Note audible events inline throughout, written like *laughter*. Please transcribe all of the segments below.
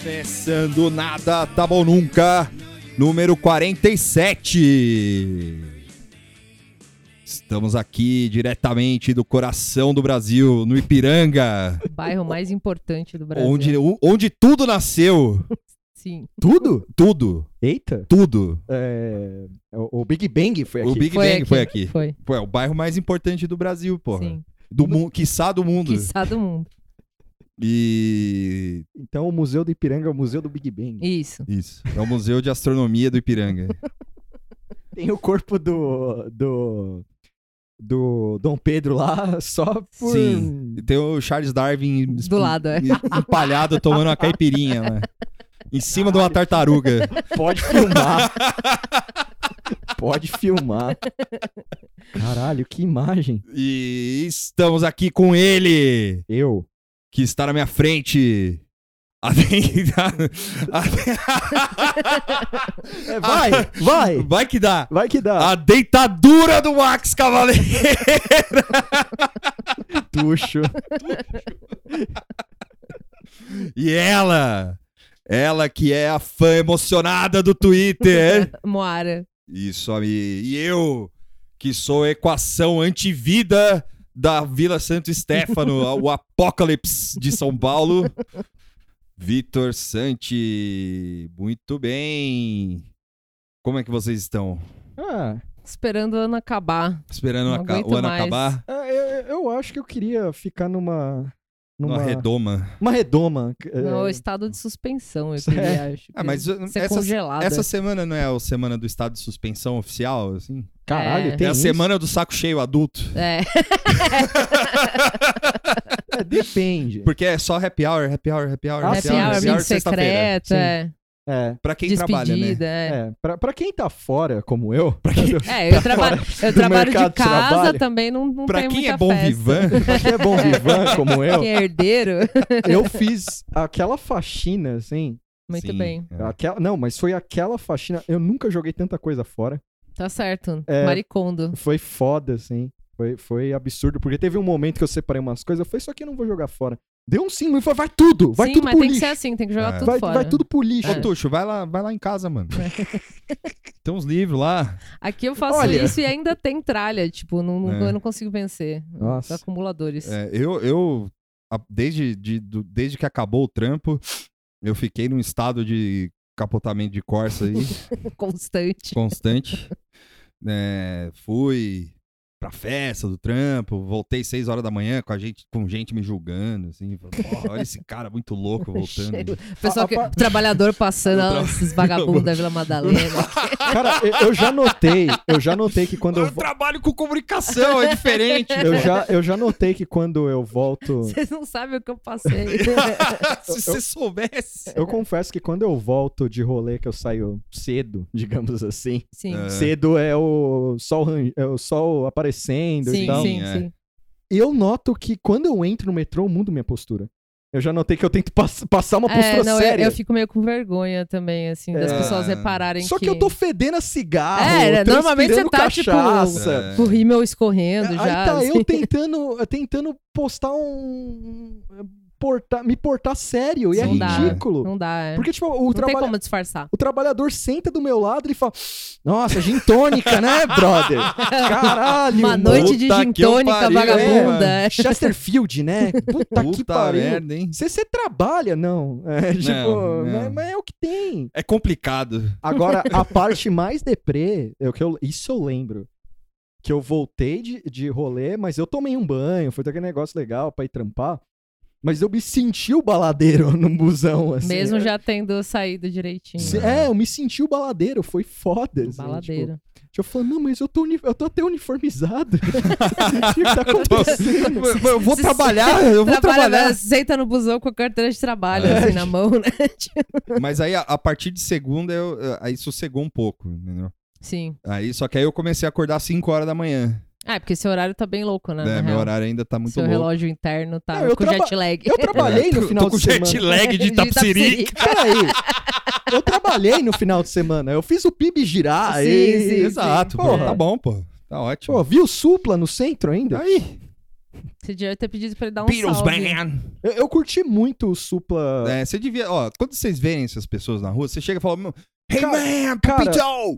Começando nada, tá bom nunca. Número 47. Estamos aqui diretamente do coração do Brasil, no Ipiranga, O bairro mais importante do Brasil. onde, onde tudo nasceu. *laughs* Sim. Tudo? Tudo, Eita. tudo. É, o o Big Bang foi aqui. O Big Foi Bang aqui. foi aqui. Foi. Pô, é o bairro mais importante do Brasil, porra. Sim. Do mundo, quiçá do mundo. Quiçá do mundo. E Então o Museu do Ipiranga é o Museu do Big Bang. Isso. isso, é o Museu de Astronomia do Ipiranga. *laughs* Tem o corpo do, do, do Dom Pedro lá *laughs* só por... Sim. E tem o Charles Darwin Do lado, é. empalhado tomando uma caipirinha lá. *laughs* Em cima de uma tartaruga. Pode filmar. Pode filmar. Caralho, que imagem. E estamos aqui com ele, Eu. que está na minha frente. *laughs* É, vai, vai. Vai que dá. Vai que dá. A deitadura do Max Cavaleiro. Tuxo. E ela, ela que é a fã emocionada do Twitter. *laughs* Moara. Isso, ami- e eu, que sou a equação antivida da Vila Santo Stefano, *laughs* o Apocalipse de São Paulo. Vitor Santi, muito bem. Como é que vocês estão? Ah, Esperando o ano acabar. Esperando o ano mais. acabar? é, eu, eu acho que eu queria ficar numa... Numa Numa redoma. Uma redoma. é, No estado de suspensão, eu queria, *laughs* acho. Ah, mas essa, congelada. essa semana não é a semana do estado de suspensão oficial, assim? Caralho, É. tem é a isso? semana do saco cheio adulto. É. *laughs* É, depende. Porque é só happy hour, happy hour, happy hour, Ah, Happy sim, hour, amigo sexta-feira. secreto, Sim. É. Pra quem trabalha, né? Despedida, é. é. Pra, pra quem tá fora, como eu... *laughs* É, eu, traba eu trabalho de casa trabalho. também, não, não Pra tem quem muita é bom festa. vivan, pra quem é bom vivan, *laughs* como eu... Quem é herdeiro, *laughs* eu fiz aquela faxina, assim. muito Sim, bem. é. Aquela, não, mas foi aquela faxina. Eu nunca joguei tanta coisa fora. Tá certo. É. Maricondo. Foi foda, assim. Foi, foi absurdo. Porque teve um momento que eu separei umas coisas. Eu falei, isso aqui eu não vou jogar fora. Deu um sim, e falei, vai tudo! Vai Sim, tudo mas pro tem que lixo. ser assim, tem que jogar É. tudo vai, fora. vai tudo pro lixo. Ô, Tuxo, vai lá, vai lá em casa, mano. *laughs* Tem uns livros lá. Aqui eu faço Olha. isso e ainda tem tralha, tipo, não, não- É. eu não consigo vencer. Nossa. Os acumuladores. É, eu, eu a- desde, de- do- desde que acabou o trampo, eu fiquei num estado de capotamento de Corsa aí, *laughs* Constante. constante. *laughs* É, fui pra festa do trampo, voltei seis horas da manhã com a gente, com gente me julgando, assim, falando, "Porra, olha esse cara muito louco *laughs* voltando. O *laughs* pessoal A- que, a- trabalhador passando, tra- ó, esses vagabundos da Vila Madalena. *laughs* Cara, eu, já notei. Eu já notei que quando eu. Eu trabalho com comunicação, é diferente. Eu já, eu já notei que quando eu volto. Vocês não sabem o que eu passei. Se você soubesse. Eu confesso que quando eu volto de rolê, que eu saio cedo, digamos assim. Sim. Cedo é o sol, é o sol aparecendo e Sim, tal. sim, é. sim. E eu noto que quando eu entro no metrô, eu mudo minha postura. Eu já notei que eu tento pass- passar uma postura É, não, eu, séria. eu fico meio com vergonha também, assim, das É. pessoas repararem Só que eu tô fedendo a cigarro. É, normalmente você tá, tipo, cachaça. É. O rímel escorrendo Aí já. tá assim. eu tentando, tentando postar um. Portar, me portar sério. E é Não dá. ridículo. Não dá, é. Porque, tipo, o, não tem como disfarçar. o trabalhador senta do meu lado e fala: Nossa, gin tônica, né, brother? *laughs* Caralho. Uma noite de gin que eu tônica pariu, vagabunda. é, é. Chesterfield, né? Puta, que Puta pariu. merda, hein? Você, você trabalha, não. É, tipo, Não, não. Mas, mas é o que tem. É complicado. Agora, a *laughs* parte mais deprê, é o que eu, isso eu lembro. Que eu voltei de, de rolê, mas eu tomei um banho, foi aquele negócio legal pra ir trampar. Mas eu me senti o baladeiro *laughs* no busão, assim. Mesmo É, já tendo saído direitinho. se- É, eu me senti o baladeiro, foi foda. assim, Baladeiro. Tipo, eu falando, não, mas eu tô, uni- eu tô até uniformizado. *laughs* o que tá acontecendo? Eu, eu vou trabalhar, eu vou Trabalha, trabalhar. Senta no busão com a carteira de trabalho, É. assim, na mão, né? *laughs* Mas aí, a, a partir de segunda, eu, eu- aí sossegou um pouco, entendeu? Sim. Aí, só que aí eu comecei a acordar às 5 horas da manhã. Ah, é porque seu horário tá bem louco, né? na Meu real. horário ainda tá muito Seu louco. relógio interno tá Não, com jet lag. Eu trabalhei no *laughs* Tô- final tô com de semana. jet lag de *laughs* Itapsirica. *laughs* Peraí. Eu trabalhei no final de semana. Eu fiz o PIB girar. Sim, e... sim, Exato, pô. Porra. Tá bom, pô. Tá ótimo. Pô, viu Supla no centro ainda? aí. Você devia ter pedido pra ele dar um Beatles salve. Man! Eu, eu curti muito o Supla. É, você devia, ó, quando vocês verem essas pessoas na rua, você chega e fala, Hey Cara, man, cara!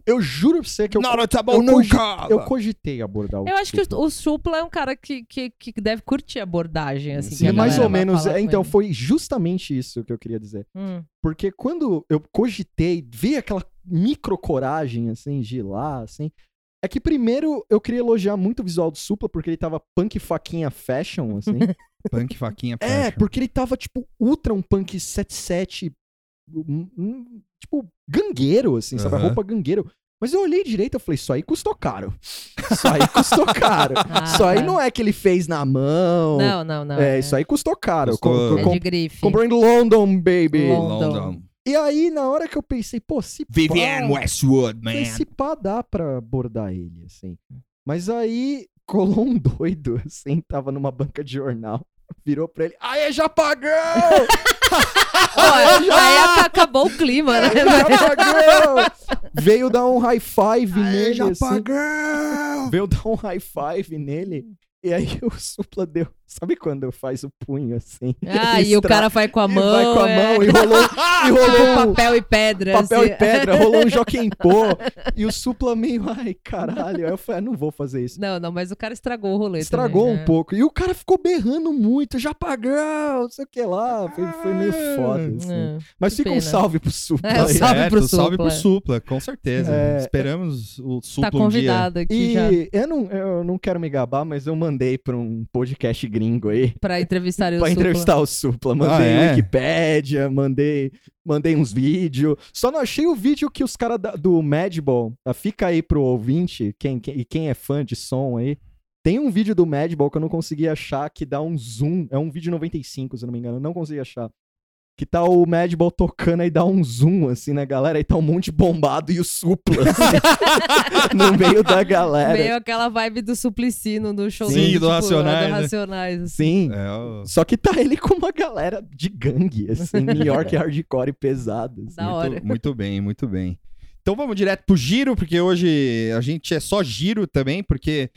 Eu juro pra você que eu, tá eu, nunca! eu cogitei abordar o Eu acho que o, o Supla é um cara que, que, que deve curtir a abordagem, assim. Sim, que a Sim, mais ou menos. é, então, ele. foi justamente isso que eu queria dizer. Hum. Porque quando eu cogitei, vi aquela micro coragem, assim, de ir lá, assim. É que primeiro eu queria elogiar muito o visual do Supla, porque ele tava punk faquinha fashion, assim. *laughs* Punk, faquinha, é, fashion. porque ele tava, tipo, ultra um punk 77, um- um, tipo, gangueiro, assim, sabe? A Aham. roupa gangueiro. Mas eu olhei direito e falei, isso aí custou caro. *laughs* Isso aí custou caro. *laughs* Ah, isso aí tá. não é que ele fez na mão. Não, não, não. é, isso aí custou caro. Custou- Com- É com- de grife. comprou em London, baby. London. London. E aí, na hora que eu pensei, pô, se Vivienne pá, Westwood, man. se pá, dá pra abordar ele, assim. Mas aí, colou um doido, assim, tava numa banca de jornal. Virou pra ele, aê, já pagou! *laughs* Pô, aí ac- acabou o clima, né? *laughs* Veio dar um high five Aê, nele, já assim. Veio dar um high five nele. E aí o Supla deu. Sabe quando faz o punho assim? Ah, *laughs* e o Extra- cara vai com a e mão. vai com a é. mão e rolou, *laughs* e rolou um papel e pedra. papel assim. e pedra, rolou um Joaquim Pô. *laughs* E o Supla meio, ai, caralho. Aí eu falei, ah, não vou fazer isso. Não, não, mas o cara estragou o rolê. Estragou também, um né? pouco. E o cara ficou berrando muito, já pagou, não sei o que lá. Foi, foi meio foda, assim. É. Mas fica um pena. salve pro Supla. É, aí. salve pro salve Supla. pro Supla, com certeza. É. Esperamos o Supla Tá um dia. convidado aqui já E eu não, eu não quero me gabar, mas eu mandei pra um podcast gringo aí. pra entrevistar *laughs* o Pra Supla. entrevistar o Supla. Mandei Ah, é? Wikipédia, mandei, mandei uns vídeos. Só não achei o vídeo que os caras da- do Madball. ah, Fica aí pro ouvinte, quem, quem, e quem é fã de som aí. Tem um vídeo do Madball que eu não consegui achar que dá um zoom. É um vídeo 95, se eu não me engano. Eu não consegui achar. Que tá o Madball tocando aí dá um zoom, assim, na galera. Aí tá um monte bombado e o Supla, assim, *laughs* no meio da galera. Meio aquela vibe do Suplicino do show Sim, do, do Racionais, do né? Racionais assim. Sim. É, o- Só que tá ele com uma galera de gangue, assim, New York *laughs* hardcore e pesado. assim. Da hora. Muito, muito bem, muito bem. Então vamos direto pro giro, porque hoje a gente é só giro também, porque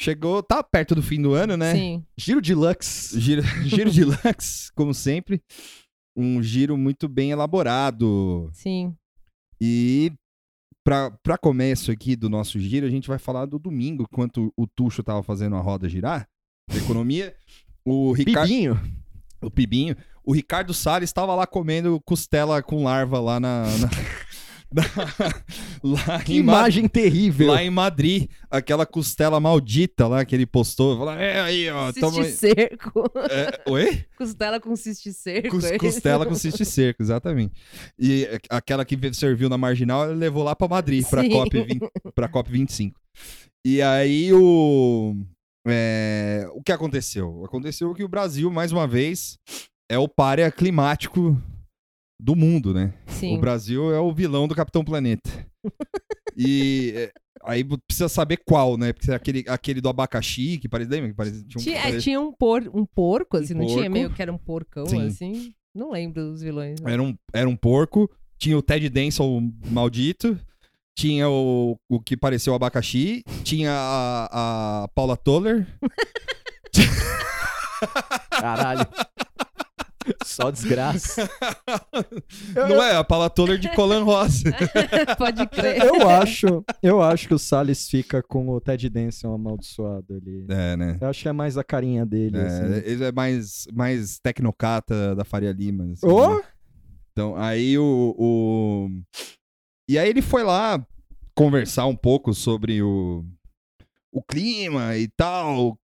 chegou, tá perto do fim do ano, né? Sim. Giro Deluxe. Giro, *laughs* giro de Lux, como sempre. Um giro muito bem elaborado. Sim. E pra, pra começo aqui do nosso giro, a gente vai falar do domingo, enquanto o Tuxo tava fazendo a roda girar, da economia. O Ricardo. Pibinho. O Pibinho. O Ricardo Salles estava lá comendo costela com larva lá na- na- *laughs* *laughs* lá, Que em Ma- imagem terrível. lá em Madrid. Aquela costela maldita lá que ele postou. Falou, é aí, ó. Ciste Toma... cerco. É, oi? Costela com ciste cerco. Cos- é costela com ciste seco, exatamente. E aquela que serviu na marginal, ele levou lá pra Madrid, pra Sim. COP, 20, pra COP 25. E aí o. é, o que aconteceu? Aconteceu que o Brasil, mais uma vez, é o párea climático do mundo, né? Sim. O Brasil é o vilão do Capitão Planeta. *laughs* e é, aí precisa saber qual, né? Porque aquele, aquele do abacaxi, que parece. Lembra? Que parece, tinha um, Tinha, é, tinha um, por, um porco, assim, Um não tinha porco. meio que era um porcão, Sim. assim. Não lembro dos vilões. né? Era um, era um porco, tinha o Ted Denson maldito, tinha o, o que pareceu o abacaxi, tinha a, a Paula Toller, *laughs* *laughs* Caralho. Só desgraça. Não é? A Paula Toller de Colan Rosa. *laughs* Pode crer. Eu acho, eu acho que o Salles fica com o Ted Danson amaldiçoado ali. É, né? Eu acho que é mais a carinha dele, É, assim. ele é mais, mais tecnocata da Faria Lima. assim, Ô! né? Então, aí o, o. E aí ele foi lá conversar um pouco sobre o, o clima e tal.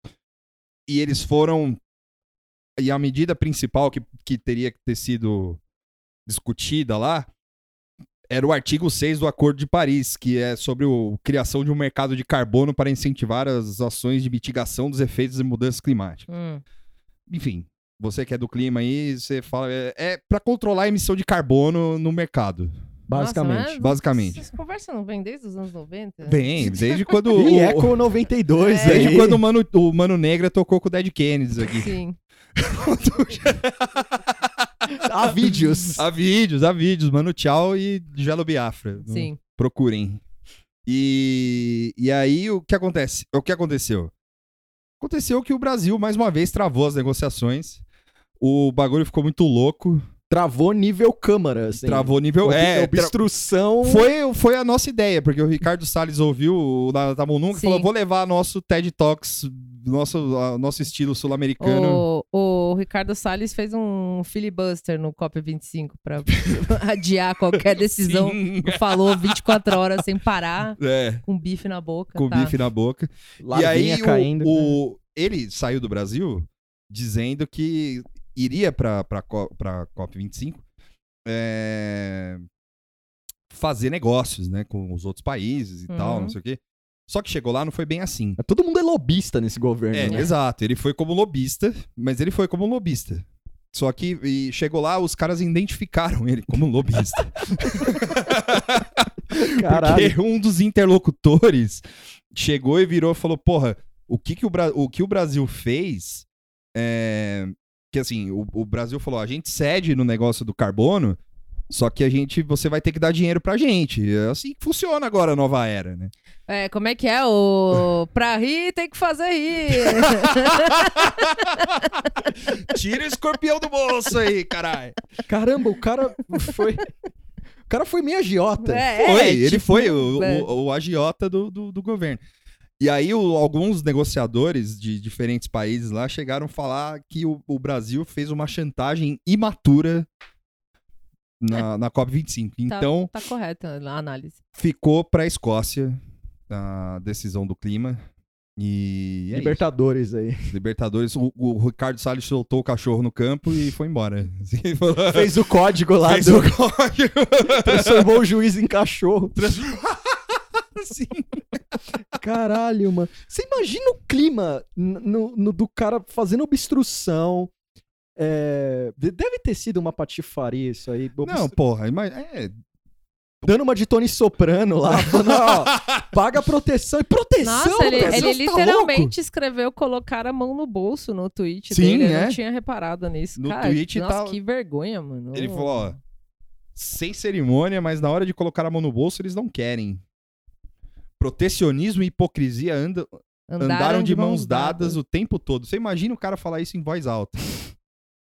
E eles foram. E a medida principal que, que teria que ter sido discutida lá era o artigo 6 do Acordo de Paris, que é sobre a criação de um mercado de carbono para incentivar as ações de mitigação dos efeitos de mudanças climáticas Hum. enfim, você que é do clima aí, você fala. É, é para controlar a emissão de carbono no mercado. Basicamente. Nossa, mas basicamente. Essas conversas não vêm desde os anos 90? Bem, desde *laughs* quando. E o, Echo 92 É. desde aí. quando o Mano, o Mano Negra tocou com o Dead Kennedys aqui. Sim. *laughs* Há vídeos. há vídeos, há vídeos. Mano Tchau e Gelo Biafra. Sim. Procurem. E, e aí o que acontece? O que aconteceu? Aconteceu que o Brasil, mais uma vez, travou as negociações. O bagulho ficou muito louco. Travou nível câmara, assim. Travou nível. É, tra- obstrução. foi, foi a nossa ideia, porque o Ricardo Salles ouviu o na Tamu Nunca e falou: vou levar nosso TED Talks, nosso, a- nosso estilo sul-americano. O, o Ricardo Salles fez um filibuster no COP25 pra *laughs* adiar qualquer *laughs* decisão. Falou 24 horas sem parar, É, com bife na boca. com tá. bife na boca. e aí, o- caindo. o, ele saiu do Brasil dizendo que iria Co- pra COP25 é, fazer negócios, né, com os outros países e tal, Uhum. não sei o quê. Só que chegou lá, não foi bem assim. Todo mundo é lobista nesse governo. É, né? exato. Ele foi como lobista, mas ele foi como lobista. Só que e chegou lá, os caras identificaram ele como lobista. *laughs* Caralho. Porque um dos interlocutores chegou e virou e falou: Porra, o que, que, o, Bra- o, que o Brasil fez é. Que assim, o, o Brasil falou: a gente cede no negócio do carbono, só que a gente, você vai ter que dar dinheiro pra gente. É assim que funciona agora a nova era, né? É, como é que é? O... *laughs* Pra rir tem que fazer rir. *laughs* Tira o escorpião do bolso aí, caralho. Caramba, o cara foi. O cara foi meio agiota. É, Foi, é, ele tipo, foi o, é. o, o agiota do, do, do governo. E aí, o- alguns negociadores de diferentes países lá chegaram a falar que o, o Brasil fez uma chantagem imatura na, na COP25. Então, Tá correta a análise. ficou para a Escócia a decisão do clima. E é Libertadores aí. isso. Libertadores. O, o Ricardo Salles soltou o cachorro no campo e foi embora. *laughs* Fez o código lá Fez do. o código. *laughs* Transformou o juiz em cachorro. Assim. *laughs* Caralho, mano. Você imagina o clima no, no- do cara fazendo obstrução. É, de- Deve ter sido uma patifaria isso aí. Não, obstru- porra, mas é, Dando uma de Tony Soprano lá. *laughs* Falando, ó, paga proteção. E proteção, Nossa, ele, Brasil, ele você tá literalmente louco? escreveu colocar a mão no bolso no tweet Sim, dele. Eu é. não tinha reparado nisso. No Cara, tweet nossa, tá- que vergonha, mano. Ele falou, ó, sem cerimônia, mas na hora de colocar a mão no bolso, eles não querem. Protecionismo e hipocrisia andam, andaram, de, mãos dadas, o tempo todo. Você imagina o cara falar isso em voz alta.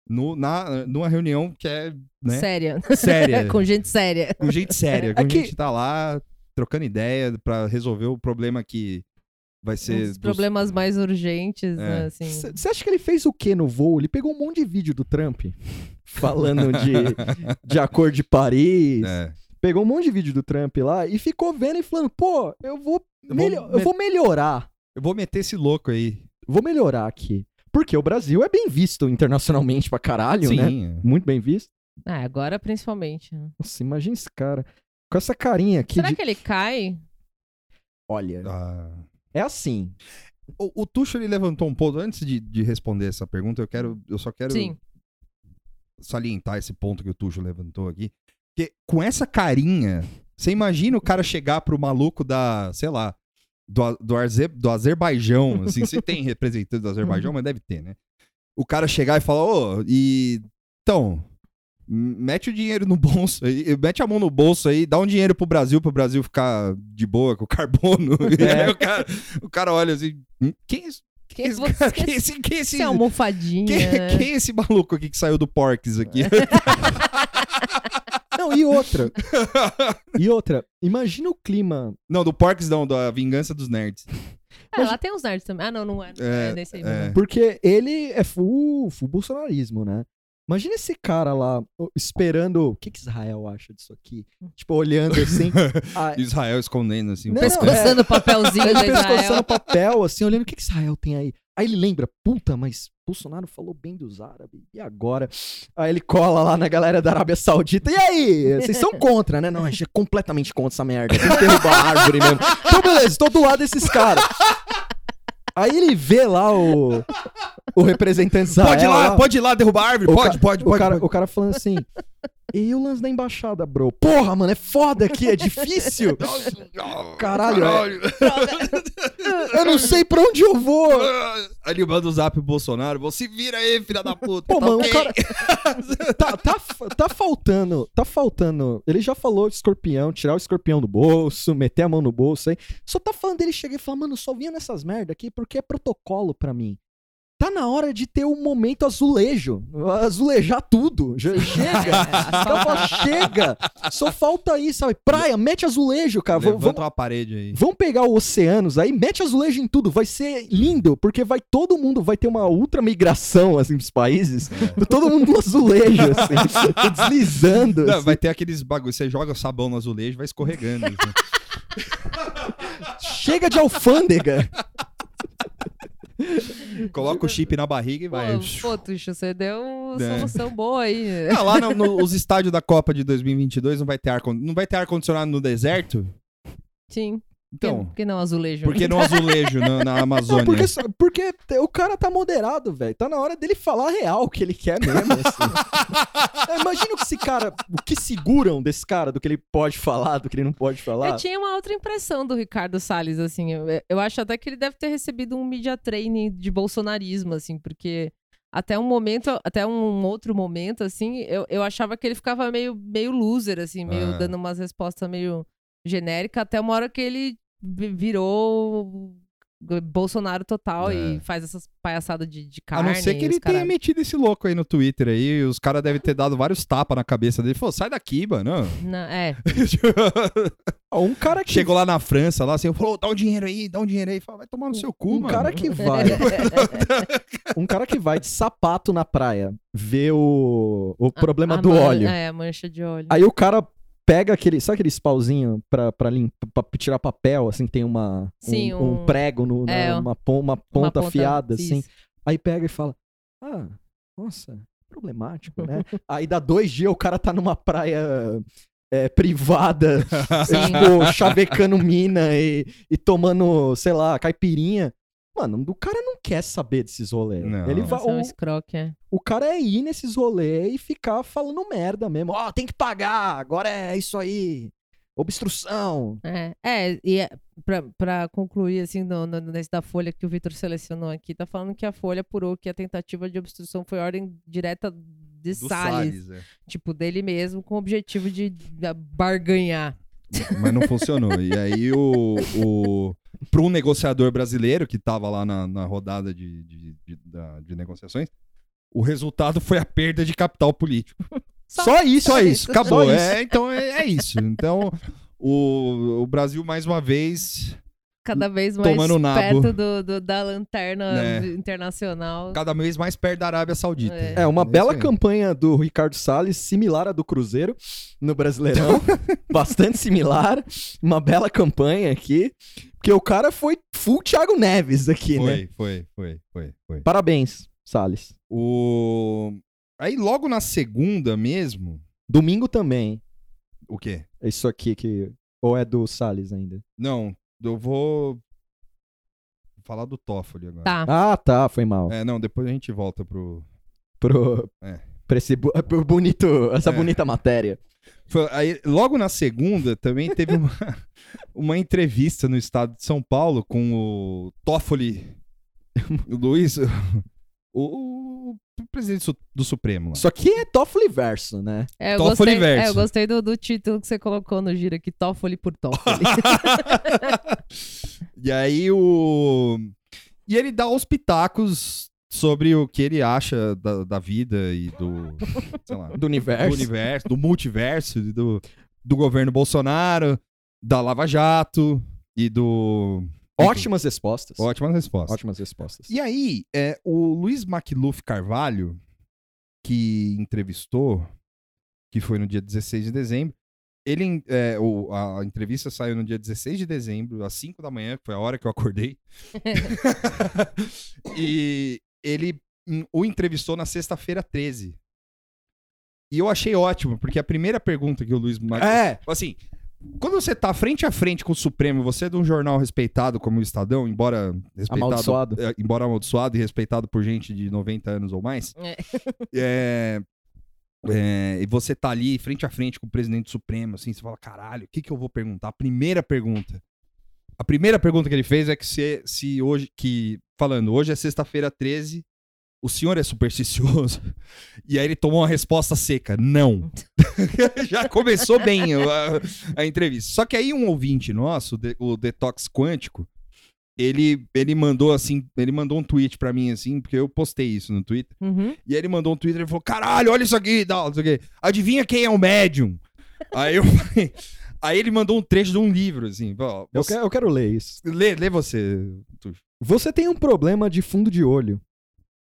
No, na, numa reunião que é, né, Séria. séria. *laughs* Com gente séria. com gente séria. Com *laughs* É que- gente tá lá trocando ideia pra resolver o problema que vai ser... Os dos- problemas mais urgentes, né, É. assim. Você acha que ele fez o que no voo? Ele pegou um monte de vídeo do Trump *laughs* falando de, de Acordo de Paris. É. Pegou um monte de vídeo do Trump lá e ficou vendo e falando: pô, eu vou, Eu vou eu vou melhorar. Eu vou meter esse louco aí. Vou melhorar aqui. Porque o Brasil é bem visto internacionalmente pra caralho, né? Sim. Muito bem visto. Ah, agora principalmente. né? Nossa, imagina esse cara. Com essa carinha aqui Será de. que ele cai? Olha, Ah. é assim. O, o Tuxo ele levantou um ponto antes de, de responder essa pergunta. Eu quero, eu só quero Sim. salientar esse ponto que o Tuxo levantou aqui. Porque com essa carinha, você imagina o cara chegar pro maluco da, sei lá, do, do, Arze, do Azerbaijão, assim, se tem *laughs* representante do Azerbaijão, mas deve ter, né? O cara chegar e falar, ô, e então, mete o dinheiro no bolso, aí, *laughs* mete a mão no bolso aí, dá um dinheiro pro Brasil, pro Brasil ficar de boa com o carbono. *laughs* Aí o cara, o cara olha assim, "Hum, quem é esse, quem é esse, cara? Quem é esse, quem é esse, Você é almofadinha. quem, quem é esse maluco aqui que saiu do Porks aqui? *laughs* Não, e outra. *laughs* e outra. Imagina o clima. Não, do Porks não, da Vingança dos Nerds. Ah, lá tem uns nerds também. Ah, não, não é. Não é, É, nesse aí. é. Porque ele é full, full bolsonarismo, né? Imagina esse cara lá esperando. O que, que Israel acha disso aqui? Tipo, olhando assim. *laughs* ah, Israel escondendo assim. Não. Pescoçando o papelzinho ele do pescoçando Israel. papel, assim, olhando o que, que Israel tem aí. Aí ele lembra, puta, mas Bolsonaro falou bem dos árabes. E agora? Aí ele cola lá na galera da Arábia Saudita. E aí? Vocês são contra, né? Não, a gente é completamente contra essa merda. Tem que derrubar a árvore mesmo. Então, beleza, tô do lado desses caras. Aí ele vê lá o, o representante Israel. Pode ir lá, lá. pode ir lá derrubar a árvore? Pode, ca- pode, o pode. cara, pode. o cara falando assim: E o lance da embaixada, bro? Porra, mano, é foda aqui, é difícil. *laughs* Caralho, é- Eu não sei pra onde eu vou. *laughs* Aí ele manda o zap pro Bolsonaro. Você vira aí, filha da puta. Pô, tá mano, o cara. *laughs* tá, tá, tá faltando. Tá faltando. Ele já falou de escorpião, tirar o escorpião do bolso, meter a mão no bolso aí. Só tá falando dele chegar e falar, mano, só vinha nessas merda aqui porque é protocolo pra mim. Tá na hora de ter um momento azulejo. Azulejar tudo. Já chega. *laughs* Então, fala, chega. Só falta aí, sabe? Praia, mete azulejo, cara. Vamos- Levanta uma parede aí. Vamos pegar o oceanos aí, mete azulejo em tudo, vai ser lindo, porque vai todo mundo vai ter uma ultra migração assim dos países, todo mundo no azulejo assim, *laughs* deslizando. Não, assim. vai ter aqueles bagulho. Você joga sabão no azulejo e vai escorregando. assim. Chega de alfândega. Coloca o chip na barriga e vai. Pô, pô, Tuxo, você deu uma É. solução boa aí. *laughs* Ah, lá no- no- os estádios da Copa de 2022 não vai ter ar não vai ter ar condicionado no deserto. Sim. Então, Por que não azulejo? por que não azulejo na, na *laughs* Amazônia? Não, porque, porque o cara tá moderado, velho. Tá na hora dele falar a real o que ele quer mesmo. assim. *laughs* É, Imagina o que esse cara, o que seguram desse cara, do que ele pode falar, do que ele não pode falar. Eu tinha uma outra impressão do Ricardo Salles, assim. Eu, eu acho até que ele deve ter recebido um media training de bolsonarismo, assim, porque até um momento, até um outro momento, assim, eu, eu achava que ele ficava meio, meio loser, assim, meio Ah. dando umas respostas meio genéricas, até uma hora que ele virou Bolsonaro total É. e faz essas palhaçadas de, de A carne. não ser que ele cara- tenha metido esse louco aí no Twitter aí, os caras devem ter dado vários tapas na cabeça dele. Falou, sai daqui, mano. *laughs* Não, é, *laughs* Um cara que Chegou lá na França, lá assim, falou, dá um dinheiro aí, dá um dinheiro aí. Falou, vai tomar no seu cu, um mano. cara que *laughs* vai. um cara que vai de sapato na praia ver o, o problema a do man- óleo. É, a mancha de óleo. Aí o cara pega aquele. Sabe aqueles pauzinhos pra, pra, limpa, pra tirar papel, assim, que tem uma, um, Sim, um um- prego, no, na- é, uma, pon- uma Uma ponta afiada, assim. Aí pega e fala: Ah, nossa, problemático, né? *laughs* Aí dá dois dias o cara tá numa praia é, privada, *laughs* *laughs* tipo, chavecando mina e, e tomando, sei lá, caipirinha. Mano, o cara não quer saber desses rolês. Não. Ele vai, Nossa, é um o, escroque, é. o cara é ir nesses rolês e ficar falando merda mesmo. Ó, tem que pagar, agora é isso aí. Obstrução. É, é, e é, pra, pra concluir, assim, no, no, nesse da Folha que o Vitor selecionou aqui, tá falando que a Folha apurou que a tentativa de obstrução foi ordem direta de Do Salles, Salles, é. tipo, dele mesmo, com o objetivo de, de barganhar. Mas não funcionou. E aí o. o para um negociador brasileiro que tava lá na, na rodada de, de, de, de negociações, o resultado foi a perda de capital político. *laughs* Só, isso, só isso. Acabou. Só isso. É, então é, é isso. Então o, o Brasil, mais uma vez, Cada vez mais Tomando perto do, do- da lanterna Né. internacional. cada vez mais perto da Arábia Saudita. É. É, uma isso bela campanha do Ricardo Salles, similar à do Cruzeiro no Brasileirão. *laughs* Bastante similar. Uma bela campanha aqui. Porque o cara foi full Thiago Neves aqui, né? Foi, foi, foi, foi, foi. Parabéns, Salles. O... Aí logo na segunda mesmo, Domingo também. o quê? É Isso aqui que. Ou é do Salles ainda? Não, eu vou falar do Toffoli agora. Tá. Ah, tá, foi mal. É, não, depois a gente volta pro. Pro, É. pra esse bu- pro bonito, essa É. bonita matéria. Foi- aí, logo na segunda também teve uma, *laughs* uma entrevista no estado de São Paulo com o Toffoli, *laughs* Luiz, o, o presidente do Supremo. Lá. Isso aqui é Toffoli verso, né? É, eu Toffoli gostei, verso. é, eu gostei do, do título que você colocou no giro aqui, Toffoli por Toffoli. *laughs* e aí o. E ele dá os pitacos sobre o que ele acha da, da vida e do. Sei lá. *laughs* Do universo. do universo, do multiverso, do, do governo Bolsonaro, da Lava Jato e do. Ótimas respostas. Ótimas respostas. Ótimas respostas. E aí, é, o Luiz Macluf Carvalho, que entrevistou, que foi no dia 16 de dezembro, ele, é, o- a, entrevista saiu no dia 16 de dezembro, às 5 da manhã, que foi a hora que eu acordei. *laughs* *laughs* e ele hum, o entrevistou na sexta-feira 13. E eu achei ótimo, porque a primeira pergunta que o Luiz Macluf... É, Assim, quando você tá frente a frente com o Supremo, você é de um jornal respeitado como o Estadão, embora respeitado, Amaldiçoado. é, embora amaldiçoado e respeitado por gente de 90 anos ou mais, É. *laughs* é, é, e você tá ali frente a frente com o presidente supremo, assim, você fala, caralho, o que que eu vou perguntar? A primeira pergunta. A primeira pergunta que ele fez é que se, se hoje, que, falando, hoje é sexta-feira 13, o senhor é supersticioso? *laughs* E aí ele tomou uma resposta seca, não. *laughs* *laughs* Já começou bem a, a entrevista. Só que aí um ouvinte nosso, o Detox Quântico, ele, ele mandou assim, ele mandou um tweet pra mim assim, porque eu postei isso no Twitter. Uhum. E aí ele mandou um Twitter e falou: caralho, olha isso aqui, tal, não sei o quê. Adivinha quem é o médium? aí eu falei. Aí ele mandou um trecho de um livro, assim. Ó, Eu, você- quero, eu quero ler isso. lê, lê você, Tuxo. Você tem um problema de fundo de olho.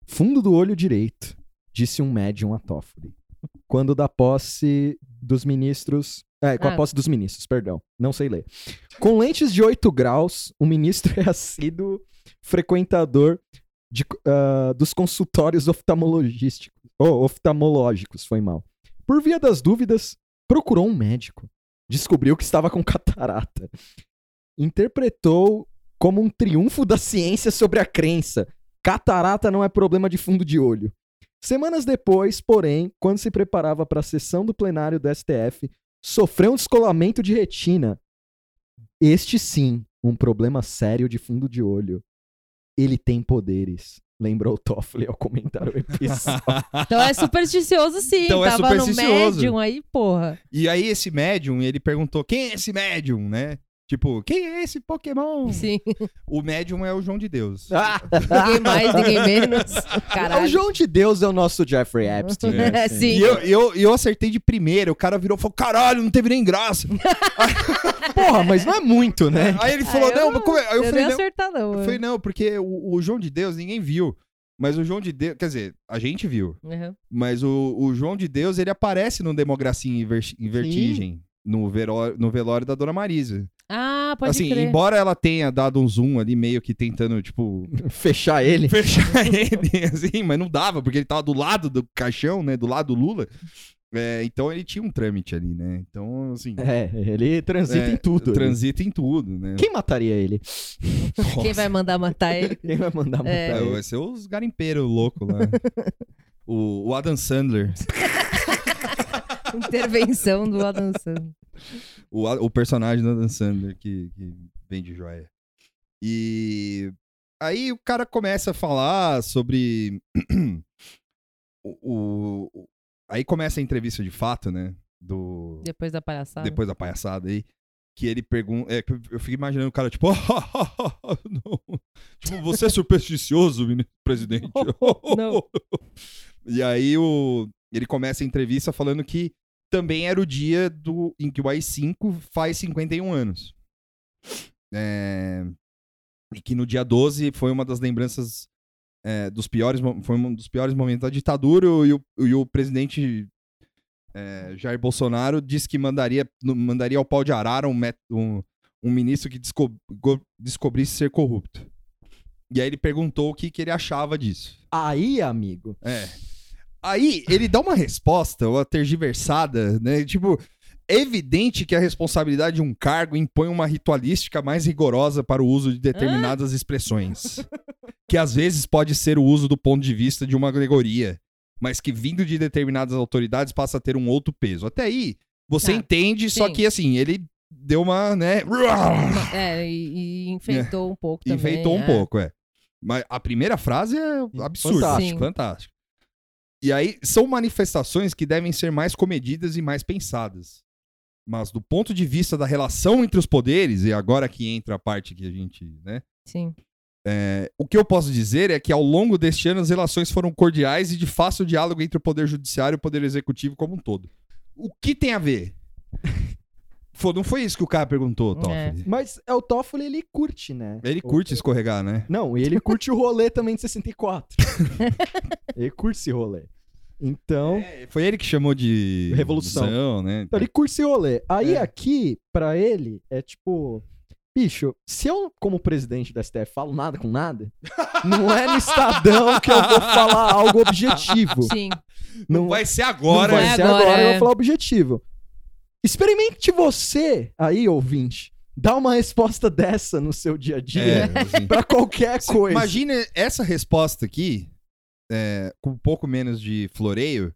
Fundo do olho direito, disse um médium a Toffoli. Quando da posse dos ministros. É, com a Ah. posse dos ministros, perdão. Não sei ler. Com lentes de 8 graus, o ministro *laughs* é assíduo frequentador de, ah, dos consultórios oftalmologísticos. Oh, oftalmológicos, foi mal. Por via das dúvidas, procurou um médico. Descobriu que estava com catarata. Interpretou como um triunfo da ciência sobre a crença. Catarata não é problema de fundo de olho. Semanas depois, porém, quando se preparava para a sessão do plenário do STF, sofreu um descolamento de retina. Este sim, um problema sério de fundo de olho. Ele tem poderes. Lembrou Toffoli ao comentar o episódio. *laughs* Então é supersticioso sim. Então é Tava supersticioso. no médium aí, porra. E aí esse médium, ele perguntou: quem é esse médium, né? Tipo, quem é esse Pokémon? Sim. O médium é o João de Deus. Ninguém mais, ninguém menos. Caralho. o João de Deus é o nosso Jeffrey Epstein. É, *laughs* sim. E eu, eu, eu acertei de primeira, o cara virou e falou: caralho, não teve nem graça. *laughs* Porra, mas não é muito, né? Aí ele falou: Ah, não, eu mas como é? Aí eu eu falei: não, acertar, não. Eu falei, não, porque o, o João de Deus ninguém viu. Mas o João de Deus, quer dizer, a gente viu. Uhum. Mas o, o João de Deus, ele aparece no Democracia em, Ver- em Vertigem. No, velório, no velório da Dona Marisa. Ah, pode assim, crer. embora ela tenha dado um zoom ali, meio que tentando, tipo, *laughs* Fechar ele. fechar *laughs* ele, assim, mas não dava, porque ele tava do lado do caixão, né? Do lado do Lula. É, então ele tinha um trâmite ali, né? Então, assim. É, ele transita é, em tudo. ali. Transita em tudo, né? Quem mataria ele? Quem vai mandar matar ele? Quem vai mandar matar É. É, ele? vai ser os garimpeiros loucos lá. *laughs* o, o Adam Sandler. Intervenção do Adam Sandler. O, o personagem do Adam Sandler que, que vem de joia. E aí o cara começa a falar sobre. *clears throat* o, o- aí começa a entrevista de fato, né? Do, Depois da palhaçada. depois da palhaçada aí. Que ele pergunta. É, eu fico imaginando o cara, tipo, *laughs* não. Tipo, você é supersticioso, *laughs* presidente. *laughs* Não. E aí o, ele começa a entrevista falando que também era o dia do, em que o AI-5 faz 51 anos. É, e que no dia 12 foi uma das lembranças é, dos piores, foi um dos piores momentos da ditadura e o, e o presidente é, Jair Bolsonaro disse que mandaria, mandaria ao pau de arara um, um, um ministro que desco- go- descobrisse ser corrupto. E aí ele perguntou o que, que ele achava disso. Aí, amigo. É. Aí ele dá uma resposta, uma tergiversada, né? Tipo, é evidente que a responsabilidade de um cargo impõe uma ritualística mais rigorosa para o uso de determinadas expressões. Que às vezes pode ser o uso do ponto de vista de uma alegoria, mas que vindo de determinadas autoridades passa a ter um outro peso. Até aí, você Tá, entende, só sim. que assim, ele deu uma, né? É, e, e enfeitou um pouco também. Enfeitou um é. pouco, é. Mas a primeira frase é absurda. Fantástico. Fantástico. E aí, são manifestações que devem ser mais comedidas e mais pensadas. Mas do ponto de vista da relação entre os poderes, e agora que entra a parte que a gente, né? Sim. é, o que eu posso dizer é que ao longo deste ano as relações foram cordiais e de fácil diálogo entre o poder judiciário e o poder executivo como um todo. O que tem a ver? Fô, não foi isso que o cara perguntou, Toffoli. Mas é o Toffoli, ele curte, né? Ele O- curte escorregar, né? Não, e ele curte o rolê também de 64. *laughs* ele curte esse rolê. Então, É, foi ele que chamou de Revolução. né? então ele curte esse rolê. Aí É. aqui, pra ele, é tipo... Bicho, se eu, como presidente da STF, falo nada com nada, *laughs* não é no Estadão que eu vou falar algo objetivo. Sim. Não vai ser agora. Não vai É ser agora, agora, eu é. vou falar objetivo. Experimente você, aí, ouvinte, dar uma resposta dessa no seu dia a dia É, *laughs* assim. pra qualquer coisa. Imagina essa resposta aqui, é, com um pouco menos de floreio,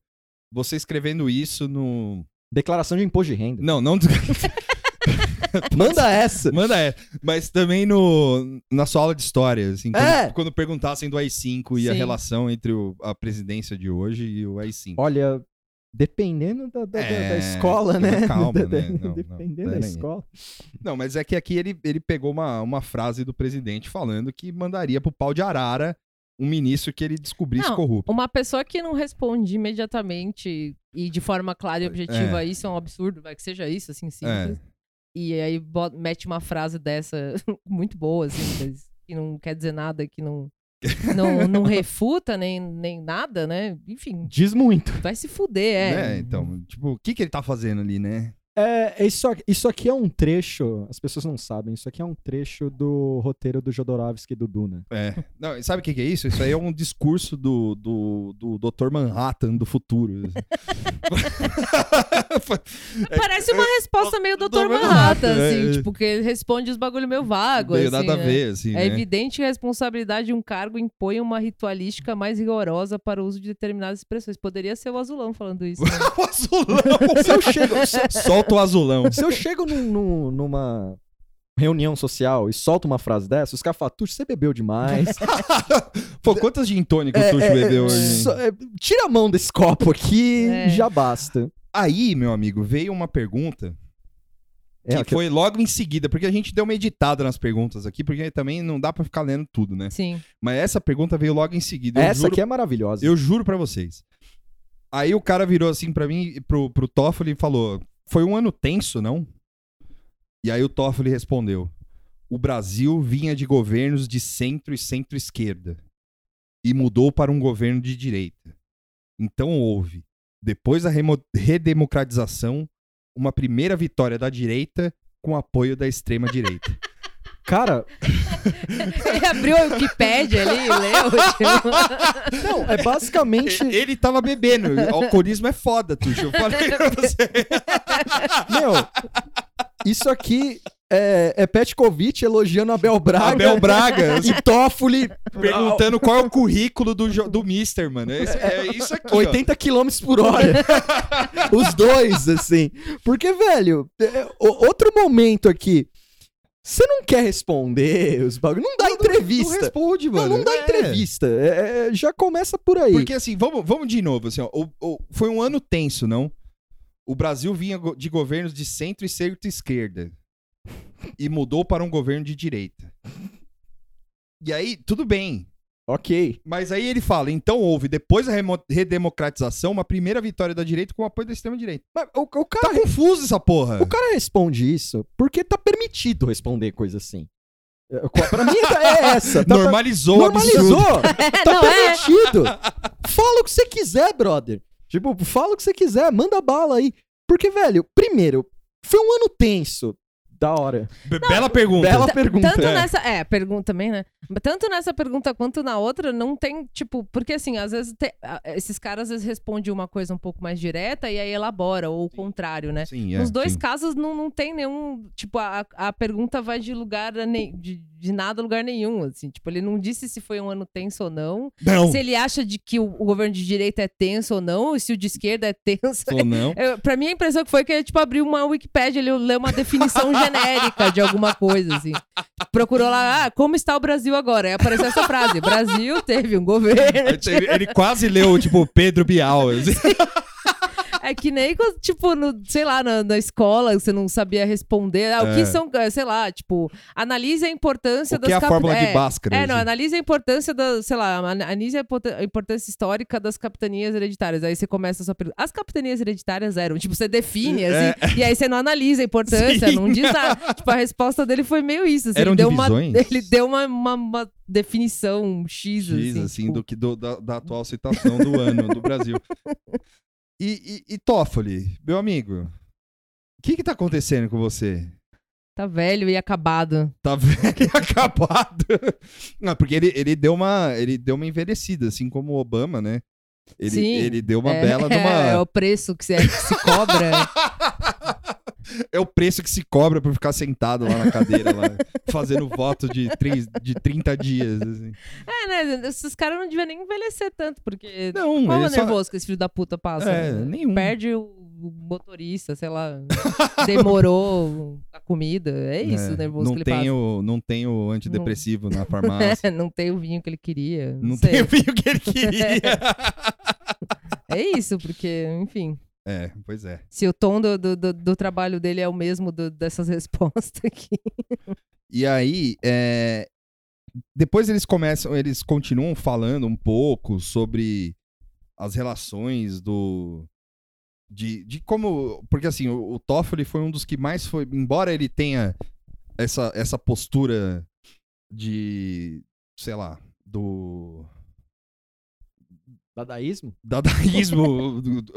você escrevendo isso no. Declaração de imposto de renda. Não, não. *laughs* Manda essa. Manda é. Mas também no, na sua aula de história, assim, quando, É. quando perguntassem do AI-5 e a Sim. relação entre o- a presidência de hoje e o AI-5. Olha, dependendo da, da- da- É, *laughs* da escola, né? calma, Da- né? da- Não, não, dependendo da peraí. escola. Não, mas é que aqui ele, ele pegou uma, uma frase do presidente falando que mandaria pro pau de arara um ministro que ele descobrisse Não, corrupto. Uma pessoa que não responde imediatamente e de forma clara e objetiva, isso é um absurdo, vai que seja isso, assim, simples. E aí bota- mete uma frase dessa *laughs* muito boa, assim, que não quer dizer nada, que não, não, não refuta nem, nem nada, né? Enfim, Diz muito. vai se fuder, é. Né? Então, tipo, o que, que ele tá fazendo ali, né? É, isso, aqui- isso aqui é um trecho, as pessoas não sabem, isso aqui é um trecho do roteiro do Jodorowsky e do Duna. É. Não, sabe o que, que é isso? Isso aí é um discurso do, do, do Dr. Manhattan do futuro. *laughs* Parece uma resposta meio Dr. Dr. Manhattan, é, assim, é. tipo, que ele responde os bagulho meio vago, Não tem assim, nada a né? ver, assim, É né? evidente que a responsabilidade de um cargo impõe uma ritualística mais rigorosa para o uso de determinadas expressões. Poderia ser o azulão falando isso. né? *laughs* o azulão! Se *laughs* eu chego, se, Solta o *laughs* azulão. se eu chego num- num- numa reunião social e solto uma frase dessa, os caras falam, Tuxo, você bebeu demais. *laughs* Pô, quantas gin tônica o É, Tuxo é, bebeu é, hoje? hein? só- é, tira a mão desse copo aqui, É. já basta. Aí, meu amigo, veio uma pergunta É, que que- foi logo em seguida, porque a gente deu uma editada nas perguntas aqui, porque também não dá pra ficar lendo tudo, né? Sim. Mas essa pergunta veio logo em seguida. Eu essa juro, aqui é maravilhosa. Eu juro pra vocês. Aí o cara virou assim pra mim, e pro, pro Toffoli e falou: Foi um ano tenso, não? E aí o Toffoli respondeu: O Brasil vinha de governos de centro e centro-esquerda e mudou para um governo de direita. Então houve, depois da redemocratização, uma primeira vitória da direita com apoio da extrema-direita. Cara, *laughs* Ele abriu a Wikipédia ali e leu. *laughs* tipo. não, é basicamente. Ele tava bebendo. Alcoolismo é foda, Tuxo. Eu falei pra você. *laughs* Meu, isso aqui é, é Petkovic elogiando Abel Braga. Abel Braga. E Toffoli perguntando qual é o currículo do, do Mister, mano. É, é isso aqui. ó. 80 km por hora. Os dois, assim. Porque, velho, é, o- outro momento aqui. Você não quer responder os bagulhos. Não dá Não entrevista. responde, Não, mano. não dá É. entrevista. É, é, já começa por aí. Porque assim, vamos, vamos de novo. Assim, ó, o- o- foi um ano tenso, não? O Brasil vinha de governos de centro e centro-esquerda. E mudou para um governo de direita. E aí, tudo bem. Ok. Mas aí ele fala, então houve, depois da redemocratização, uma primeira vitória da direita com o apoio da extrema-direita. Mas o, o Tá cara, confuso essa porra. o cara responde isso porque tá permitido responder coisa assim. É, Pra mim é essa. Tá, Normalizou, o absurdo. Normalizou. *laughs* Tá não é? permitido. Fala o que você quiser, brother. Tipo, fala o que você quiser, manda bala aí. Porque, velho, primeiro, foi um ano tenso. Da hora. Be- Bela pergunta. Bela pergunta. Tanto É. nessa. É, pergunta também, né? Tanto nessa pergunta quanto na outra, não tem, tipo, porque assim, às vezes te- esses caras às vezes respondem uma coisa um pouco mais direta e aí elabora, ou o contrário, né? Sim, é, Nos dois sim. casos não, não tem nenhum. Tipo, a, a pergunta vai de lugar. a ne- De, de nada lugar nenhum. Assim. Tipo, ele não disse se foi um ano tenso ou não. Não, Se ele acha de que o, governo de direita é tenso ou não, e se o de esquerda é tenso. ou não. *laughs* Eu, pra mim, a impressão que foi que ele, tipo, abriu uma Wikipédia, ele leu uma definição *laughs* genérica de alguma coisa, assim. Procurou lá, ah, como está o Brasil agora? Aí apareceu essa frase, Brasil teve um governo. Ele, ele quase leu, tipo, Pedro Bial. assim. *laughs* É que nem, tipo, no, sei lá, na, na escola, você não sabia responder. Ah, o É. que são, eh, sei lá, tipo, analise a importância O das que é a cap- fórmula é, de Bhaskara? É, não, assim. analise a importância da, sei lá, ana- analise a import- a importância histórica das capitanias hereditárias. Aí você começa a sua pergunta. As capitanias hereditárias eram, tipo, você define, assim, e aí você não analisa a importância, É. Sim. não diz nada. Tipo, a resposta dele foi meio isso. Assim, Eram ele deu uma? *laughs* Ele deu uma, uma, uma definição X, X, assim. assim, tipo, do que do- da, da atual situação do ano do Brasil. *laughs* E, e, e Toffoli, meu amigo, o que que tá acontecendo com você? Tá velho e acabado. Tá *laughs* velho e acabado? Não, porque ele, ele, deu uma, ele deu uma envelhecida, assim como o Obama, né? Ele, Sim, ele deu uma é, bela *laughs* uma... É, o preço que se, que se cobra. *laughs* É o preço que se cobra por ficar sentado lá na cadeira, lá, fazendo voto de, de 30 dias. assim. É, né? Esses caras não deviam nem envelhecer tanto, porque. Não, Qual é ele o só- nervoso que esse filho da puta passa? É, nenhum. Perde o motorista, sei lá. *laughs* demorou a comida. É isso É, o nervoso não que ele tem passa. o, não tem o antidepressivo na farmácia. É, *laughs* não tem o vinho que ele queria. Não, Não tem o vinho que ele queria. *laughs* É isso, porque, enfim. É, pois é. Se o tom do, do, do- do trabalho dele é o mesmo dessas *laughs* respostas aqui. E aí, é, depois eles começam, eles continuam falando um pouco sobre as relações do. De, de como. Porque assim, o, o Toffoli foi um dos que mais foi. Embora ele tenha essa, essa postura de. sei lá, do. Dadaísmo? dadaísmo *laughs* do- do-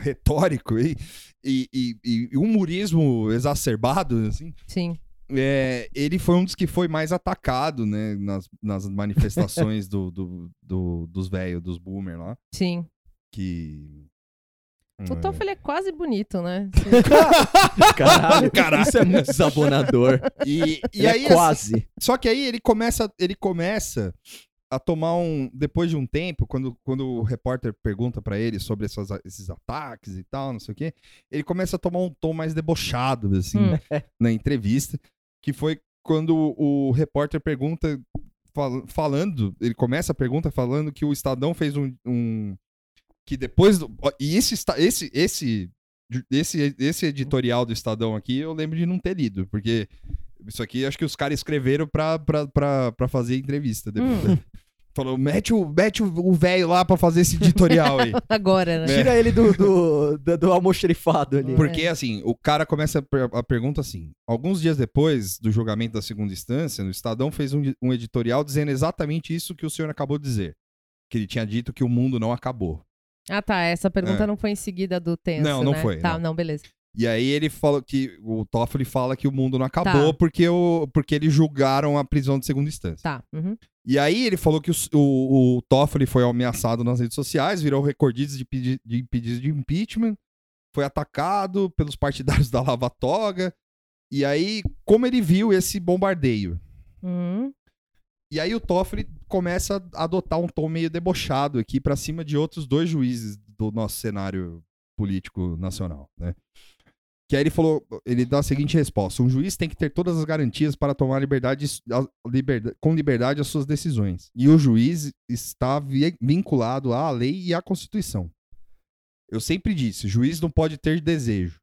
retórico e, e, e, e humorismo exacerbado, assim, Sim. é, ele foi um dos que foi mais atacado, né, nas, nas manifestações *laughs* do, do, do- dos velhos, dos boomer lá, Sim. que... O Toffoli é quase bonito, né? *laughs* Caralho, Caralho. isso é muito desabonador. E, e aí, é assim, quase. Só que aí ele começa, ele começa a tomar um. Depois de um tempo, quando, quando o repórter pergunta pra ele sobre essas- esses ataques e tal, não sei o quê, ele começa a tomar um tom mais debochado, assim, Hum. *laughs* na entrevista. Que foi quando o repórter pergunta, fal- falando, ele começa a pergunta falando que o Estadão fez um. um- que depois. Do, e esse, esse, esse, esse, esse editorial do Estadão aqui eu lembro de não ter lido, porque isso aqui acho que os caras escreveram pra, pra, pra, pra fazer entrevista. depois. *laughs* Falou, mete o mete o velho lá pra fazer esse editorial aí. *laughs* Agora, né? É. Tira ele do, do, do, do almoxerifado ali. Porque, assim, o cara começa a, per- a pergunta assim: alguns dias depois do julgamento da segunda instância, o Estadão fez um, um editorial dizendo exatamente isso que o senhor acabou de dizer. Que ele tinha dito que o mundo não acabou. Ah, tá. Essa pergunta É. não foi em seguida do tenso, Não, não né? foi, Tá, não. não, beleza. E aí ele falou que o Toffoli fala que o mundo não acabou Tá. porque, o, porque eles julgaram a prisão de segunda instância. Tá. uhum. E aí ele falou que o, o, o Toffoli foi ameaçado nas redes sociais, virou recordista de, pedi- de pedidos de impeachment, foi atacado pelos partidários *laughs* da Lava Toga. E aí, como ele viu esse bombardeio? Uhum. E aí o Toffoli começa a adotar um tom meio debochado aqui pra cima de outros dois juízes do nosso cenário político nacional, né? Que aí ele falou, ele dá a seguinte resposta: um juiz tem que ter todas as garantias para tomar liberdade, a- liberda- com liberdade as suas decisões. E o juiz está vi- vinculado à lei e à Constituição. Eu sempre disse, juiz não pode ter desejo.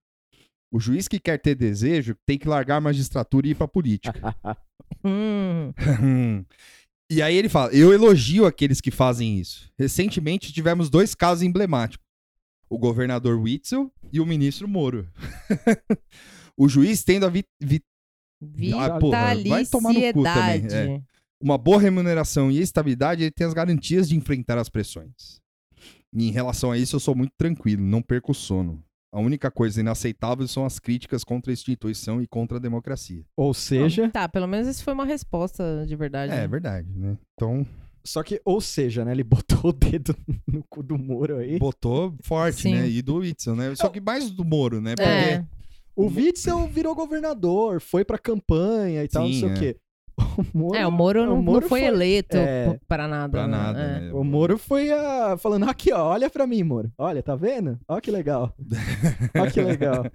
O juiz que quer ter desejo tem que largar a magistratura e ir pra política. *laughs* Hum. *laughs* e aí ele fala: Eu elogio aqueles que fazem isso. Recentemente tivemos dois casos emblemáticos: o governador Witzel e o ministro Moro. *laughs* o juiz tendo a vi- vi- Ah, porra, vai tomar no cu também, Vitaliciedade. uma boa remuneração e estabilidade, ele tem as garantias de enfrentar as pressões. E em relação a isso, eu sou muito tranquilo, não perco o sono. A única coisa inaceitável são as críticas contra a instituição e contra a democracia. Ou seja, Tá, pelo menos isso foi uma resposta de verdade. É, é verdade, né? Então, só que, ou seja, né? Ele botou o dedo *laughs* no cu do muro aí. botou forte, Sim. né? E do Whitson, né? Só que mais do Moro, né? Porque É. O Witzel virou governador, foi pra campanha e tal, não Sim, sei é. o quê. *laughs* O Moro, É, o Moro não, não Moro foi, eleito é, para nada. pra né? nada, É. né? O Moro foi ah, falando, aqui ó, olha pra mim, Moro. Olha, tá vendo? Olha que legal. *laughs* Olha que legal.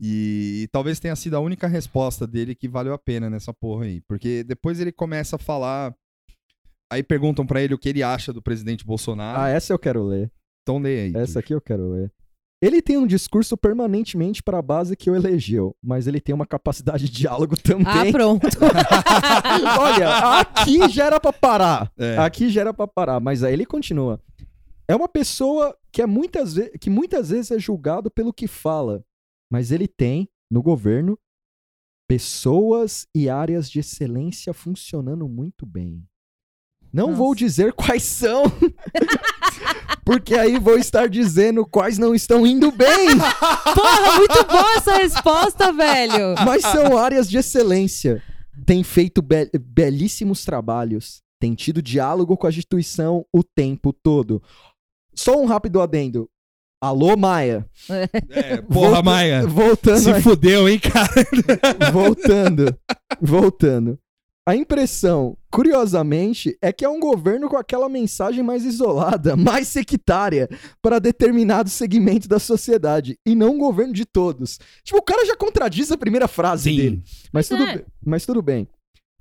E, e talvez tenha sido a única resposta dele que valeu a pena nessa porra aí. Porque depois ele começa a falar. Aí perguntam pra ele o que ele acha do presidente Bolsonaro. Ah, essa eu quero ler. Então lê aí. Essa Tuxo. aqui eu quero ler. Ele tem um discurso permanentemente para a base que o elegeu, mas ele tem uma capacidade de diálogo Ah, também. *laughs* pronto. *laughs* Olha, aqui já era pra parar. É. Aqui já era pra parar, mas aí ele continua. É uma pessoa que, é muitas que muitas vezes é julgado pelo que fala, mas ele tem, no governo, pessoas e áreas de excelência funcionando muito bem. Não Nossa. vou dizer quais são, *laughs* porque aí vou estar dizendo quais não estão indo bem. *laughs* Porra, muito boa essa resposta, velho. Mas são áreas de excelência. Tem feito be- belíssimos trabalhos. Tem tido diálogo com a instituição o tempo todo. Só um rápido adendo. Alô, Maia. É, porra, Volta- Maia. Voltando Se aí. fudeu, hein, cara? voltando, voltando. A impressão, curiosamente, é que é um governo com aquela mensagem mais isolada, *laughs* mais sectária para determinado segmento da sociedade e não um governo de todos. Tipo, o cara já contradiz a primeira frase dele. Mas tudo, é. bem, mas tudo bem.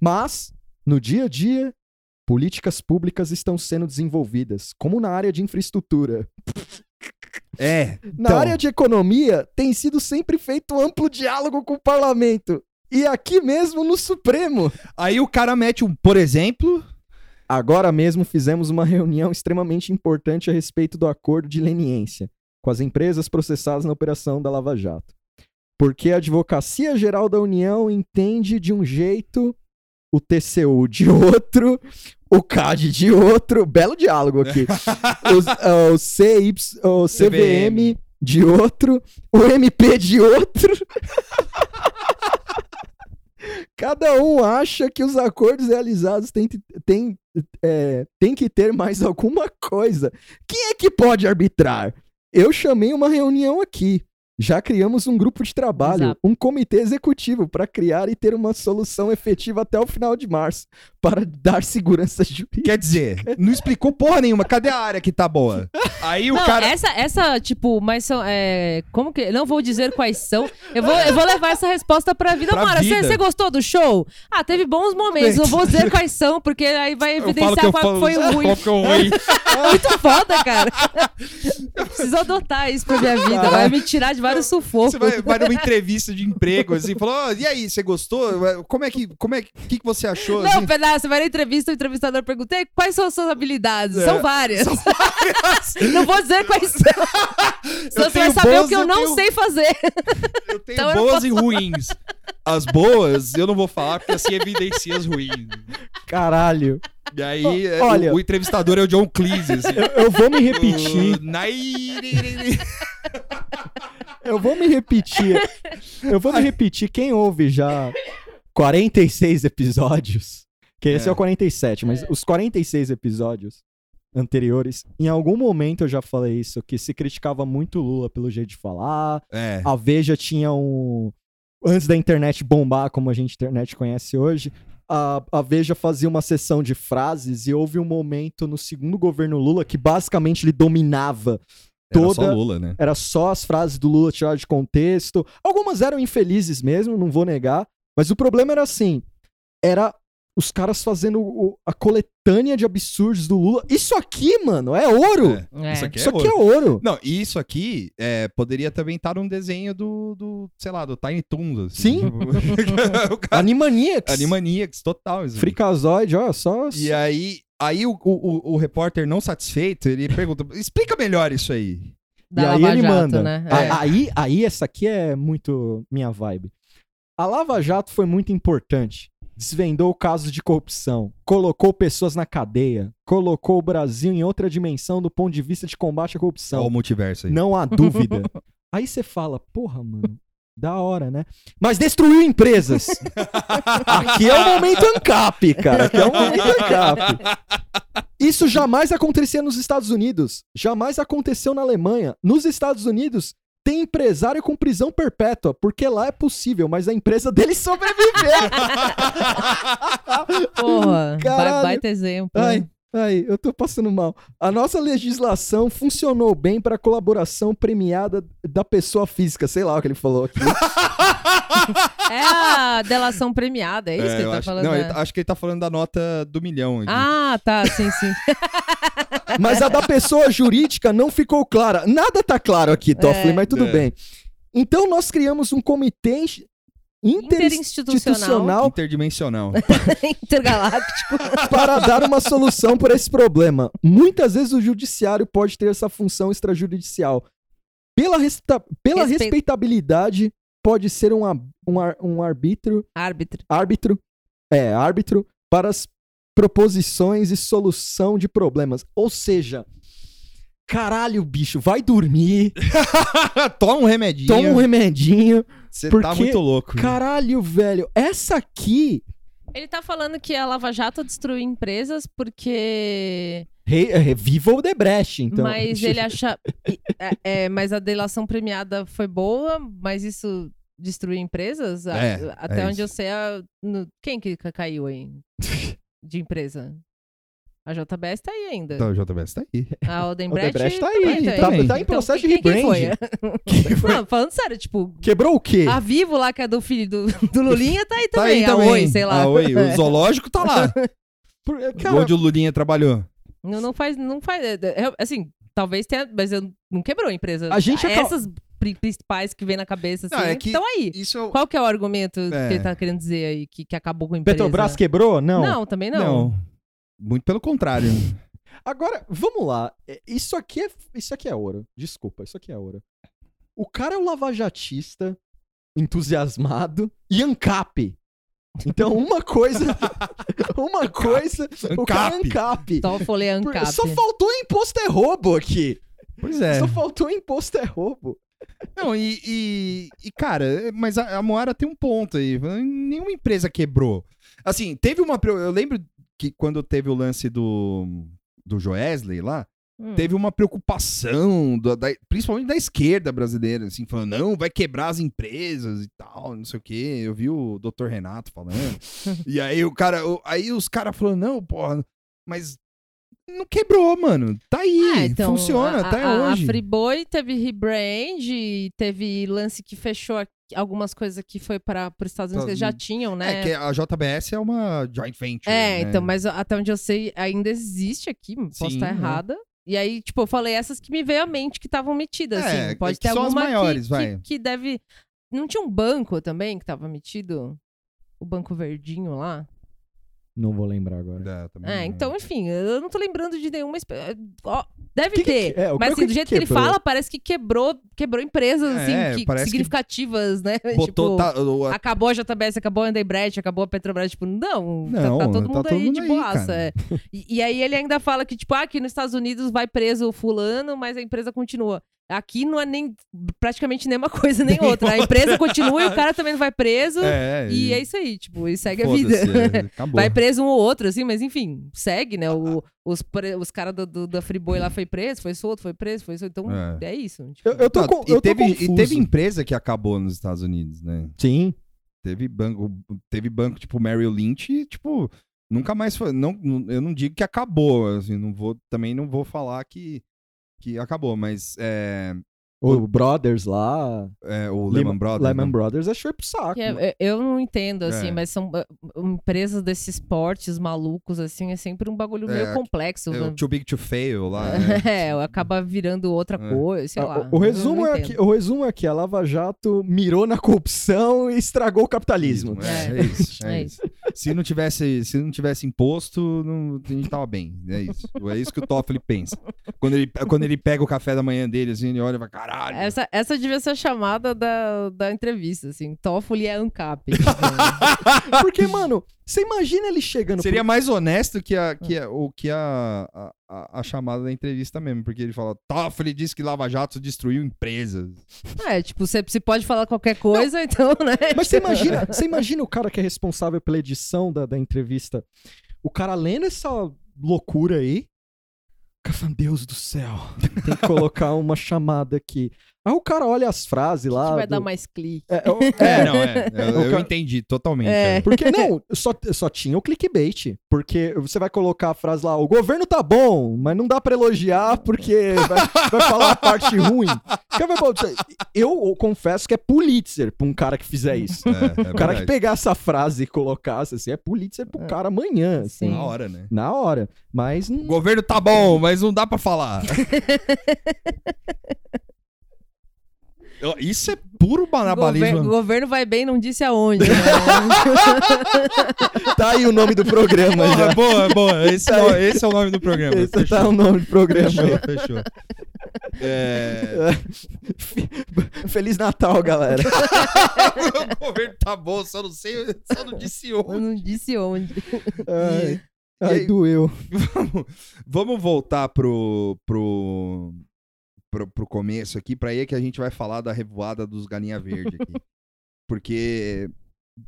Mas, no dia a dia, políticas públicas estão sendo desenvolvidas, como na área de infraestrutura. É. Na Então. área de economia, tem sido sempre feito amplo diálogo com o parlamento. E aqui mesmo no Supremo. Aí o cara mete um, por exemplo. Agora mesmo fizemos uma reunião extremamente importante a respeito do acordo de leniência com as empresas processadas na operação da Lava Jato. Porque a Advocacia Geral da União entende de um jeito, o TCU de *laughs* outro, o CAD de outro. Belo diálogo aqui. *laughs* Os- ah, o, CY, o CVM de outro, o MP de outro. *laughs* Cada um acha que os acordos realizados têm, é, que ter mais alguma coisa. Quem é que pode arbitrar? Eu chamei uma reunião aqui. Já criamos um grupo de trabalho, Exato. um comitê executivo para criar e ter uma solução efetiva até o final de março, para dar segurança *laughs* jurídica. Quer dizer, não explicou porra nenhuma. Cadê a área que tá boa? Aí o Não, cara. essa, essa, tipo, mas são. É, como que. Não vou dizer quais são. Eu vou, eu vou levar essa resposta pra vida. Pra Mara, você gostou do show? Ah, teve bons momentos. Não vou dizer quais são, porque aí vai evidenciar qual falo foi o ruim. qual que é o ruim. *laughs* É muito foda, cara. Eu preciso adotar isso pra minha vida. Vai me tirar de vários sufocos. Você vai, vai numa entrevista de emprego, assim, falou, "Ó, e aí, você gostou? Como é que, como é que, que que você achou? Não, assim? pera, você vai na entrevista, o entrevistador pergunta "Ei, quais são as suas habilidades. É. São várias. *laughs* não vou dizer quais são. *laughs* Senão você vai saber o boas que e eu eu não tenho- sei fazer. *laughs* Eu tenho Então eu boas e ruins. As boas eu não vou falar porque assim evidencia as ruins. Caralho. E aí é, Olha- o, o entrevistador é o John Cleese. Assim. Eu, eu vou me repetir. O Eu vou me repetir. Eu vou me repetir. Quem ouve já 46 episódios, que esse é, É. o 47, mas os 46 episódios anteriores, em algum momento eu já falei isso, que se criticava muito o Lula pelo jeito de falar. É. A Veja tinha um. Antes da internet bombar, como a gente internet conhece hoje, a, a Veja fazia uma sessão de frases e houve um momento no segundo governo Lula que basicamente ele dominava Era toda só Lula, né? era só as frases do Lula tiradas de contexto. Algumas eram infelizes mesmo, não vou negar. Mas o problema era assim: era os caras fazendo o- a coletânea de absurdos do Lula. Isso aqui, mano, é ouro! É. É. Isso aqui é Isso aqui ouro. é ouro. Não, e isso aqui é, poderia também estar num desenho do, do, sei lá, do Tiny Toons. assim. Sim. *laughs* cara, Animaniacs. Animaniacs, total. assim. Fricazoide, olha só. E aí, aí o, o, o, o repórter não satisfeito, ele pergunta, explica melhor isso aí. Da e aí Lava ele Jato, manda. né? É. Aí, aí essa aqui é muito minha vibe. A Lava Jato foi muito importante. Desvendou o caso de corrupção, colocou pessoas na cadeia, colocou o Brasil em outra dimensão do ponto de vista de combate à Olha corrupção. o multiverso aí. *laughs* Não há dúvida. aí você fala, porra, mano, da hora, né? Mas destruiu empresas. *laughs* Aqui é o momento ANCAP, cara. Aqui é o momento ANCAP. Isso jamais acontecia nos Estados Unidos. Jamais aconteceu na Alemanha. Nos Estados Unidos, tem empresário com prisão perpétua, porque lá é possível, mas a empresa dele sobreviver. *laughs* Porra, Caralho. ba- baita exemplo. Ai, ai, eu tô passando mal. A nossa legislação funcionou bem para colaboração premiada da pessoa física. Sei lá o que ele falou aqui. *laughs* É a delação premiada, é isso É, que ele tá acho, falando. não, né? ele tá- acho que ele tá falando da nota do milhão. aqui. Ah, tá, sim, sim. *laughs* Mas a da pessoa jurídica não ficou clara. Nada tá claro aqui, Toffoli, É. mas tudo É. bem. Então nós criamos um comitê interinstitucional Interdimensional. *laughs* Intergaláctico. *laughs* para dar uma solução para esse problema. Muitas vezes o judiciário pode ter essa função extrajudicial. Pela, respeita- pela Respeito. respeitabilidade, pode ser um, um, um arbítrio, Árbitro. árbitro, é, árbitro para as proposições e solução de problemas. Ou seja, caralho, bicho, vai dormir, *laughs* Toma um remedinho. toma um remedinho. Você tá muito louco. Caralho, velho, essa aqui Ele tá falando que a Lava Jato destruiu empresas porque. Re, é, viva o Debrecht, então. mas ele acha. é, é, mas a delação premiada foi boa, mas isso destruiu empresas? É, Até é onde isso. eu sei, a- no- quem que ca- caiu aí? *laughs* De empresa? A JBS tá aí ainda. Então, o JBS tá aí. A *laughs* O Odebrecht, Debrecht tá também aí, tá tá, aí. tá em Então, processo quem- de quem foi? rebrand. *laughs* Não, falando sério, tipo, Quebrou o quê? a Vivo lá, que é do filho do, *laughs* do Lulinha, tá aí Tá também. aí a também. Oi, sei lá. Ah, oi, o É. zoológico tá lá. Por- cara, onde o Lulinha trabalhou. Não, não faz, não faz. é, é, Assim, talvez tenha, mas eu não quebrou a empresa. A gente Essas pri- principais que vem na cabeça, assim, Não, é que- estão aí. Isso é Qual que é o argumento É. que ele tá querendo dizer aí, que, que acabou com a empresa? Petrobras quebrou? Não. Não, também não. Não. Muito pelo contrário. *laughs* Agora, vamos lá. É, Isso aqui é, isso aqui é ouro. Desculpa, isso aqui é ouro. O cara é o lavajatista, entusiasmado e ANCAP. Então, uma coisa. *laughs* uma coisa. O cara é ANCAP. Só folei Por- ANCAP. Só faltou imposto é roubo aqui. Pois é. Só faltou imposto é roubo. Não, e, e, e, cara, mas a, a Moara tem um ponto aí. Nenhuma empresa quebrou. Assim, teve uma. Eu lembro que quando teve o lance do, do Joesley lá, Hum. teve uma preocupação, da- da- principalmente da esquerda brasileira, assim, falando, não, vai quebrar as empresas e tal, não sei o quê. Eu vi o Dr. Renato falando. *laughs* e aí o cara, o- aí os caras falaram, não, porra, mas não quebrou, mano. Tá aí, Ah, então, funciona, a, até a, hoje. A Friboi teve rebrand, teve lance que fechou aqui- algumas coisas que foi para os Estados Unidos, que já tinham, né? É que a JBS é uma joint venture. É, né? então, mas até onde eu sei, ainda existe aqui, posso Sim, estar é. errada. E aí, tipo, eu falei essas que me veio à mente que estavam metidas, É, assim. Pode que ter são as alguma maiores, que, vai. que, que deve. Não tinha um banco também que tava metido? O banco verdinho lá? Não vou lembrar agora. É, também É, então, enfim, eu não tô lembrando de nenhuma. Ó, deve Que que- ter. é, o mas que- assim, que do jeito que, que ele fala, parece que quebrou, quebrou empresas, assim, É, que- que significativas, né? *laughs* Botou. tipo, tá- o- a- acabou a JBS, acabou a Andebrecht, acabou a Petrobras, tipo, não, tá- Não, tá, todo tá mundo todo aí mundo de aí, boaça. é. E, e aí ele ainda fala que, tipo, ah, aqui nos Estados Unidos vai preso o fulano, mas a empresa continua. Aqui não é nem praticamente nem uma coisa nem outra. A empresa continua e o cara também não vai preso. é, E é isso aí, tipo, e segue a vida. é, *laughs* acabou. Vai preso um ou outro, assim, mas enfim, segue, né? O, os pre- os caras do, do- da Friboi lá foi preso, foi solto, foi preso, foi solto. Então, É. é, isso. tipo. Eu, eu tô, Não, com, e, eu tô teve, e confuso. teve empresa que acabou nos Estados Unidos, né? Sim. Teve banco, teve banco tipo Merrill Lynch e, tipo, nunca mais foi. Não, não- eu não digo que acabou, assim, não vou, também não vou falar que, que acabou, mas é, O Brothers lá. é, o Lehman Brothers. Lehman né? Brothers achou pro saco. Que é- eu não entendo, assim, É. mas são uh, empresas desses portes malucos, assim, é sempre um bagulho É, meio complexo. É, o Too Big to Fail lá. *laughs* né? É, acaba virando outra É. coisa, sei Ah, lá. o, o resumo é que, o resumo é que a Lava Jato mirou na corrupção e estragou o capitalismo. É, é isso. *laughs* É É isso. Se não tivesse, se não tivesse imposto, não, a gente tava bem. É isso. É isso que o Toffoli pensa. Quando ele, quando ele pega o café da manhã dele, assim, ele olha e fala, caralho. Essa, essa devia ser a chamada da, da entrevista, assim. Toffoli é ANCAP. *laughs* Porque, mano, você imagina ele chegando Seria mais honesto que a, que a, o que a, a, a- chamada da entrevista mesmo, porque ele fala, Toffoli disse que Lava Jato destruiu empresas. é, tipo, você se pode falar qualquer coisa, então, né? pro... Mas você imagina, você imagina o cara que é responsável pela edição da, da entrevista, o cara lendo essa loucura aí, o cara fala, Deus do céu, tem que colocar uma chamada aqui. Aí o cara olha as frases lá. que vai do- dar mais clique. É, o- *laughs* É, é, não, é. Eu, eu cara- entendi totalmente. É. é. Porque *laughs* não, só, só tinha o clickbait. Porque você vai colocar a frase lá, o governo tá bom, mas não dá pra elogiar porque vai, vai falar a parte ruim. Quer ver, pô, Eu confesso que é Pulitzer pra um cara que fizer isso. É, é O cara que pegar essa frase e colocasse assim, é Pulitzer pro cara amanhã, assim, Sim. Na hora, né? na hora. Mas O governo tá bom, mas não dá pra falar. *laughs* Eu- Isso é puro banabalismo. o governo vai bem, não disse aonde. né? *laughs* tá aí o nome do programa já. Boa, boa, boa. Esse, é, o- esse é o nome do programa. Esse Fechou, tá o nome do programa. fechou, fechou. É... *laughs* Feliz Natal, galera. *laughs* o governo tá bom, só não sei, só não disse Eu onde. não disse onde. Ai, E ai aí- doeu. Vamos, vamos voltar pro, pro, pro, pro começo aqui, pra aí é que a gente vai falar da revoada dos galinha verde aqui. *laughs* Porque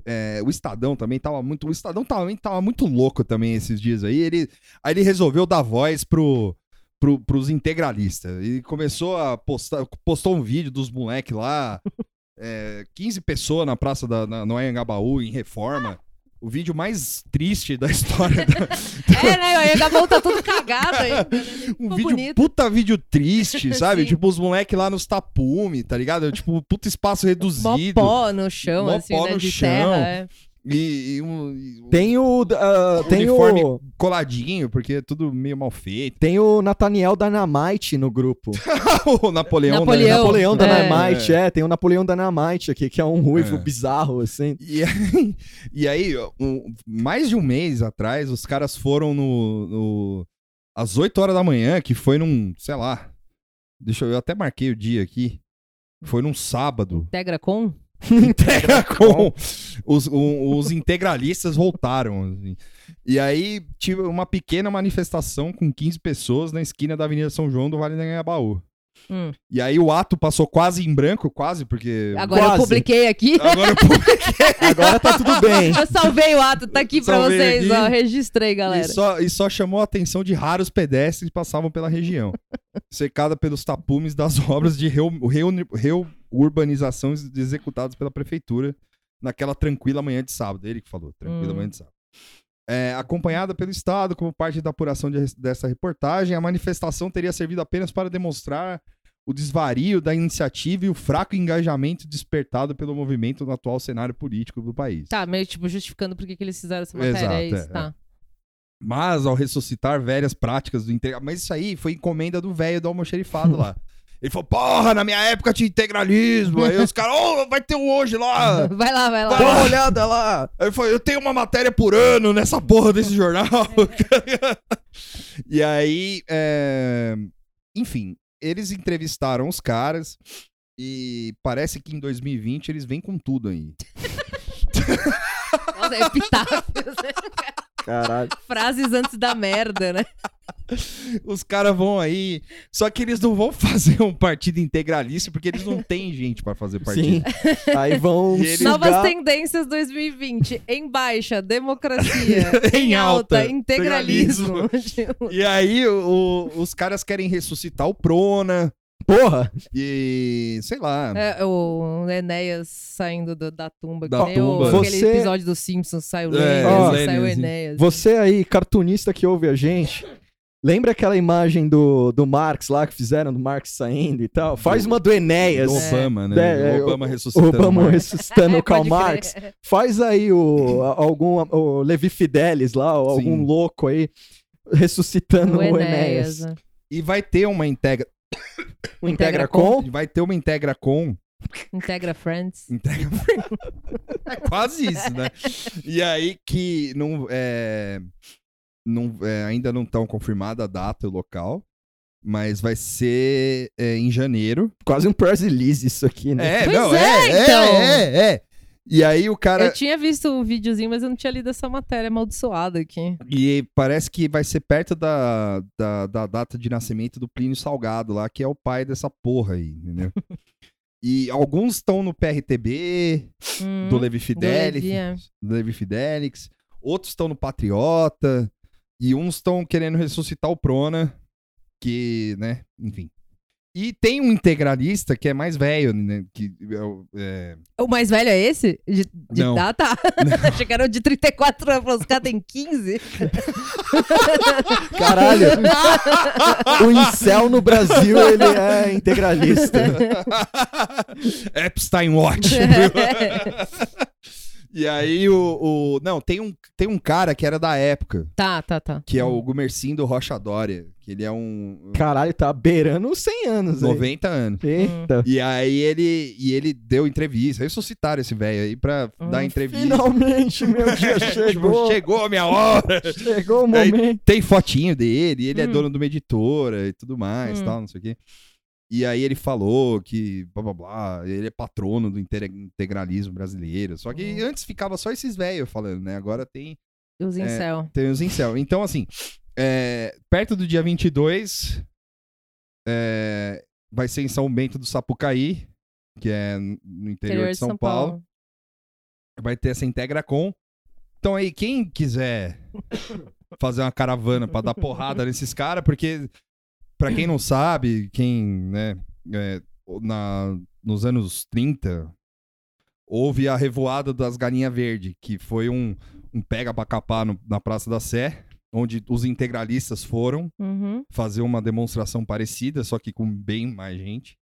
é, o Estadão também tava muito. O Estadão também tava muito louco também esses dias aí. Ele, aí ele resolveu dar voz pro, pro, pros integralistas. E começou a postar. Postou um vídeo dos moleques lá. *laughs* é, 15 pessoas na praça da na, no Anhangabaú, em reforma. O vídeo mais triste da *laughs* história. da- *laughs* É, né? Anhangabaú tá tudo cagado ainda. né? *laughs* um Ficou vídeo, bonito. puta vídeo triste, sabe? Tipo, os moleques lá nos tapume, tá ligado? Tipo, puta espaço Mó reduzido. pó no chão, Mó assim, pó né? no de chão. terra. é. E, e um, e Tem o. ah, tem uniforme o. coladinho, porque é tudo meio mal feito. Tem o Nathaniel Dynamite no grupo. *laughs* o Napoleão, Napoleão. Né? Napoleão É. Dynamite, é. Tem o Napoleão Dynamite aqui, que é um ruivo É. bizarro, assim. E aí, *laughs* e aí um- mais de um mês atrás, os caras foram no, no- às 8 horas da manhã, que foi num, sei lá. Deixa eu, eu até marquei o dia aqui. Foi num sábado. Integra com? *laughs* Integra com os, o- os integralistas voltaram. assim. E aí tive uma pequena manifestação com 15 pessoas na esquina da Avenida São João do Vale do Anhangabaú. Hum. E aí o ato passou quase em branco, quase, porque. Agora eu Quase. publiquei aqui. Agora eu publiquei. *laughs* Agora tá tudo bem. Eu salvei o ato, tá aqui pra Salvei vocês, aqui. ó. Registrei, galera. E só, e só chamou a atenção de raros pedestres que passavam pela região, cercada pelos tapumes das *laughs* obras de reu- reu- reurbanização executadas pela prefeitura naquela tranquila manhã de sábado. Ele que falou, tranquila Hum. manhã de sábado. É, acompanhada pelo Estado como parte da apuração de- dessa reportagem, a manifestação teria servido apenas para demonstrar o desvario da iniciativa e o fraco engajamento despertado pelo movimento no atual cenário político do país. Tá, meio tipo justificando por que eles fizeram essa matéria. Exato, é isso, é, tá. Mas ao ressuscitar velhas práticas do integralismo. Mas isso aí foi encomenda do velho do almoxerifado *laughs* lá. Ele falou, porra, na minha época tinha integralismo. Aí os caras, ô, vai ter um hoje lá. *laughs* Vai lá, vai lá. Dá uma olhada lá. Aí ele falou, eu tenho uma matéria por ano nessa porra desse jornal. *laughs* e aí, é, enfim, eles entrevistaram os caras e parece que em 2020 eles vêm com tudo aí. *laughs* Nossa, é epitáfios, né? Caralho. Frases antes da merda, né? *laughs* Os caras vão aí. Só que eles não vão *laughs* fazer um partido integralista porque eles não têm gente pra fazer partido. Sim. *laughs* Aí vão eles-. Novas tendências 2020. Em baixa, democracia. Em em alta, alta, integralismo. E aí o- o- os caras querem ressuscitar o Prona Porra! e sei lá. é, o Enéas saindo do- da tumba. Da que tumba. O, aquele Você- episódio dos Simpsons. Saiu o É, ó, saiu o. Enéas. Você aí, cartunista que ouve a gente, lembra aquela imagem do, do Marx lá que fizeram do Marx saindo e tal? Faz uma do Enéas. Do Obama, né? É, é, o Obama O ressuscitando. Obama Marx. ressuscitando o *laughs* Karl. Marx. Faz aí o, algum o Levi Fidelis lá, Sim. algum louco aí, ressuscitando o, O Enéas. Enéas. né? E vai ter uma integra. O *coughs* Integra Integra Com? Vai ter uma Integra com. Integra Friends. Integra... *laughs* é quase isso, né? E aí que não, é, não, é, ainda não estão confirmada a data e o local. Mas vai ser é, em janeiro. Quase um press release isso aqui, né? É, Pois não, é, é, então. é, é, é. E aí o cara. Eu tinha visto o videozinho, mas eu não tinha lido essa matéria amaldiçoada aqui. E parece que vai ser perto da, da, da data de nascimento do Plínio Salgado lá, que é o pai dessa porra aí, entendeu? *laughs* e alguns estão no PRTB, Hum, do Levi Fidelix, Levi, é. do Levi Fidelix, outros estão no Patriota, e uns estão querendo ressuscitar o Prona, que, né, enfim. E tem um integralista que é mais velho, né, que é o- é, O mais velho é esse? De, de Não. Tá. *laughs* Achei que era o de 34 anos. Os caras têm 15. Caralho! *laughs* o incel no Brasil, ele é integralista. *laughs* Epstein Watch. E aí o, o- Não, tem um, tem um cara que era da época, tá, tá, tá. que é o Gumercindo Rocha Dória, que ele é um. Caralho, tá beirando os 100 anos aí. 90 anos. Eita. E aí ele, e ele deu entrevista. Ressuscitaram esse velho aí pra Hum, dar entrevista. Finalmente, meu *laughs* dia Tipo, chegou. chegou a minha hora. Chegou o Aí- momento. Tem fotinho dele, ele é Hum. dono de uma editora e tudo mais, Hum. tal, não sei o quê. E aí ele falou que blá blá blá, ele é patrono do inte- integralismo brasileiro. Só que Hum. antes ficava só esses velhos falando, né? Agora tem, Os incel. tem os incel. Então, assim, é, perto do dia 22, é, vai ser em São Bento do Sapucaí, que é no interior, de São, Paulo. vai ter essa Integracom. Então aí, quem quiser *coughs* fazer uma caravana pra dar porrada *laughs* nesses caras, porque, pra quem não sabe, quem, né, é, na, nos anos 30, houve a revoada das galinhas verde, que foi um, um pega pra capar no- na Praça da Sé, onde os integralistas foram Uhum. fazer uma demonstração parecida, só que com bem mais gente.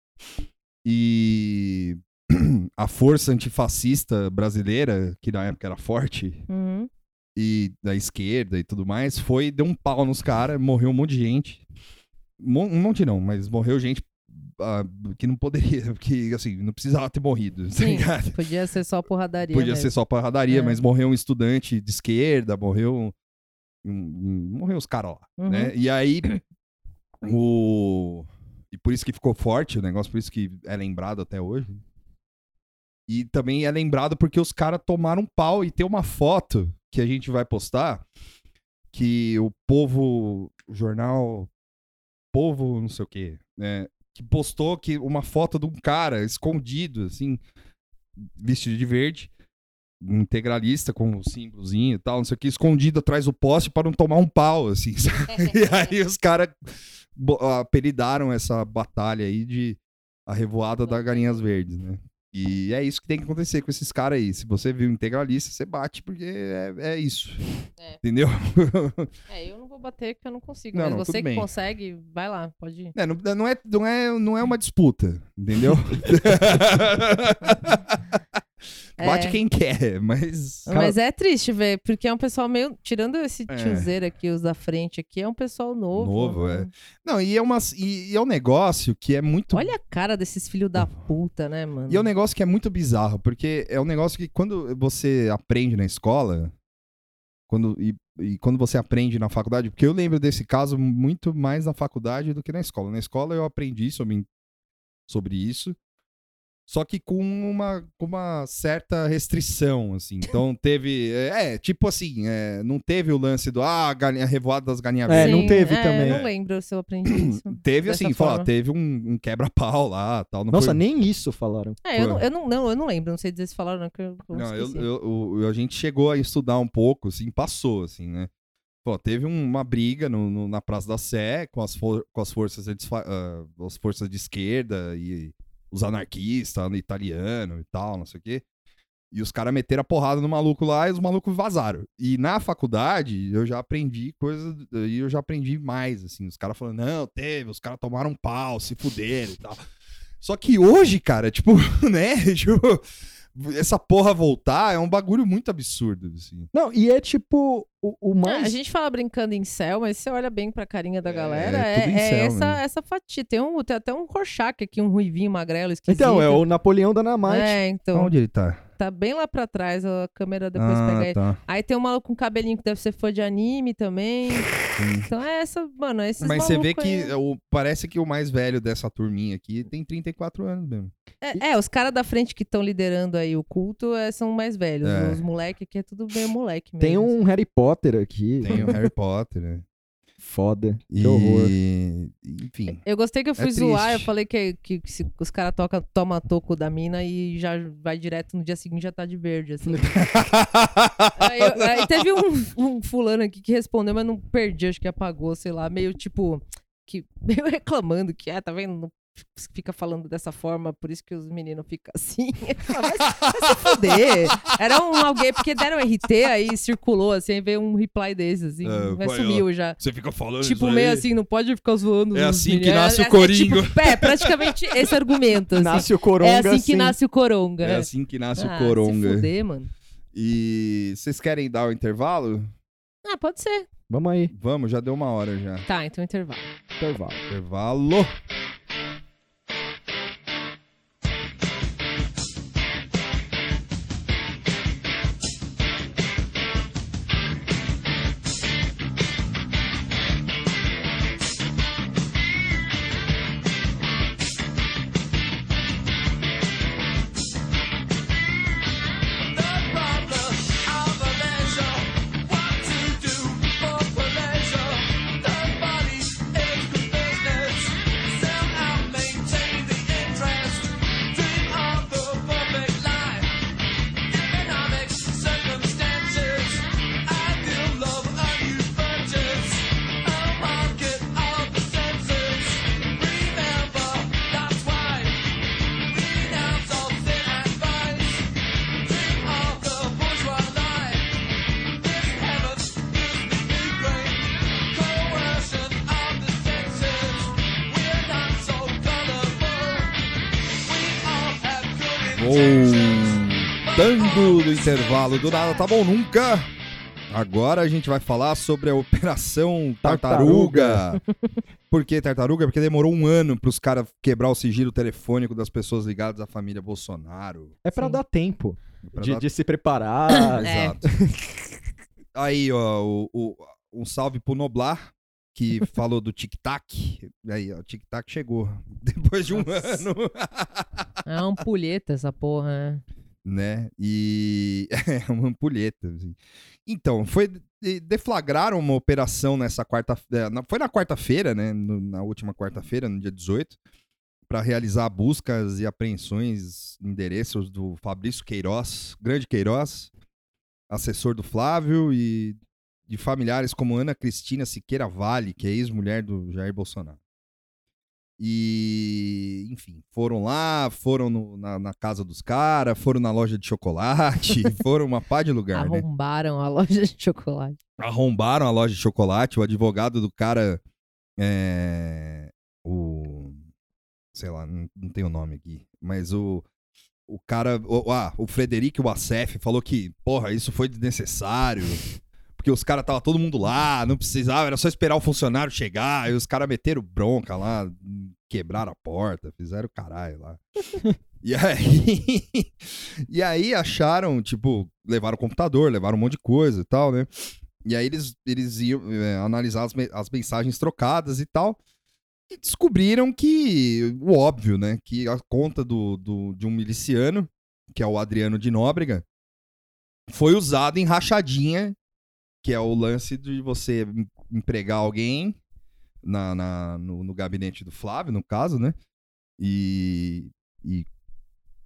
E *clears throat* a força antifascista brasileira, que na época era forte, Uhum. e da esquerda e tudo mais, foi, deu um pau nos caras, morreu um monte de gente. Um monte não, mas morreu gente ah, que não poderia, *laughs* que assim, não precisava ter morrido, tá Sim, ligado? podia ser só porradaria. Podia mesmo. ser só porradaria, É. mas morreu um estudante de esquerda, morreu. um- um- morreu os caras lá, Uhum. né? E aí. O. E por isso que ficou forte o negócio, por isso que é lembrado até hoje. E também é lembrado porque os caras tomaram um pau e tem uma foto que a gente vai postar que o povo. O jornal. Povo, não sei o quê, né? Que postou que uma foto de um cara escondido, assim, vestido de verde, um integralista com o símbolozinho e tal, não sei o que, escondido atrás do poste para não tomar um pau, assim. *laughs* e aí os caras apelidaram essa batalha aí de a revoada da Galinhas Verdes, né? E é isso que tem que acontecer com esses caras aí. Se você viu integralista, você bate, porque é, é isso. *laughs* É. Entendeu? *laughs* É, eu não vou bater porque eu não consigo. Não, mas não, você que bem. consegue, vai lá, pode ir. É, não, não, é, não, é, não é uma disputa, entendeu? *laughs* Bate É. quem quer, mas. Mas é triste, velho, porque é um pessoal meio. Tirando esse É. tiozeiro aqui, os da frente aqui, é um pessoal novo. Novo, né? é. Não, e é, uma, e, e é um negócio que é muito. Olha a cara desses filhos da puta, né, mano? E é um negócio que é muito bizarro, porque é um negócio que quando você aprende na escola, quando, e, e quando você aprende na faculdade, porque eu lembro desse caso muito mais na faculdade do que na escola. Na escola eu aprendi sobre, sobre isso, só que com uma, com uma certa restrição, assim. Então *laughs* teve. É, tipo assim, é, não teve o lance do ah, galinha, revoada das galinhas É, não teve é, também. Eu não lembro se eu aprendi *clears throat* isso. Teve assim, fala, teve um, um quebra-pau lá tal. Não Nossa, foi... nem isso falaram. É, eu não, eu, não, não, eu não lembro, não sei dizer se falaram, não, que eu, eu Não, eu, eu- eu- a gente chegou a estudar um pouco, assim, passou, assim, né? Pô, teve um- uma briga no- no- na Praça da Sé com as, for- com as forças de, desfa- ah, as forças de esquerda e os anarquistas, no italiano e tal, não sei o quê. E os caras meteram a porrada no maluco lá e os malucos vazaram. E na faculdade eu já aprendi coisas, e eu já aprendi mais, assim. Os caras falando, não, teve, os caras tomaram um pau, se fuderam e tal. Só que hoje, cara, *laughs* tipo, né? Tipo, essa porra voltar é um bagulho muito absurdo, assim. Não, e é tipo o, o É, mais. a gente fala brincando em céu, mas você olha bem pra carinha da É, galera, é é, é céu essa, mesmo. essa fatia. Tem, um, tem até um Rorschach aqui, um ruivinho magrelo, esquisito. Então, é o Napoleão Dynamite. É, então. Onde ele tá? Tá bem lá pra trás, a câmera depois ah, pega ele. tá. Aí tem um maluco com cabelinho que deve ser fã de anime também. Sim. Então é essa, mano, é esses Mas você vê que aí. o, parece que o mais velho dessa turminha aqui tem 34 anos mesmo. É, é, os caras da frente que estão liderando aí o culto é, são mais velhos. É. Os moleque aqui é tudo meio moleque mesmo. Tem um Harry Potter aqui. Tem o Harry Potter, né? Foda. E... Que horror. Enfim. Eu gostei que eu fui É zoar, eu falei que, que, que se os caras tomam toco da mina e já vai direto no dia seguinte já tá de verde, assim. *laughs* aí, eu- aí teve um, um fulano aqui que respondeu, mas não perdi, acho que apagou, sei lá, meio tipo, que meio *laughs* reclamando que, ah, tá vendo? Não fica falando dessa forma, por isso que os meninos ficam assim. *laughs* Vai, se- vai se fuder. Era um alguém, porque deram RT, aí circulou, assim, aí veio um reply desses, assim, mas foi, sumiu já. Você fica falando Tipo, meio assim, não pode ficar zoando. É assim que meninos. nasce o é, coringa. É, tipo, é, praticamente esse argumento. Assim. Nasce o Coronga é assim que assim. nasce o coronga. É assim que nasce Ah, o coronga. Se fuder, mano. E vocês querem dar o intervalo? Ah, pode ser. Vamos aí, Vamos, já deu uma hora já. Tá, então intervalo. intervalo. Intervalo. Intervalo do Nada Tá Bom Nunca. Agora a gente vai falar sobre a Operação *laughs* Tartaruga. Por que Tartaruga? Porque demorou um ano para os caras quebrar o sigilo telefônico das pessoas ligadas à família Bolsonaro. É pra Sim. dar tempo Pra de, dar- de se preparar. *coughs* É. Exato. Aí, ó, o, o- um salve pro Noblar, que *laughs* falou do tic-tac. Aí, ó, o tic-tac chegou. *laughs* Depois de um Nossa. ano. É uma ampulheta essa porra, né? Né? E *laughs* é uma ampulheta. assim. Então, foi de- deflagraram uma operação nessa quarta, é, foi na quarta-feira, né? Na última quarta-feira, no dia 18, para realizar buscas e apreensões endereços do Fabrício Queiroz, grande Queiroz, assessor do Flávio e de familiares como Ana Cristina Siqueira Vale, que é ex-mulher do Jair Bolsonaro. E, enfim, foram lá, foram no- na, na casa dos caras, foram na loja de chocolate, *laughs* foram uma pá de lugar, né? Arrombaram a loja de chocolate. Arrombaram a loja de chocolate, o advogado do cara, é, o, sei lá, não, não tem o nome aqui, mas o, o cara, o, ah, o Frederico Wassef falou que, porra, isso foi desnecessário, porque os caras tava todo mundo lá, não precisava, era só esperar o funcionário chegar, e os caras meteram bronca lá, quebraram a porta, fizeram o caralho lá. *laughs* E aí, *laughs* e aí acharam, tipo, levaram o computador, levaram um monte de coisa e tal, né? E aí eles, eles iam é, analisar as, as mensagens trocadas e tal. E descobriram que, o óbvio, né? Que a conta do, do, de um miliciano, que é o Adriano de Nóbrega, foi usada em rachadinha, que é o lance de você em- empregar alguém na, na- no, no gabinete do Flávio, no caso, né? E, e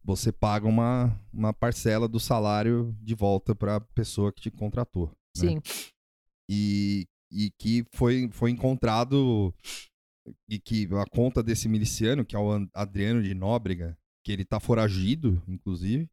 você paga uma, uma parcela do salário de volta para a pessoa que te contratou. né? Sim. e, e que foi, foi encontrado e que a conta desse miliciano, que é o An- Adriano de Nóbrega, que ele tá foragido, inclusive,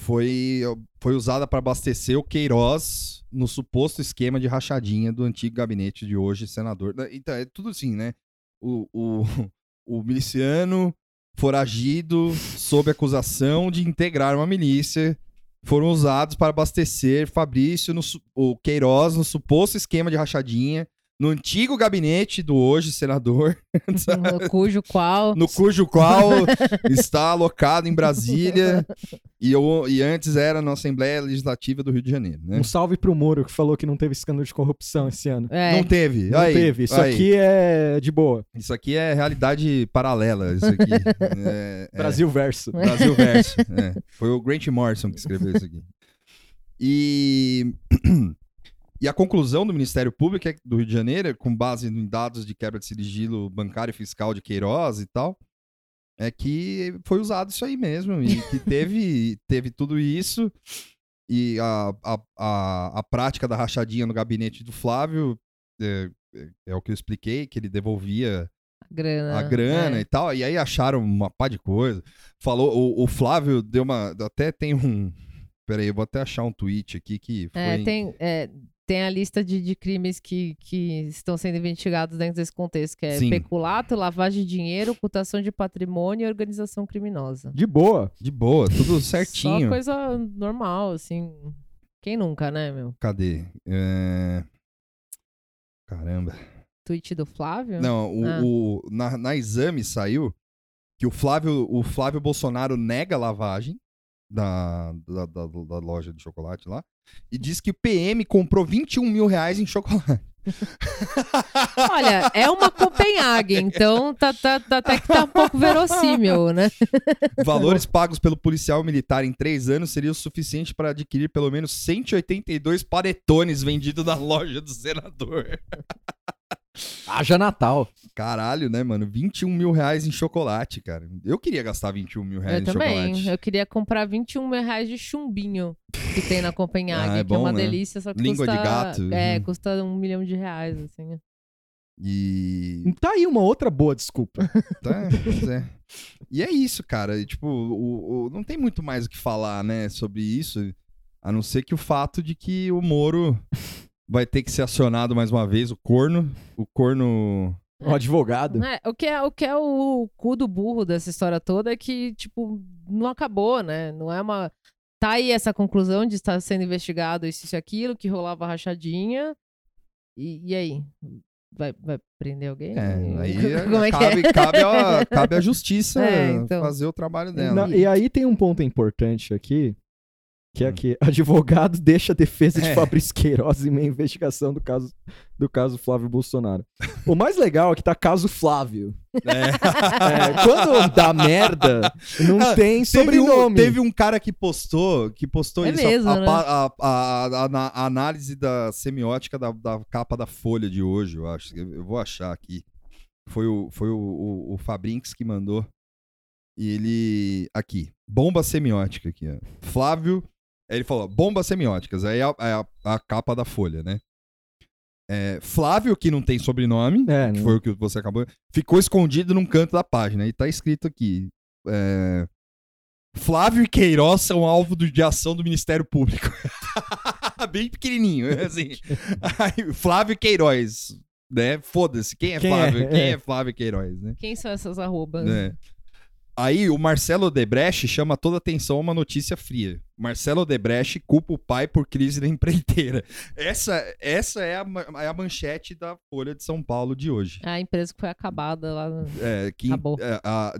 foi, foi usada para abastecer o Queiroz no suposto esquema de rachadinha do antigo gabinete de hoje senador. Então, é tudo assim, né? O, o, *laughs* o miliciano foragido sob acusação de integrar uma milícia foram usados para abastecer Fabrício, no, o Queiroz, no suposto esquema de rachadinha, no antigo gabinete do hoje senador, *laughs* No cujo qual. no cujo qual está alocado em Brasília e, eu- e antes era na Assembleia Legislativa do Rio de Janeiro, né? Um salve pro Moro, que falou que não teve escândalo de corrupção esse ano. É, Não teve. Não Aí, teve. Isso aí. aqui é de boa. Isso aqui é realidade paralela, isso aqui. *laughs* É- é- Brasil verso. Brasil Verso. *laughs* é. Foi o Grant Morrison que escreveu isso aqui. E, *clears throat* e a conclusão do Ministério Público é- do Rio de Janeiro, com base em dados de quebra de sigilo bancário e fiscal de Queiroz e tal, é que foi usado isso aí mesmo. E que *laughs* teve, teve tudo isso. E a, a, a, a prática da rachadinha no gabinete do Flávio é, é- é o que eu expliquei, que ele devolvia grana. a grana é. e tal. E aí acharam uma pá de coisa. Falou, o, o Flávio deu uma. Até tem um. Peraí, eu vou até achar um tweet aqui que foi. É, tem, é, tem a lista de, de crimes que, que estão sendo investigados dentro desse contexto, que é Sim. peculato, lavagem de dinheiro, ocultação de patrimônio e organização criminosa. De boa. De boa, tudo Só certinho. coisa normal, assim. Quem nunca, né, meu? Cadê? É, Caramba. Tweet do Flávio? Não, o, Ah. o- na, na exame saiu que o Flávio, o Flávio Bolsonaro nega a lavagem da, da, da- da loja de chocolate lá e diz que o PM comprou 21 mil reais em chocolate. *laughs* Olha, é uma Copenhague, então tá, tá, tá- até que tá um pouco verossímil, né? *laughs* Valores pagos pelo policial militar em três anos seria o suficiente para adquirir pelo menos 182 panetones vendidos na loja do senador. *laughs* Haja Natal. Caralho, né, mano? 21 mil reais em chocolate, cara. Eu queria gastar 21 mil reais Eu em também. chocolate. Eu queria comprar 21 mil reais de chumbinho que tem na Copenhague, Ah, é que é bom, uma né? delícia, só que Língua de custa... gato. É, Uhum. custa um milhão de reais, assim. E. Tá aí uma outra boa desculpa. *laughs* Tá, pois é. E é isso, cara. E, Tipo, o, o- não tem muito mais o que falar, né, sobre isso. A não ser que o fato de que o Moro vai ter que ser acionado mais uma vez, o corno. O corno Um advogado. É, o, que é, o que é o cu do burro dessa história toda é que, tipo, não acabou, né? Não é uma. Tá aí essa conclusão de estar sendo investigado isso, isso e aquilo, que rolava rachadinha. E, e aí? Vai, vai prender alguém? É, aí *laughs* Como é que cabe, é? cabe, a, cabe a *laughs* justiça É, então. fazer o trabalho dela. Na- e aí tem um ponto importante aqui, que é que *laughs* advogado deixa a defesa de É. Fabrício Queiroz em meia investigação do caso, do caso Flávio Bolsonaro. O mais legal é que tá caso Flávio. É. *laughs* É, quando dá merda, não Ah, tem Teve um, sobrenome. teve um cara que postou, que postou É isso, mesmo, a, né? a- a- a- a- a análise da semiótica da, da capa da Folha de hoje, eu acho. Eu, eu vou achar aqui. Foi o, foi o, o, o Fabrinks que mandou. E ele. Aqui. Bomba semiótica aqui, ó. Flávio. Aí ele falou, bombas semióticas. Aí é a, é a- a capa da Folha, né? É, Flávio, que não tem sobrenome, É, que não- foi o que você acabou. Ficou escondido num canto da página. E tá escrito aqui. é, Flávio e Queiroz são alvo de ação do Ministério Público. *laughs* Bem pequenininho, *laughs* assim. Aí, Flávio Queiroz, né? Foda-se, quem é Quem é? Flávio? Quem É. é Flávio Queiroz, né? Quem são essas arrobas? É. Aí o Marcelo Odebrecht chama toda atenção a uma notícia fria. Marcelo Odebrecht culpa o pai por crise da empreiteira. Essa, essa é, a, é a manchete da Folha de São Paulo de hoje. A empresa que foi acabada lá. no- É, quin- Acabou. é, a-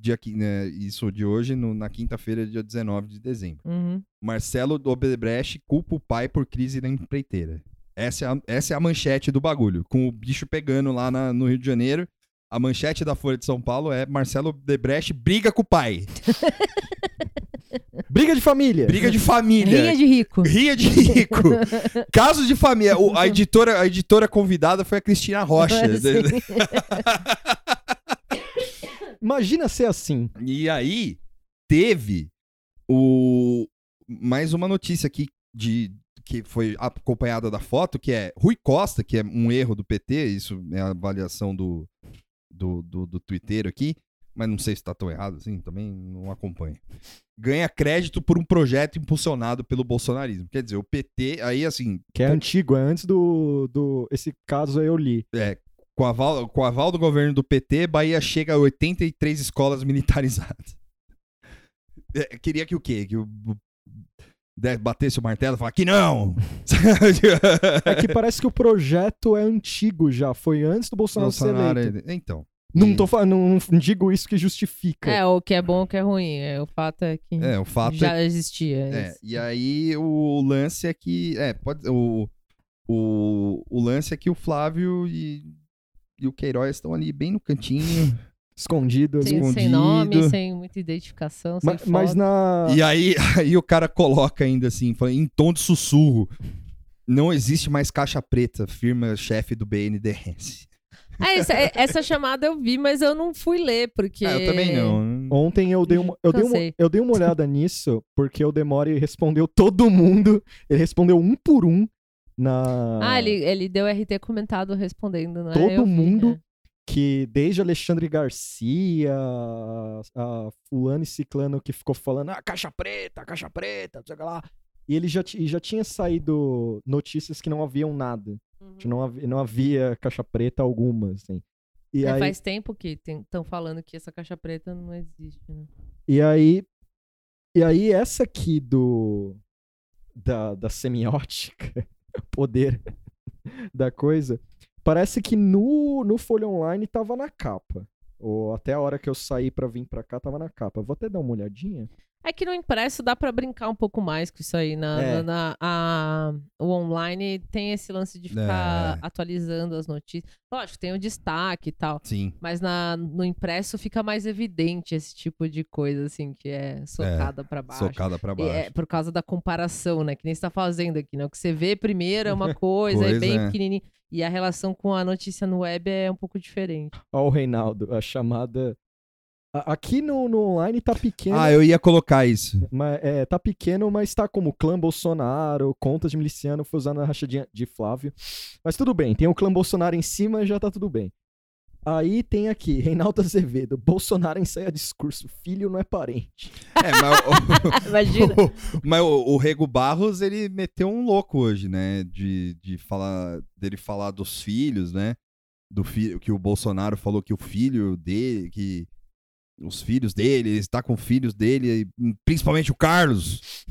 dia, né, isso de hoje, no- na quinta-feira, dia 19 de dezembro. Uhum. Marcelo Odebrecht culpa o pai por crise da empreiteira. Essa é a, essa é a manchete do bagulho. Com o bicho pegando lá na- no Rio de Janeiro. A manchete da Folha de São Paulo é Marcelo Odebrecht briga com o pai. *laughs* Briga de família. Briga de família. Rinha de rico. Ria de rico. *laughs* Caso de família. O- a, editora, a editora convidada foi a Cristina Rocha. *laughs* Imagina ser assim. E aí, teve o mais uma notícia aqui de que foi acompanhada da foto, que é Rui Costa, que é um erro do PT, isso é a avaliação do, do, do, do Twitter aqui, mas não sei se tá tão errado assim, também não acompanho. Ganha crédito por um projeto impulsionado pelo bolsonarismo. Quer dizer, o PT, aí assim, Que é antigo, é antes do, do. Esse caso eu li. é, com, aval, com aval do governo do PT, Bahia chega a 83 escolas militarizadas. *laughs* É, queria que o quê? Que o batesse o martelo e falasse que não! *laughs* É que parece que o projeto é antigo já. Foi antes do Bolsonaro, Bolsonaro, ser eleito. Então. Não, tô, não, não digo isso que justifica. É, o que é bom, o que é ruim. É, o fato é que É, o fato já é, existia. é. E aí o lance é que. É, pode. O, o, o lance é que o Flávio e, e o Queiroz estão ali bem no cantinho. *laughs* Escondido. Sem, sem escondido. nome, sem muita identificação, sem Ma- foto. Mas na. E aí, *laughs* aí o cara coloca ainda assim, em tom de sussurro. Não existe mais caixa preta, firma chefe do BNDES. É, essa, é- essa chamada eu vi, mas eu não fui ler, porque... Ah, eu também não. Ontem eu dei, uma, eu, dei uma, eu dei uma olhada nisso, porque o Demore respondeu todo mundo. Ele respondeu um por um na. Ah, ele, ele deu RT comentado respondendo, né? Todo Eu vi, mundo é. Que desde Alexandre Garcia, a, fulano e ciclano que ficou falando, ah, caixa preta, caixa preta, não sei o que lá. E ele já, e já tinha saído notícias que não haviam nada. Uhum. Não havia, não havia caixa preta alguma, assim. E É, aí, Faz tempo que estão falando que essa caixa preta não existe, né? e aí, e aí essa aqui do da, da semiótica, *laughs* poder da coisa, parece que no, no Folha Online tava na capa. Ou até a hora que eu saí pra vir pra cá tava na capa. Vou até dar uma olhadinha. É que no impresso dá pra brincar um pouco mais com isso aí. Na, É. na- na- a- o online tem esse lance de ficar É. atualizando as notícias. Lógico, tem o destaque e tal. Sim. Mas na, no impresso fica mais evidente esse tipo de coisa, assim, que é socada pra baixo. Socada pra E baixo. É por causa da comparação, né? Que nem você tá fazendo aqui, né? O que você vê primeiro é uma *laughs* coisa, é Coisa, bem é. pequenininho. E a relação com a notícia no web é um pouco diferente. Ó, o Reinaldo, a chamada. Aqui no, no online tá pequeno. Ah, eu ia colocar isso. Mas, é, tá pequeno, mas tá como clã Bolsonaro, contas de miliciano, foi usando a rachadinha de Flávio. Mas tudo bem, tem o clã Bolsonaro em cima, já tá tudo bem. Aí tem aqui, *laughs* Reinaldo Azevedo, Bolsonaro ensaia discurso, filho não é parente. É, mas, o, *laughs* Imagina. *laughs* mas o, o Rego Barros, ele meteu um louco hoje, né? De, de falar, dele falar dos filhos, né? do filho, que o Bolsonaro falou que o filho dele, que os filhos dele, ele está com filhos dele, principalmente o Carlos.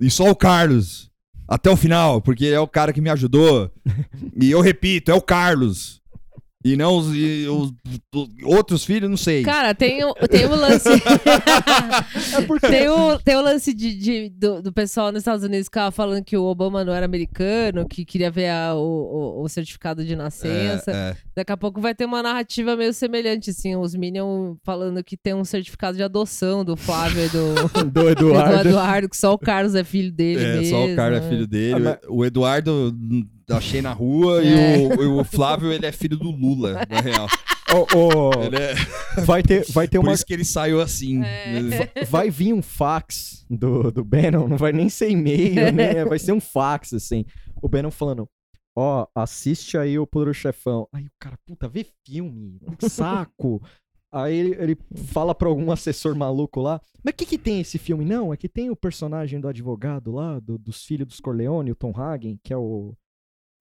E só o Carlos. Até o final, porque é o cara que me ajudou. *laughs* e eu repito, é o Carlos. E não os, e os- os outros filhos, não sei. Cara, tem o, tem o lance. *laughs* É porque tem, o, tem o lance de, de- do, do pessoal nos Estados Unidos que ficava falando que o Obama não era americano, que queria ver a- o, o- certificado de nascença. É, é. Daqui a pouco vai ter uma narrativa meio semelhante, assim. Os Minions falando que tem um certificado de adoção do Flávio e do, *laughs* do *laughs* do Eduardo. Eduardo, que só o Carlos é filho dele É, mesmo. só o cara é filho dele. Ah, mas- O Eduardo achei na rua É. e, o, e o Flávio ele é filho do Lula, na *laughs* real. Ô, ô, Ele é- vai ter, vai ter por uma. isso que ele saiu assim. É. *laughs* Vai vir um fax do, do Bannon, não vai nem ser e-mail, *laughs* né? Vai ser um fax, assim. O Bannon falando. Ó, assiste aí o Poderoso Chefão. Aí o cara, puta, vê filme, saco. Aí ele, ele fala pra algum assessor maluco lá, mas o que que tem esse filme? Não, é que tem o personagem do advogado lá, do- dos filhos dos Corleone, o Tom Hagen, que é o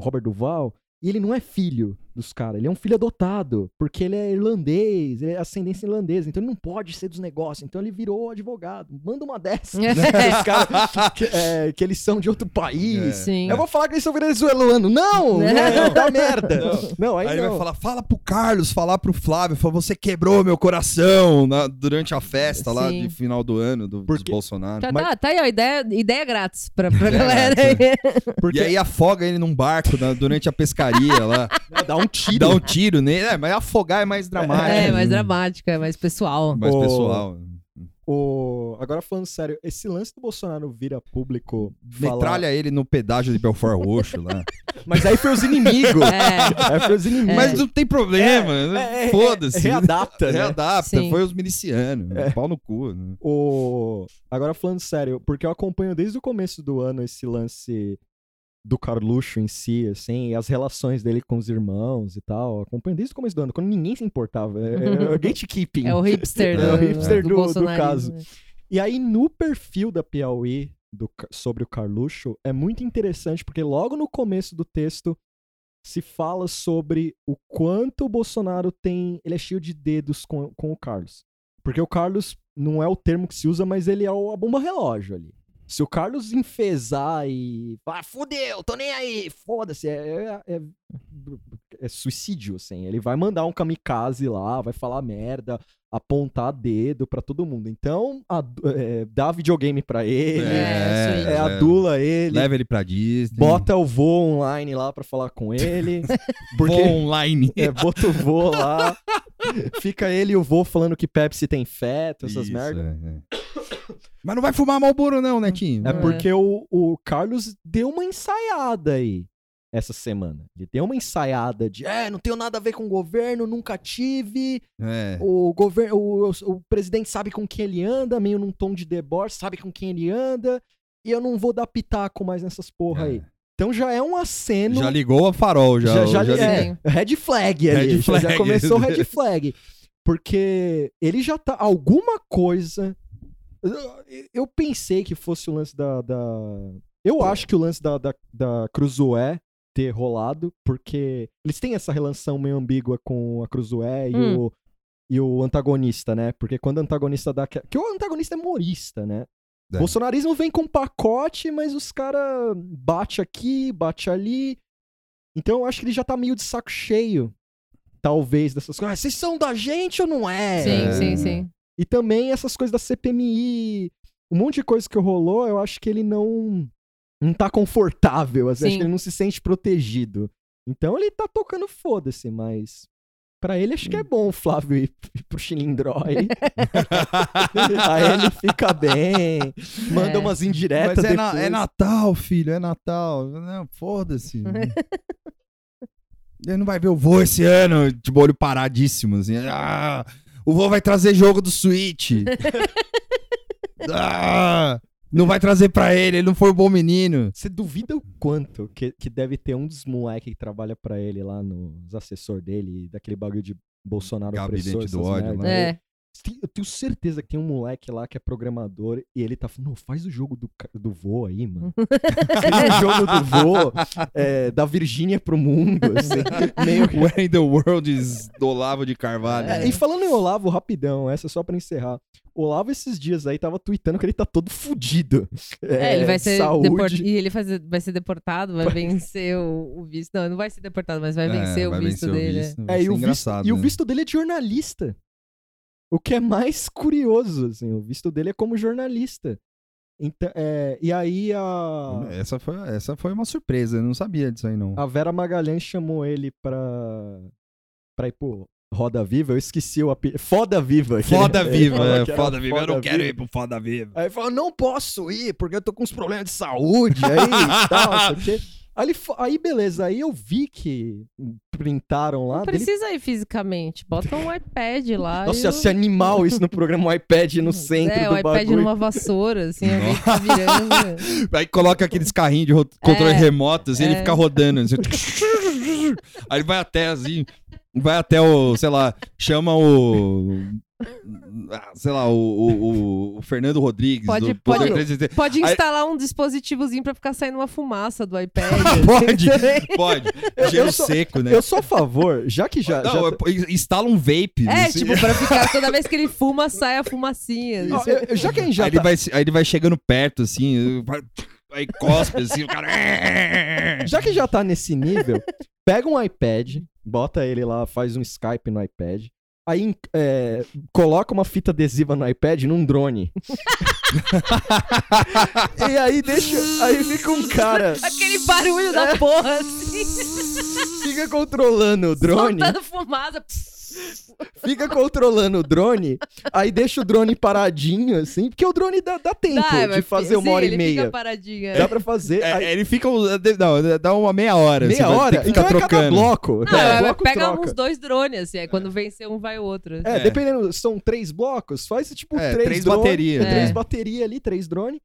Robert Duval, e ele não é filho dos caras, ele é um filho adotado, porque ele é irlandês, ele é ascendência irlandesa, então ele não pode ser dos negócios, então ele virou advogado. Manda uma dessa, né? *laughs* Os caras que, é, que eles são de outro país. Sim. Eu vou falar que eles são venezuelanos. Não! *laughs* Não, dá merda. Não, aí, Aí ele não. vai falar, fala pro Carlos, falar pro Flávio, fala, você quebrou meu coração na- durante a festa lá Sim. de final do ano do, dos Porque- Bolsonaro. Tá, Mas- tá, tá aí, ó, ideia, ideia grátis pra, pra galera grátis, aí. Porque E aí afoga ele num barco na- durante a pescaria lá. dá um tiro. Dá um tiro nele. É, mas afogar é mais dramático. É, mais né? dramática, mais pessoal. Mais O- pessoal. O... Agora falando sério, esse lance do Bolsonaro vira público. falar- Metralha ele no pedágio de Belfort Roxo lá. *laughs* Mas aí foi os inimigos. É. Aí foi os inimigos. Mas não tem problema. É, é, Foda-se. é, readapta, né? Readapta. Sim. Foi os milicianos. Pau no cu. né? O... Agora falando sério, porque eu acompanho desde o começo do ano esse lance do Carluxo em si, assim, e as relações dele com os irmãos e tal. Acompanho desde o começo do ano, quando ninguém se importava. É, é, é *laughs* gatekeeping. É o hipster, *laughs* É do, o hipster do- do caso. né? E aí, no perfil da Piauí do sobre o Carluxo, é muito interessante, porque logo no começo do texto se fala sobre o quanto o Bolsonaro tem. Ele é cheio de dedos com, com o Carlos. Porque o Carlos não é o termo que se usa, mas ele é o- a bomba relógio ali. Se o Carlos enfesar e. Ah, fudeu, tô nem aí, foda-se. É, é, é- é suicídio, assim. Ele vai mandar um kamikaze lá, vai falar merda, apontar dedo pra todo mundo. Então, a- é, dá videogame pra ele, É, aí. é, adula ele, Leva ele pra Disney. bota o vô online lá pra falar com ele. *laughs* porque Vou online. é, bota o vô lá. Fica ele e o vô falando que Pepsi tem feto, essas merdas. é, é. Mas não vai fumar Malboro não, Netinho. É porque o, o Carlos deu uma ensaiada aí essa semana. Ele deu uma ensaiada de, é, não tenho nada a ver com o governo, nunca tive. É. O governo, o, o presidente sabe com quem ele anda, meio num tom de deboche, sabe com quem ele anda. E eu não vou dar pitaco mais nessas porra aí. Então já é um aceno. Já ligou a farol, já. já, já, já é, red flag ali. Red já- Já flag. começou o red *laughs* flag. Porque ele já tá. Alguma coisa. Eu- pensei que fosse o lance da. da- eu acho que o lance da, da, da Cruzoé ter rolado, porque eles têm essa relação meio ambígua com a Cruzoé e, Hum. o, e o antagonista, né? Porque quando o antagonista dá. Que o antagonista é humorista, né? É. Bolsonarismo vem com pacote, mas os caras bate aqui, bate ali. Então eu acho que ele já tá meio de saco cheio. Talvez dessas coisas. Ah, vocês são da gente ou não é? Sim, É. sim, sim. E também essas coisas da CPMI. Um monte de coisa que rolou, eu acho que ele não. Não tá confortável. Assim, acho que ele não se sente protegido. Então ele tá tocando foda-se, mas. Pra ele acho que é bom o Flávio ir ir pro Chilindrói. *laughs* Aí ele fica bem, manda É. umas indiretas Mas é, na- depois. é Natal, filho, é Natal. Não, foda-se. *laughs* Ele não vai ver o vô esse ano, de olho paradíssimo, assim. Ah, o vô vai trazer jogo do Switch. *laughs* Ah, não vai trazer pra ele, ele não foi um bom menino. Você duvida o quanto que, que deve ter um dos moleques que trabalha pra ele lá nos assessor dele, daquele bagulho de Bolsonaro Gabinete opressor, do ódio aí? É. Eu tenho certeza que tem um moleque lá que é programador e ele tá falando, "Não, faz o jogo do, do vô aí, mano. *laughs* faz o jogo do vô, é, da Virgínia pro mundo, assim, *laughs* meio Where in the world is do Olavo de Carvalho? É, e falando em Olavo, rapidão, essa é só pra encerrar. Olavo esses dias aí tava tweetando que ele tá todo fudido. É, ele vai ser saúde. deportado. E ele vai ser, vai ser deportado, vai vencer o, o visto. Não, não vai ser deportado, mas vai vencer É, o vai visto vencer o dele. visto, É, e ser o, visto, engraçado, e o né? visto dele é de jornalista. O que é mais curioso, assim, o visto dele é como jornalista. Então, é, e aí a, Essa foi, essa foi uma surpresa, eu não sabia disso aí, não. a Vera Magalhães chamou ele pra, pra ir pro Roda Viva. Eu esqueci o apelido. Foda Viva. Foda *laughs* ele Viva, é, Foda Viva. Eu não Foda quero Viva. ir pro Foda Viva. Aí ele falou, não posso ir, porque eu tô com uns problemas de saúde aí e tal, não sei o quê. *laughs* Aí, ele aí, beleza, aí eu vi que printaram lá. Não dele- precisa ir fisicamente. Bota um iPad lá. Nossa, ia ser animal isso no programa o iPad no *laughs* centro é, do o iPad bagulho. numa vassoura, assim, tá virando. *laughs* Aí coloca aqueles carrinhos de ro- controle É, remoto, assim, ele é. fica rodando. assim. *laughs* Aí ele vai até, assim, vai até o, sei lá, chama o... ah, Sei lá, o, o- o Fernando Rodrigues. Pode- pode- 360. Pode Aí- instalar um dispositivozinho pra ficar saindo uma fumaça do iPad. *laughs* Pode, assim, pode. Eu- Gelo eu sou- seco, né? Eu sou a favor, já que já. Não, já instala um vape. É, assim. tipo, pra ficar toda vez que ele fuma, sai a fumacinha. Ó, eu- eu- já que a gente já aí, tá- ele vai, aí ele vai chegando perto, assim, vai- aí cospe, assim, o cara... Já que já tá nesse nível, pega um iPad, bota ele lá, faz um Skype no iPad. Aí é, coloca uma fita adesiva no iPad num drone. *laughs* e aí deixa. Aí fica um cara. *laughs* Aquele barulho da porra, assim, Fica controlando o drone. soltando fumaça. Fica controlando o drone. Aí deixa o drone paradinho, assim. Porque o drone dá, dá tempo Dá, de fazer sim, uma hora ele e meia. Fica paradinho. Dá pra fazer. É, aí- ele fica. Não, dá uma meia hora. meia vai ter hora. que ficar Então é cada trocando. bloco. Não, É, é, bloco pega troca. uns dois drones, assim, aí quando vencer um, vai o outro. É, É. dependendo, são três blocos, faz tipo É, três, três baterias, é, Três né? baterias ali, três drones.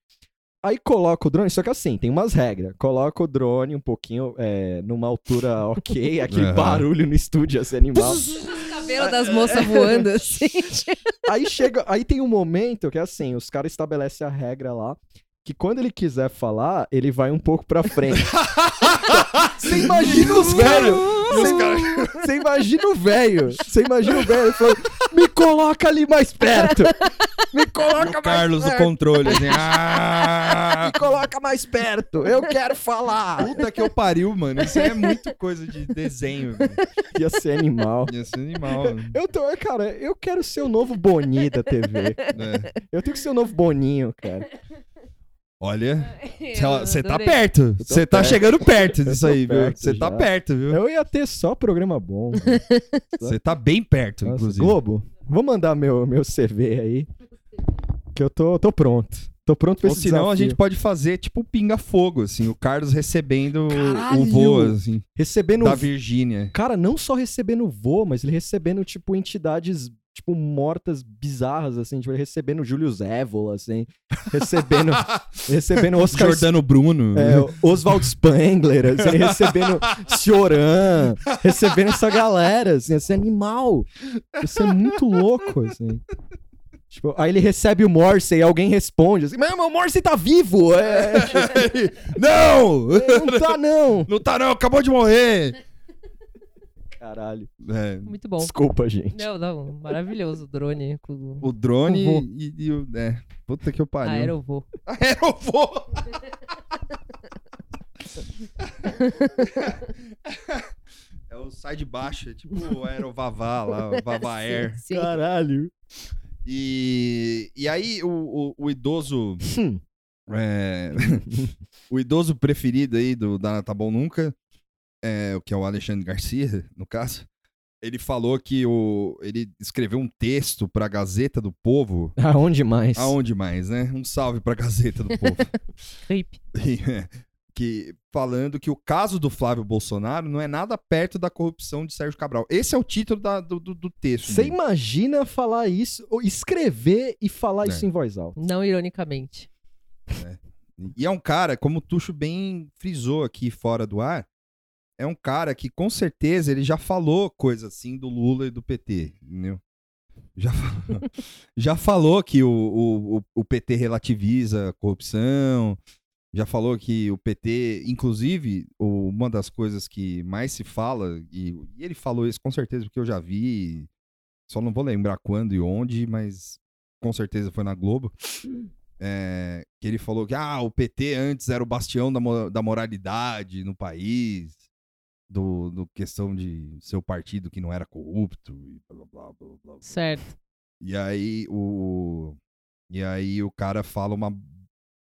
Aí coloca o drone, só que assim, tem umas regras. Coloca o drone um pouquinho é, numa altura ok, *laughs* aquele Aham. barulho no estúdio, assim, animal. Os cabelos das moças voando, assim. aí chega, aí tem um momento que é assim, os caras estabelecem a regra lá, que quando ele quiser falar, ele vai um pouco pra frente. *laughs* Você imagina os velhos. Você imagina o velho. Você imagina o velho falando, me coloca ali mais perto. Me coloca o mais Carlos no perto. controle, assim. *laughs* Ah, Me coloca mais perto. Eu quero falar. puta que eu pariu, mano. Isso é muito coisa de desenho. velho. Ia ser animal. Ia ser animal. mano. Eu tô, cara, eu quero ser o novo Boni da TV. É. Eu tenho que ser o novo Boninho, cara. Olha, *laughs* você tá adorei. perto. Você tá perto. chegando perto disso aí, viu? perto Você tá perto, viu? Eu ia ter só programa bom. Você *laughs* tá bem perto, Nossa, inclusive. Globo, vou mandar meu, meu CV aí. Que eu tô, tô pronto. Tô pronto pra Ou esse senão a desafio. gente pode fazer tipo pinga-fogo, assim, o Carlos recebendo o Caralho! voo, assim, Recebendo. da Virgínia. Cara, não só recebendo voo, mas ele recebendo, tipo, entidades, tipo, mortas bizarras, assim. Tipo, recebendo Julius Evola, assim. Recebendo. recebendo Oscar. Jordano Bruno. É, Oswald Spengler, assim, recebendo Cioran, recebendo essa galera, assim, esse animal. Isso é muito louco, assim. Tipo, aí ele recebe o Morse e alguém responde assim, mas o Morse tá vivo! É, não! não tá, não! Não tá não, acabou de morrer. Caralho. É, Muito bom. Desculpa, gente. Não, não, maravilhoso o drone com o drone O e, e o... É, puta que eu pariu. aerovô. Aerovô! *laughs* é o sai de baixo, é tipo o Aerovavá lá, o Vavá Air. Sim, sim. Caralho. E, e aí o, o, o idoso... Hum. é, *laughs* o idoso preferido aí do da Tá Bom Nunca, é, o que é o Alexandre Garcia, no caso, ele falou que o, ele escreveu um texto pra Gazeta do Povo. *laughs* Aonde mais? Aonde mais, né? Um salve pra Gazeta do Povo. *laughs* É, que falando que o caso do Flávio Bolsonaro não é nada perto da corrupção de Sérgio Cabral. Esse é o título da- do, do- do texto. Você imagina falar isso, ou escrever e falar É. isso em voz alta? Não ironicamente. E é um cara, como o Tuxo bem frisou aqui fora do ar, é um cara que com certeza ele já falou coisa assim do Lula e do PT, entendeu? Já, falou- *laughs* já falou que o, o, o- PT relativiza a corrupção. Já falou que o PT, inclusive, uma das coisas que mais se fala, e, e ele falou isso com certeza porque eu já vi, só não vou lembrar quando e onde, mas com certeza foi na Globo. é, que ele falou que ah, o PT antes era o bastião da, da moralidade no país, do, do questão de ser o partido que não era corrupto e blá blá blá blá. blá. Certo. E aí o e aí o cara fala uma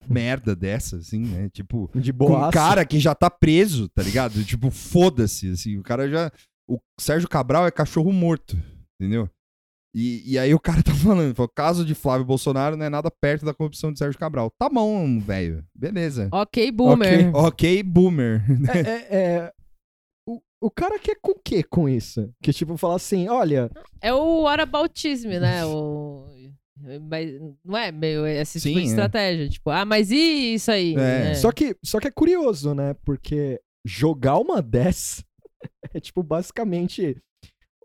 merda dessa assim, né? Tipo, De com boa. um cara que já tá preso, tá ligado? Tipo, foda-se, assim, o cara já o Sérgio Cabral é cachorro morto, entendeu? E, e aí o cara *laughs* tá falando, falou, o caso de Flávio Bolsonaro não é nada perto da corrupção de Sérgio Cabral. Tá bom, velho. Beleza. Ok, boomer. Ok, boomer. *laughs* É, é- é- o, cara quer com o quê com isso? Que tipo, falar assim, olha, É o whataboutism, né? *laughs* O... Mas não é meio esse tipo Sim, de é. estratégia. Tipo, ah, mas e isso aí? É. Só que, só que é curioso, né? Porque jogar uma *laughs* dessa é tipo basicamente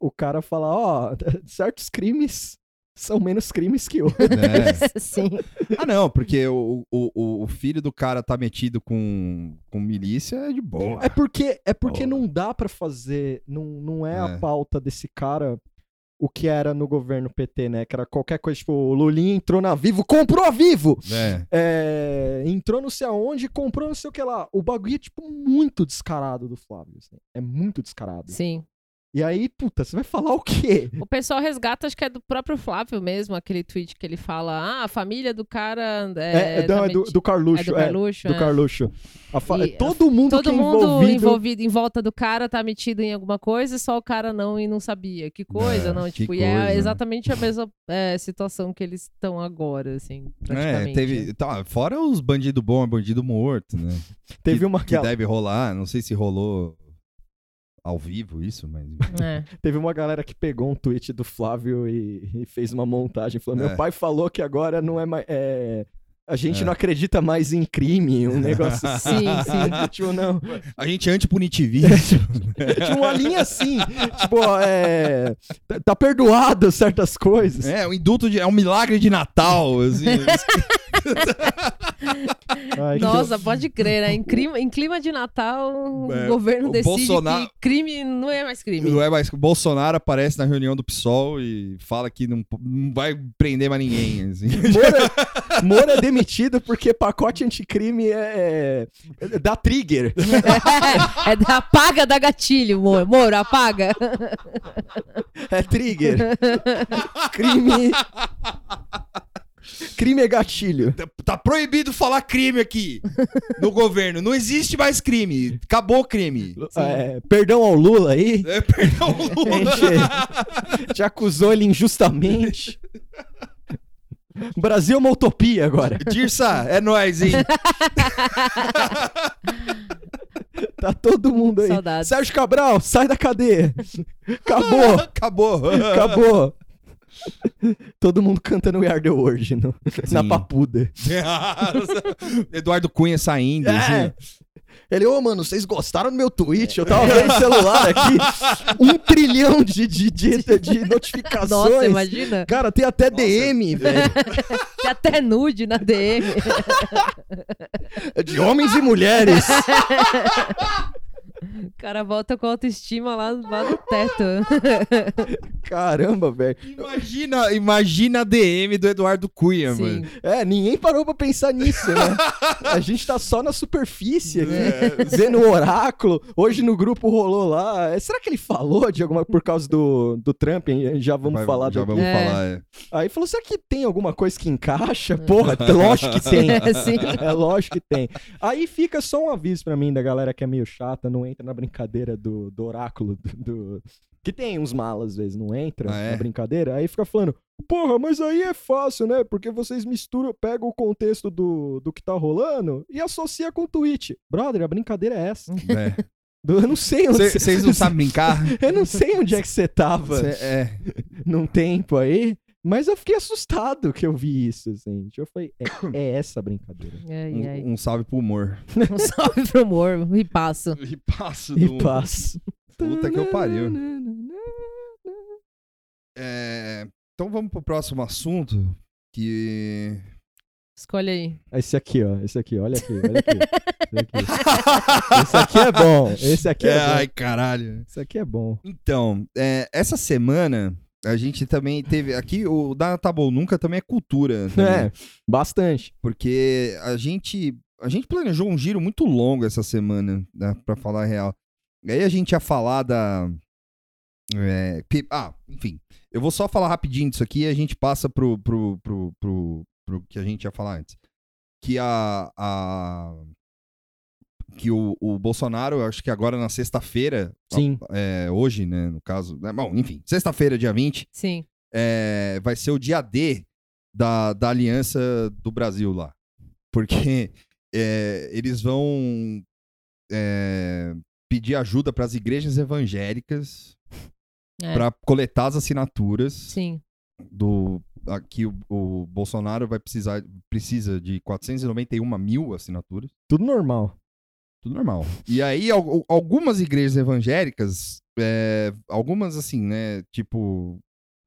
o cara falar, ó, *laughs* certos crimes são menos crimes que outros. É. *laughs* Sim. Ah, não, porque o, o, o- filho do cara tá metido com, com milícia é de boa. É porque é porque não dá pra fazer, não, não é, É. a pauta desse cara o que era no governo PT, né? Que era qualquer coisa, tipo, o Lulinha entrou na Vivo, comprou a Vivo! É. É, entrou não sei aonde, comprou não sei o que lá. O bagulho é, tipo, muito descarado do Flávio. assim. É muito descarado. Sim. E aí, puta, você vai falar o quê? O pessoal resgata, acho que é do próprio Flávio mesmo, aquele tweet que ele fala: ah, a família do cara. É, É, não, tá é do, do Carluxo. é do é, Carluxo. do é. Carluxo. A fa- E todo mundo Todo que é mundo envolvido... envolvido em volta do cara tá metido em alguma coisa, só o cara não e não sabia. Que coisa, É, não? que Tipo, e coisa. é exatamente a mesma é, situação que eles estão agora, assim, praticamente. É, teve. Tá, fora os bandido bom é bandido morto, né? Teve que, uma que aquela- deve rolar. Não sei se rolou ao vivo isso, mas. É. *laughs* Teve uma galera que pegou um tweet do Flávio e, e fez uma montagem. Falou: É. Meu pai falou que agora não é mais. é, a gente É. não acredita mais em crime, um negócio *laughs* assim. Sim, sim. *laughs* tipo, não. A gente é antipunitivista. Tinha uma linha assim. tipo, ó, é. tá- Tá perdoado certas coisas. é, o indulto de, é um milagre de Natal. Assim, Ai, que Nossa, pode crer, né? Em clima, em clima de Natal, É, o governo o decide Bolsonaro- que crime não é mais crime. Não é mais. O Bolsonaro aparece na reunião do PSOL e fala que não, não vai prender mais ninguém. *laughs* assim. Moro, Moro é demitido porque pacote anticrime é, é da trigger. *laughs* é da apaga da gatilho, Moro. Moro, apaga. É trigger. *laughs* Crime. Crime é gatilho. Tá- Tá proibido falar crime aqui no *laughs* governo. Não existe mais crime. Acabou o crime. É, perdão ao Lula aí. É, perdão, A *laughs* Lula. gente, te acusou ele injustamente. *laughs* Brasil é uma utopia agora. Dirça, é nóis, hein? Tá todo mundo aí. Saudades. Sérgio Cabral, sai da cadeia. Acabou, Acabou. acabou. *laughs* Todo mundo cantando We Are The World no- na papuda. *laughs* Eduardo Cunha saindo. É. assim. Ele, ô mano, vocês gostaram do meu tweet? Eu tava vendo o celular aqui. *laughs* Um trilhão de, de, de, de notificações. Nossa, imagina. Cara, tem até DM, velho. Tem até nude na DM. De homens e mulheres. O cara volta com a autoestima lá, lá no teto. *laughs* Caramba, velho. Imagina, imagina a DM do Eduardo Cunha, Sim. mano. É, ninguém parou pra pensar nisso, né? A gente tá só na superfície aqui, É. vendo o oráculo. Hoje no grupo rolou lá. É, Será que ele falou de alguma por causa do, do Trump? Já vamos Vai- falar Já do... vamos É. falar. é. Aí falou: será que tem alguma coisa que encaixa? Porra, *laughs* lógico que tem. *laughs* É, sim. É lógico que tem. Aí fica só um aviso pra mim da galera que é meio chata, não entra na brincadeira do, do oráculo do, do- Que tem uns malas, às vezes, não entra Ah, é? na brincadeira. Aí fica falando, porra, mas aí é fácil, né? Porque vocês misturam, pegam o contexto do, do que tá rolando e associa com o tweet. Brother, a brincadeira é essa. É. *laughs* Eu não sei onde cê- Vocês não *laughs* sabem brincar? Eu não sei onde é que você tava Cê- é. *laughs* num tempo aí. Mas eu fiquei assustado que eu vi isso, assim. Eu falei, é, *coughs* é essa a brincadeira. Ai, ai. Um, um salve pro humor. Um salve pro humor, *laughs* e passo. E passo E. Puta que eu pariu. *laughs* É, Então vamos pro próximo assunto, que... Escolhe aí. Esse aqui, ó. Esse aqui, olha aqui, olha aqui. Esse aqui, Esse aqui é bom. Esse aqui é, *laughs* É, bom. ai, caralho. Esse aqui é bom. Então, é, essa semana a gente também teve... Aqui o da Tá Bom Nunca também é cultura. também. É, bastante. Porque a gente, a gente planejou um giro muito longo essa semana, né, pra falar a real. E aí a gente ia falar da. é, ah, enfim. Eu vou só falar rapidinho disso aqui e a gente passa pro, pro, pro, pro, pro que a gente ia falar antes. Que a. a que o, o Bolsonaro, eu acho que agora na sexta-feira, Sim. é, hoje, né, no caso. né, bom, enfim, sexta-feira, dia 20, Sim. é, vai ser o dia D da, da Aliança do Brasil lá. Porque é, eles vão é, pedir ajuda para as igrejas evangélicas É. para coletar as assinaturas Sim. do aqui o, o Bolsonaro vai precisar precisa de 491 mil assinaturas Tudo normal. Tudo normal. E aí, al- algumas igrejas evangélicas, é, algumas assim, né? Tipo,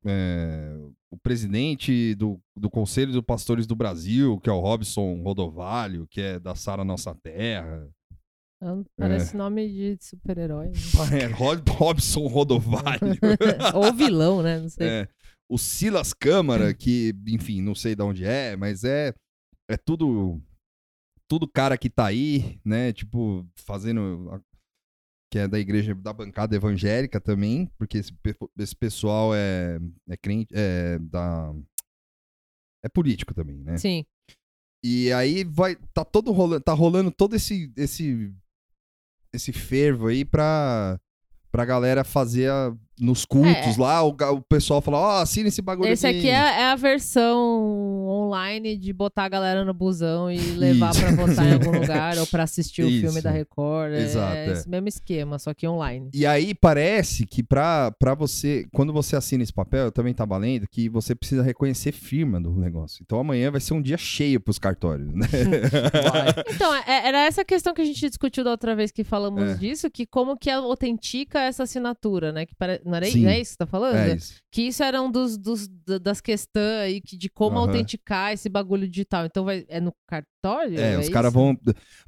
é, o presidente do, do Conselho dos Pastores do Brasil, que é o Robson Rodovalho, que é da Sara Nossa Terra. Parece nome de super-herói. né? *laughs* É, Rob- Robson Rodovalho. *laughs* Ou vilão, né? Não sei. É, o Silas Câmara, *laughs* que, enfim, não sei de onde é, mas é, é tudo tudo cara que tá aí, né? Tipo, fazendo. a- Que é da igreja, da bancada evangélica também, porque esse, esse pessoal é, é crente, é da. É político também, né? Sim. E aí vai. Tá todo rolando. Tá rolando todo esse. esse. esse fervo aí pra. Pra galera fazer a- nos cultos É. lá, o, o pessoal fala, ó, assina esse bagulho Esse aqui é, é a versão online de botar a galera no busão e levar pra votar em algum *laughs* lugar ou pra assistir o filme da Record. É Exato, é. esse mesmo esquema, só que online. E aí parece que pra, pra você, quando você assina esse papel, eu também tava lendo que você precisa reconhecer firma do negócio. Então amanhã vai ser um dia cheio pros cartórios, né? *laughs* *laughs* Então, é- era essa questão que a gente discutiu da outra vez que falamos É. disso, que como que autentica essa assinatura, né? Que pare... Não era Sim. não é isso que você tá falando? é isso. Que isso era um dos, dos- da- das questões aí que- de como Aham. autenticar esse bagulho digital. Então vai, é no cartório? É, os isso? caras vão.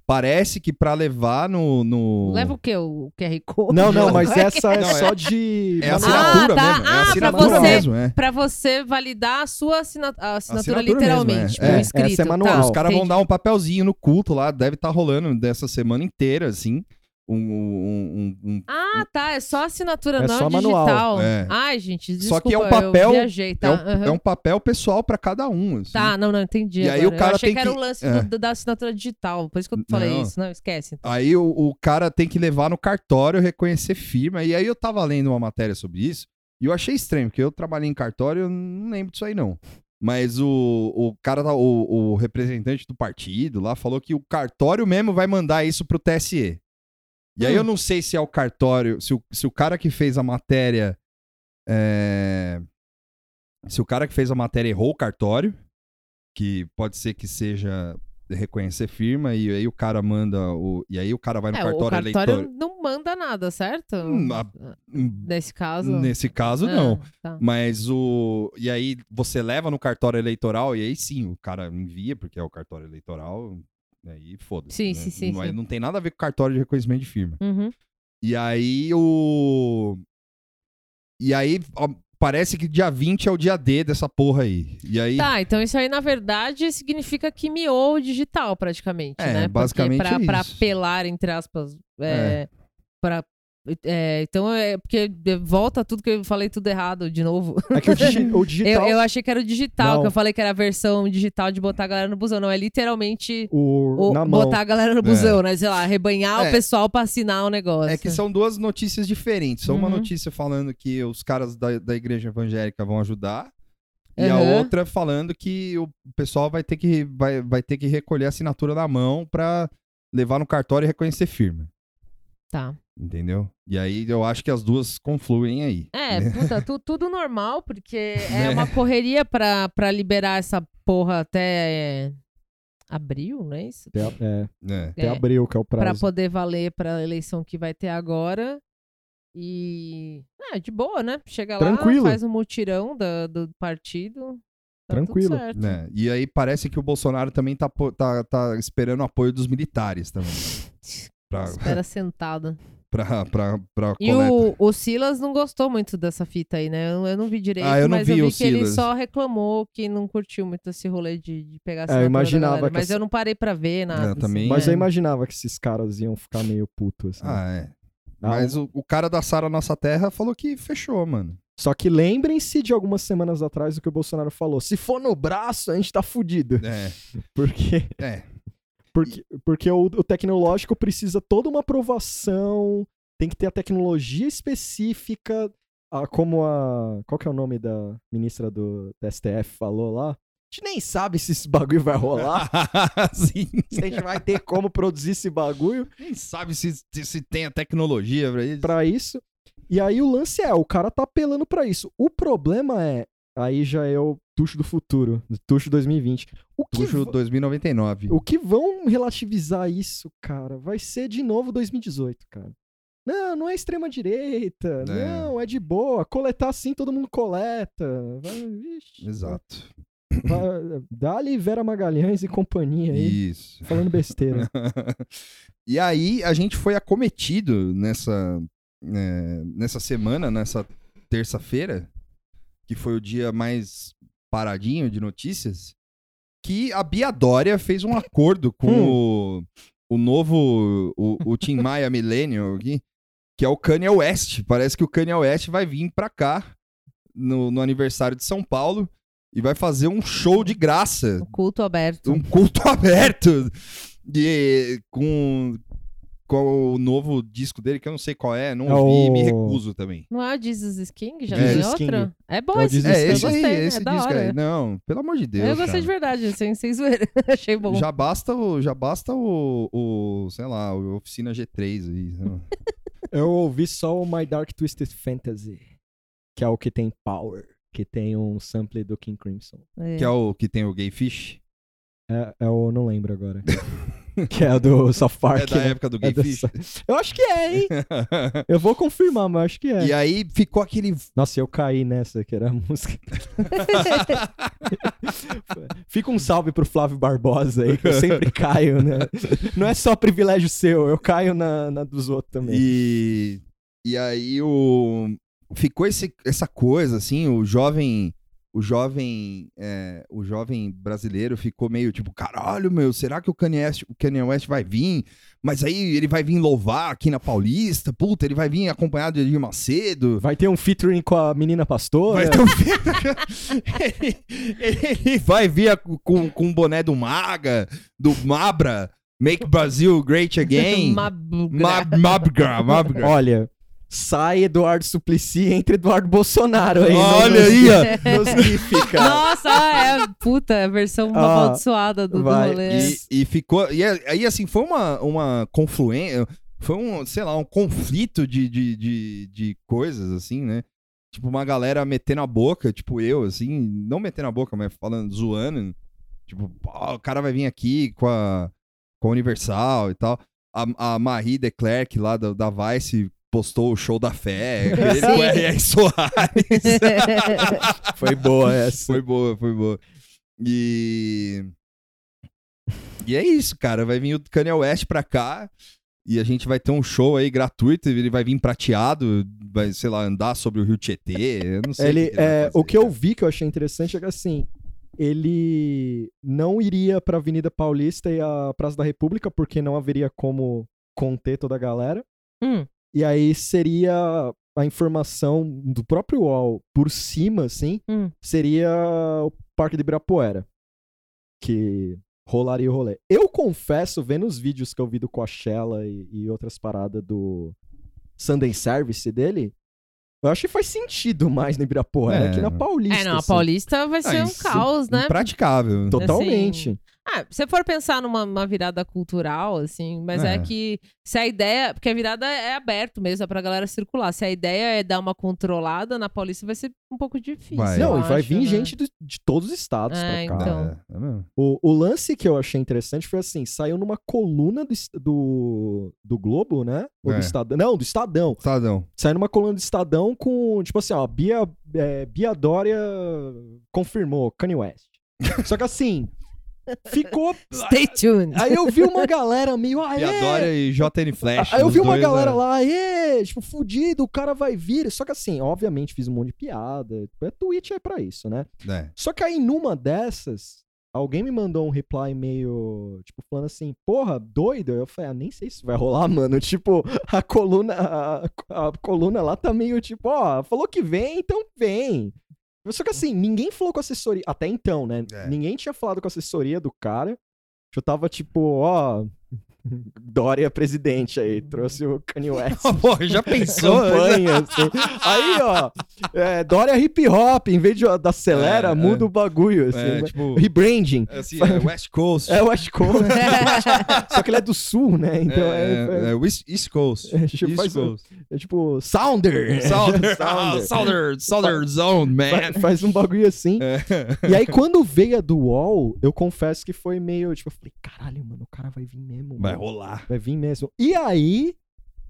Parece que pra levar no. no... Leva o quê? O QR Code? Não, não, mas é essa é Não, é- só de. É assinatura Ah, tá. mesmo. É Ah, pra assinatura você- mesmo, é. Pra você validar a sua assina- a assinatura, Assinatura mesmo, literalmente, é. por É, escrito. essa é manual. Tá, Os caras vão dar um papelzinho no culto lá, deve estar rolando dessa semana inteira, assim. Um. um, um- um- Ah, tá. É só assinatura, É não só manual. digital. É. Ai, gente, desculpa, Só que é um papel- viajei, tá? é, um, aham. é um papel pessoal pra cada um. assim. Tá, não, não, entendi. E aí agora. o cara eu achei tem que era o lance é. do- da assinatura digital. Por isso que eu falei Não. isso. Não, esquece. então. Aí o, o cara tem que levar no cartório, reconhecer firma. E aí eu tava lendo uma matéria sobre isso e eu achei estranho, porque eu trabalhei em cartório, eu não lembro disso aí não. Mas o, o cara, tá- o, o representante do partido lá falou que o cartório mesmo vai mandar isso pro TSE. E aí Hum. eu não sei se é o cartório, se o, se o cara que fez a matéria. é, se o cara que fez a matéria errou o cartório, que pode ser que seja reconhecer firma, e aí o cara manda o. E aí o cara vai no É, o cartório, cartório eleitor. não manda nada, certo? Hum, a- Hum, Nesse caso. Nesse caso, Ah, não. tá. Mas o. E aí você leva no cartório eleitoral, e aí sim, o cara envia, porque é o cartório eleitoral. Aí foda-se. Sim, né? sim, sim, Não, é- sim. não tem nada a ver com cartório de reconhecimento de firma. Uhum. E aí o. E aí ó, parece que dia 20 é o dia D dessa porra aí. E aí. Tá, então isso aí, na verdade, significa que miou o digital, praticamente, É, né? basicamente Porque pra, é pra apelar, entre aspas, é, pra... é, então é porque volta tudo que eu falei tudo errado de novo. É que o, digi- o *laughs* Eu, digital. eu achei que era o digital, Não. que eu falei que era a versão digital de botar a galera no busão. Não, é literalmente o, o- na mão. botar a galera no busão, né? Sei lá, arrebanhar É. o pessoal pra assinar o negócio. É que são duas notícias diferentes. São uma Uhum. notícia falando que os caras da, da igreja evangélica vão ajudar. E a Aham. outra falando que o pessoal vai ter que, vai, vai ter que recolher a assinatura na mão pra levar no cartório e reconhecer firma. Tá. Entendeu? E aí eu acho que as duas confluem aí. É, né? puta, tu- tudo normal, porque *laughs* é uma correria pra, pra liberar essa porra até é, abril, não é isso? Até, é, É. até É, abril, que é o Pra prazo. poder valer pra eleição que vai ter agora. E. É, de boa, né? Chega Tranquilo. lá, faz um mutirão da- do partido. tá Tranquilo. né? E aí parece que o Bolsonaro também tá, tá, tá esperando o apoio dos militares também. *laughs* Pra, Espera sentada. *laughs* pra, pra, pra E coleta. o, o Silas não gostou muito dessa fita aí, né? Eu, eu não vi direito, Ah, eu não mas vi eu o vi que ele Silas. só reclamou que não curtiu muito esse rolê de, de pegar a É, eu imaginava Mas essa- eu não parei pra ver nada. Eu também- assim, Mas é. eu imaginava que esses caras iam ficar meio putos. Assim. Ah, é. Ah, Mas o, o cara da Sara Nossa Terra falou que fechou, mano. Só que lembrem-se de algumas semanas atrás do que o Bolsonaro falou. Se for no braço, a gente tá fudido. É, *laughs* Porque, é. Porque, porque o, o tecnológico precisa toda uma aprovação, tem que ter a tecnologia específica, a- como a... Qual que é o nome da ministra do, da STF falou lá? A gente nem sabe se esse bagulho vai rolar, *laughs* Sim. se a gente vai ter como produzir esse bagulho. Nem sabe se, se, tem a tecnologia pra isso. pra isso. E aí o lance é, o cara tá apelando pra isso. O problema é, aí já é o Tuxo do futuro, Tuxo 2020. O que, Tuxo va- 2099. o que vão relativizar isso, cara, vai ser de novo 2018, cara. Não, não é extrema direita, É. não, é de boa. Coletar sim, todo mundo coleta. Vai, vixe, Exato. Dá-lhe Vera Magalhães e companhia aí, Isso. falando besteira. *laughs* e aí a gente foi acometido nessa, é, nessa semana, nessa terça-feira, que foi o dia mais paradinho de notícias, que a Bia Dória fez um acordo com o, o novo, o, o Tim *laughs* Maia Millennial aqui, que é o Kanye West. Parece que o Kanye West vai vir pra cá no, no aniversário de São Paulo e vai fazer um show de graça O culto aberto. um culto *laughs* aberto de, com, com o novo disco dele, que eu não sei qual é, não É ouvi e o- me recuso também. Não é o Jesus King? Já É. outra? É bom É esse disco, É, eu esse aí, esse é da disco hora. aí. Não, pelo amor de Deus. eu gostei cara. de verdade, sem, sem zoeira. *laughs* Achei bom. Já basta o, já basta o, o, sei lá, o Oficina G3 aí. *laughs* Eu ouvi só o My Dark Twisted Fantasy, que é o que tem Power, que tem um sample do King Crimson. É. que é o que tem o Gay Fish. É, é o, não lembro agora. *laughs* *laughs* que é do South Park. É da né? época do É Gay do Fish. Eu acho que é, hein? *laughs* Eu vou confirmar, mas acho que é. e aí ficou aquele. Nossa, eu caí nessa, que era a música. *laughs* Fica um salve pro Flávio Barbosa aí, que eu sempre caio, né? Não é só privilégio seu, eu caio na, na dos outros também. E, e aí o ficou esse, essa coisa assim, o jovem o jovem é, o jovem brasileiro ficou meio tipo, caralho, meu, será que o Kanye West, o Kanye West vai vir? Mas aí ele vai vir louvar aqui na Paulista? Puta, ele vai vir acompanhado de Edir Macedo? Vai ter um featuring com a menina pastora. Vai ter um *laughs* ele, ele vai vir a- com, com o boné do Maga, do Mabra, Make Brazil Great Again. Mabugra. Mab- Mabgra, Mabgra. Olha, sai Eduardo Suplicy entre Eduardo Bolsonaro aí. Olha nos- aí. *laughs* Nos GIF. Nossa, é, puta, é a versão Ah, amaldiçoada do, do rolê. E, e ficou. E é- aí, assim, foi uma, uma confluência. Foi um, sei lá, um conflito de, de, de, de coisas, assim, né? Tipo, uma galera metendo a boca, tipo eu, assim, não metendo a boca, mas falando, zoando. Tipo, "Pô, o cara vai vir aqui com a, com a Universal e tal. A, a Marie de Klerk lá da, da Vice postou o show da fé. Ele com. R.R. Soares. *laughs* Foi boa essa. Foi boa, foi boa. E. E é isso, cara. Vai vir o Kanye West pra cá. E a gente vai ter um show aí gratuito. Ele vai vir prateado. Vai, sei lá, andar sobre o Rio Tietê. Eu não sei. Ele, que que ele é, fazer, o que eu vi que eu achei interessante é que assim, ele não iria pra Avenida Paulista e a Praça da República, porque não haveria como conter toda a galera. Hum, E aí seria a informação do próprio UOL por cima, assim, hum. seria o Parque de Ibirapuera. Que rolaria o rolê. Eu confesso, vendo os vídeos que eu vi do Coachella e, e outras paradas do Sunday Service dele, eu acho que faz sentido mais no Ibirapuera É. que na Paulista. É, não, a assim. Paulista vai ser Ah, um isso caos, né? Impraticável. Totalmente. Ah, se você for pensar numa numa virada cultural, assim, mas é. É. que se a ideia. Porque a virada é aberto mesmo, é pra galera circular. Se a ideia é dar uma controlada na Paulista, vai ser um pouco difícil. Vai. eu Não, e vai vir né? gente do- de todos os estados É, pra cá. Então. É, é mesmo. O, o lance que eu achei interessante foi assim: saiu numa coluna do, do, do Globo, né? Ou É. do Estadão? Não, do Estadão. Estadão. Saiu numa coluna do Estadão com, tipo assim, ó, Bia, é, Bia Dória confirmou, Kanye West. *laughs* Só que assim, ficou. Stay tuned. Aí eu vi uma galera meio. Ah, E a Dória e JN Flash. Aí eu vi uma dois, galera né? lá, aê, tipo, fudido, o cara vai vir. Só que assim, obviamente fiz um monte de piada. É Twitch é pra isso, né? É. Só que aí numa dessas, alguém me mandou um reply meio, tipo, falando assim, porra, doido? Eu falei, ah, nem sei se isso vai rolar, mano. *laughs* Tipo, a coluna, a, a coluna lá tá meio tipo, ó, falou que vem, então vem. Só que assim, ninguém falou com a assessoria, até então, né? É. Ninguém tinha falado com a assessoria do cara. Eu tava tipo, ó, Dória presidente aí, trouxe o Kanye *laughs* West. Pô, já pensou? campanha, assim. Aí, ó, é, Dória hip hop, em vez de da acelera, É, muda é. o bagulho, assim. É, né? tipo, Rebranding. assim, *laughs* é West Coast. É West Coast. *laughs* Só que ele é do sul, né? Então é. é, é West- East Coast. é, tipo, East faz um- Coast. é tipo Sounder. Sounder. Southern, Southern Zone, man. Fa- Faz um bagulho assim. É. E aí, quando veio a do UOL, eu confesso que foi meio, tipo, eu falei, caralho, mano, o cara vai vir mesmo. Vai mano. Rolar. Vai vir mesmo. E aí,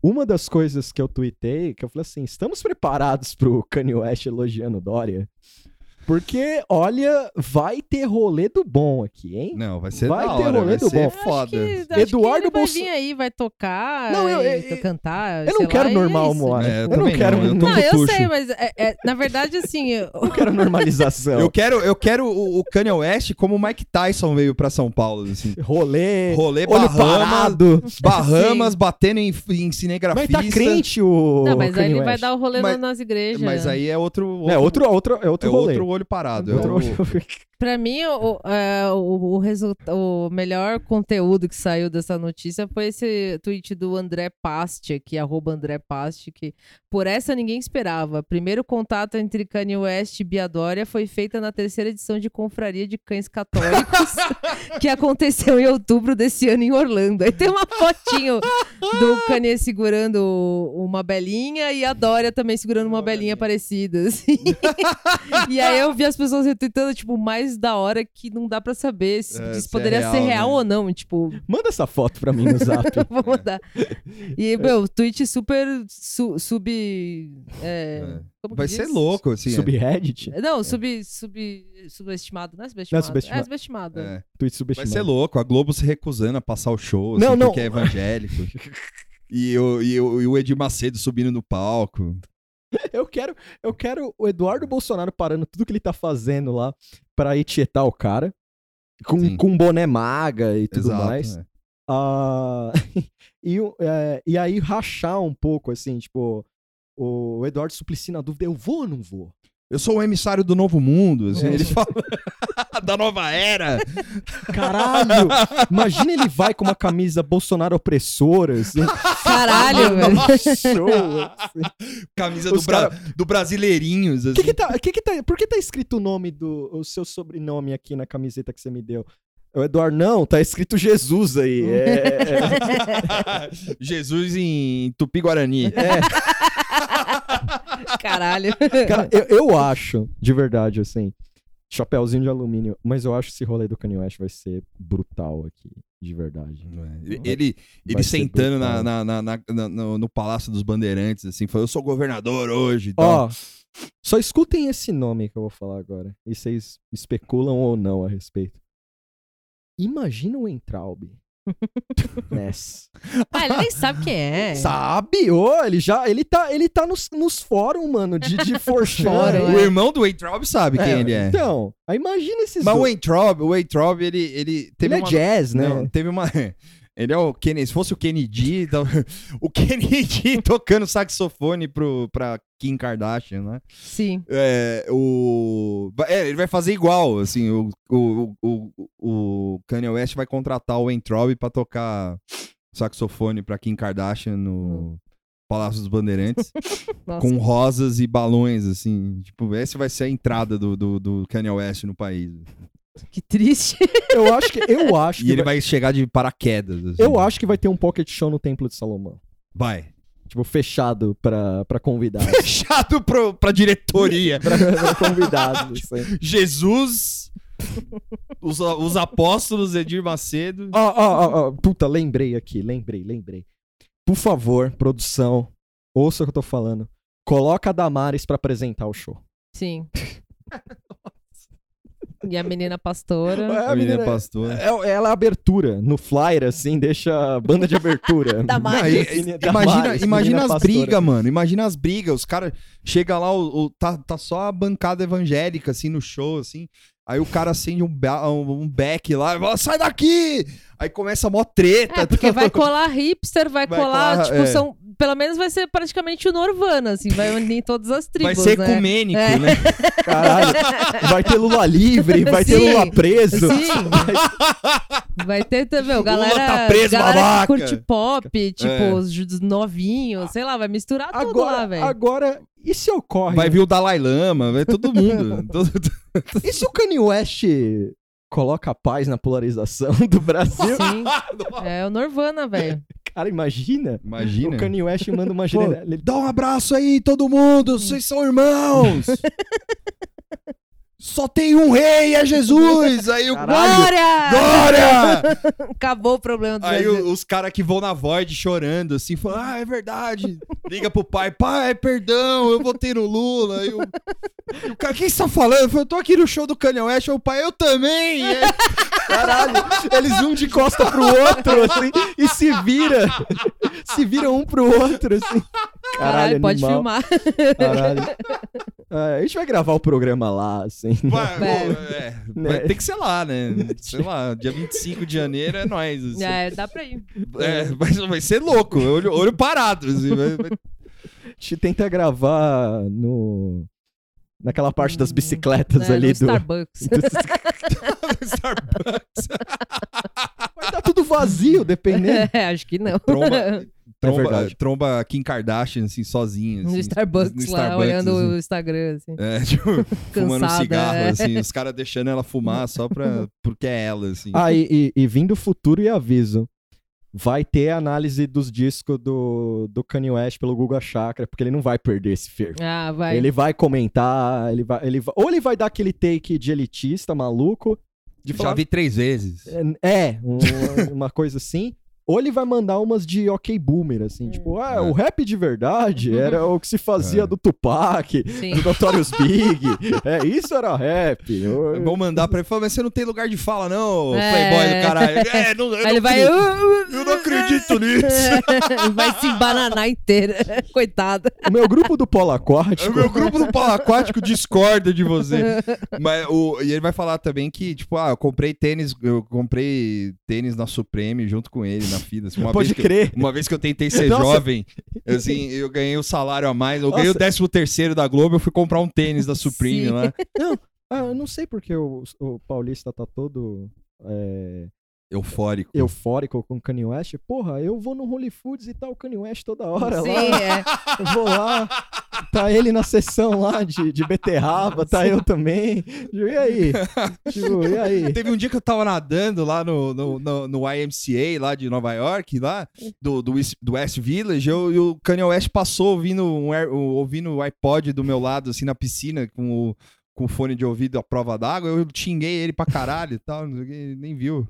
uma das coisas que eu tuitei, que eu falei assim, estamos preparados pro Kanye West elogiando Dória? Porque, olha, vai ter rolê do bom aqui, hein? Não, vai ser Vai da ter hora, rolê vai do ser bom. foda. Acho que, acho Eduardo que ele vai Bolso- vir aí, vai tocar, Não, eu- e eu- cantar, Eu sei não quero lá, e é normal, isso. Moara. É, eu eu não também quero não, eu tô- Não, eu sei, mas é- é- na verdade, assim, eu- *laughs* não quero normalização. Eu quero, eu quero o, o Kanye West como o Mike Tyson veio pra São Paulo, assim. Rolê, Rolê olho Bahamas, parado. Bahamas Sim. batendo em, em cinegrafista. Mas tá crente o não, mas aí Kanye ele vai West. dar o rolê Mas- nas igrejas. Mas aí é outro, É outro, outro, é outro é rolê. outro olho parado. É olho- *laughs* Pra mim, o, é, o, o, resulta- o melhor conteúdo que saiu dessa notícia foi esse tweet do André Past, que arroba André Past, que por essa ninguém esperava. Primeiro contato entre Kanye West e Bia Dória foi feita na terceira edição de Confraria de Cães Católicos, *laughs* que aconteceu em outubro desse ano em Orlando. Aí tem uma fotinho do Kanye segurando uma belinha e a Dória também segurando uma, Uma belinha belinha. parecida, assim. *laughs* e aí eu vi as pessoas retweetando, tipo, mais da hora que não dá pra saber se É, isso se é poderia real, ser real né? ou não. Tipo, Manda essa foto pra mim no zap. *laughs* vou mandar. E, meu, tweet super su- sub. é, É. como que Vai diz? ser louco, assim. é. Subreddit? Não, sub, sub, subestimado, não é subestimado? subestimado. É subestimado. É. Tweet Vai subestimado. ser louco. A Globo se recusando a passar o show, assim, Não, não. porque é evangélico. *laughs* e, o, e, o, e o Edir Macedo subindo no palco. *laughs* Eu quero, eu quero o Eduardo Bolsonaro parando tudo que ele tá fazendo lá pra ir tietar o cara. Com, Sim. com boné maga e tudo Exato. mais. é. Ah, *laughs* e, é, e aí rachar um pouco, assim, tipo, o Eduardo Suplicy na dúvida, eu vou ou não vou? Eu sou o emissário do novo mundo, assim, É. ele fala *laughs* da nova era. *laughs* Caralho! Imagina ele vai com uma camisa Bolsonaro opressora, assim. Caralho, *laughs* velho. show, assim. Camisa do, Os bra... cara- do Brasileirinhos, assim. Que que tá, que que tá, por que tá escrito o nome do o seu sobrenome aqui na camiseta que você me deu? O Eduardo, não, tá escrito Jesus aí. É, é, *laughs* Jesus em Tupi-Guarani. é. Caralho. Cara, eu, eu acho, de verdade, assim, chapéuzinho de alumínio, mas eu acho que esse rolê do Kanye West vai ser brutal aqui, de verdade. Ele, ele, ele Vai sentando na, na, na- no, no Palácio dos Bandeirantes, assim, falou, eu sou governador hoje. Então, Ó, só escutem esse nome que eu vou falar agora, e vocês especulam ou não a respeito. Imagina o Entraub. *laughs* Ness. Ah, ele nem sabe quem é. Sabe? Ô, ele já. Ele tá, ele tá nos, nos fóruns, mano, de, de. Fórum, *laughs* o é. irmão do Weintraub sabe quem ele é. Então, aí imagina esses Mas o dois. Weintraub, o Weintraub, ele, ele teve Ele é uma... jazz, né? Não, teve uma... *laughs* Ele é o Kennedy, se fosse o Kennedy, então, *laughs* o Kennedy *laughs* tocando saxofone pro, pra Kim Kardashian, né? Sim. É, o... é, ele vai fazer igual, assim, o, o, o, o Kanye West vai contratar o Weintraub pra tocar saxofone pra Kim Kardashian no Palácio dos Bandeirantes, *laughs* com rosas e balões, assim, tipo, essa vai ser a entrada do, do, do Kanye West no país. Que triste. *laughs* Eu acho que. Eu acho E que. ele vai- vai chegar de paraquedas. assim. Eu acho que vai ter um pocket show no Templo de Salomão. Vai. Tipo, fechado pra, pra convidados. *laughs* Fechado pro, pra diretoria. pra, pra convidados. *laughs* assim. Jesus, os, os apóstolos, Edir Macedo. Ó, ó, ó, ó, puta, lembrei aqui, lembrei, lembrei. Por favor, produção, ouça o que eu tô falando. Coloca a Damares pra apresentar o show. Sim. E a menina pastora. É, a menina menina- pastora. É- Ela é a abertura. No flyer, assim, deixa a banda de abertura. *laughs* Damares. Não, e- Menina- imagina imagina as brigas, mano. Imagina as brigas. Os caras chega lá, o, o- tá, tá só a bancada evangélica, assim, no show, assim. Aí o cara acende um, um, um beck lá e fala, sai daqui! Aí começa a mó treta. É, porque vai colar hipster, vai, Vai colar, colar, tipo, é. são. Pelo menos vai ser praticamente o Norvana, assim, vai unir todas as Vai tribos. ser né? ecumênico, É. né? *laughs* Caralho. Vai ter Lula livre, vai ter Sim, Lula preso. Sim. Vai ter também, o galera, tá preso, galera babaca. que curte pop, tipo, É. os novinhos, sei lá, vai misturar tudo lá, Agora, velho. agora, e se ocorre? Vai vir o Dalai Lama, vai todo mundo. *laughs* Todo- E se o Kanye West coloca a paz na polarização *laughs* do Brasil? Sim. *laughs* É o Norvana, velho. Cara, imagina. Imagina. O Kanye West manda uma general. Dá um abraço aí, todo mundo. Vocês são irmãos. *laughs* Só tem um rei, é Jesus. Aí o. Glória! Glória! *laughs* Acabou o problema do Aí Brasil. o- os caras que vão na Void chorando, assim, falam, ah, é verdade. Liga pro pai, pai, perdão, eu votei no Lula. E o, o cara, quem você tá falando? Eu falei, eu tô aqui no show do Kanye West. Aí O pai, eu também. E aí, Caralho, eles um de costa pro outro, assim, e se vira. Se viram um pro outro, assim. Caralho, pode animal. filmar. Caralho. *laughs* É, a gente vai gravar o programa lá, assim. Vai, É. pô, é, vai Né? ter que ser lá, né? *laughs* Sei lá, dia 25 de janeiro é nóis. assim. É, dá pra ir. É, vai, vai ser louco, olho, olho parado. Assim, vai- vai- A gente tenta gravar no. Naquela parte das bicicletas É, ali do. Starbucks. *laughs* Starbucks. Vai dar tudo vazio, dependendo. *laughs* É, acho que não. Tromba, tromba, verdade. tromba Kim Kardashian, assim, sozinha. No assim, Starbucks, no lá, Starbucks, olhando assim. o Instagram, assim. É, *laughs* tipo, fumando um Cansada, cigarro, é. assim, os caras deixando ela fumar só pra, *laughs* porque é ela, assim. Ah, e, e, e vindo futuro e aviso. Vai ter análise dos discos do, do Kanye West pelo Google Chakra, porque ele não vai perder esse fervo. Ah, vai. Ele vai comentar, ele vai, ele vai- ou ele vai dar aquele take de elitista maluco, de Já falar, vi três vezes. é, um- *laughs* uma coisa assim, ou ele vai mandar umas de ok boomer, assim, tipo, ah, É. o rap de verdade era o que se fazia É. do Tupac, Sim. do Notorious Big, *laughs* é, isso era rap. Eu- Vão mandar pra ele e falar, mas você não tem lugar de fala, não, É. playboy do caralho. É, não, eu, não ele vai. acredito, eu não acredito nisso. *laughs* vai se embananar inteira. *laughs* Coitada. O meu grupo do polo O aquático, meu grupo do polo aquático discorda de você. Mas o, e ele vai falar também que, tipo, ah, eu comprei tênis, eu comprei tênis na Supreme junto com ele na fila. assim, uma pode vez que, crer. Uma vez que eu tentei ser Nossa. jovem, assim, eu ganhei o salário a mais, eu ganhei o Nossa. 13 terceiro da Globo, eu fui comprar um tênis da Supreme Sim. lá. Ah, eu não sei porque o, o paulista tá todo é, Eufórico. eufórico com o Kanye West. Porra, eu vou no Holy Foods e tá o Kanye West toda hora Sim, lá. é. Eu vou lá, tá ele na sessão lá de, de beterraba, tá eu também. E aí? Tipo, e aí? *laughs* Teve um dia que eu tava nadando lá no, no, no, no YMCA, lá de Nova York, lá, do, do, West- do West Village, eu, e o Kanye West passou ouvindo, um, ouvindo o iPod do meu lado, assim, na piscina, com o, com fone de ouvido à prova d'água, eu xinguei ele pra caralho e tal, ele nem viu.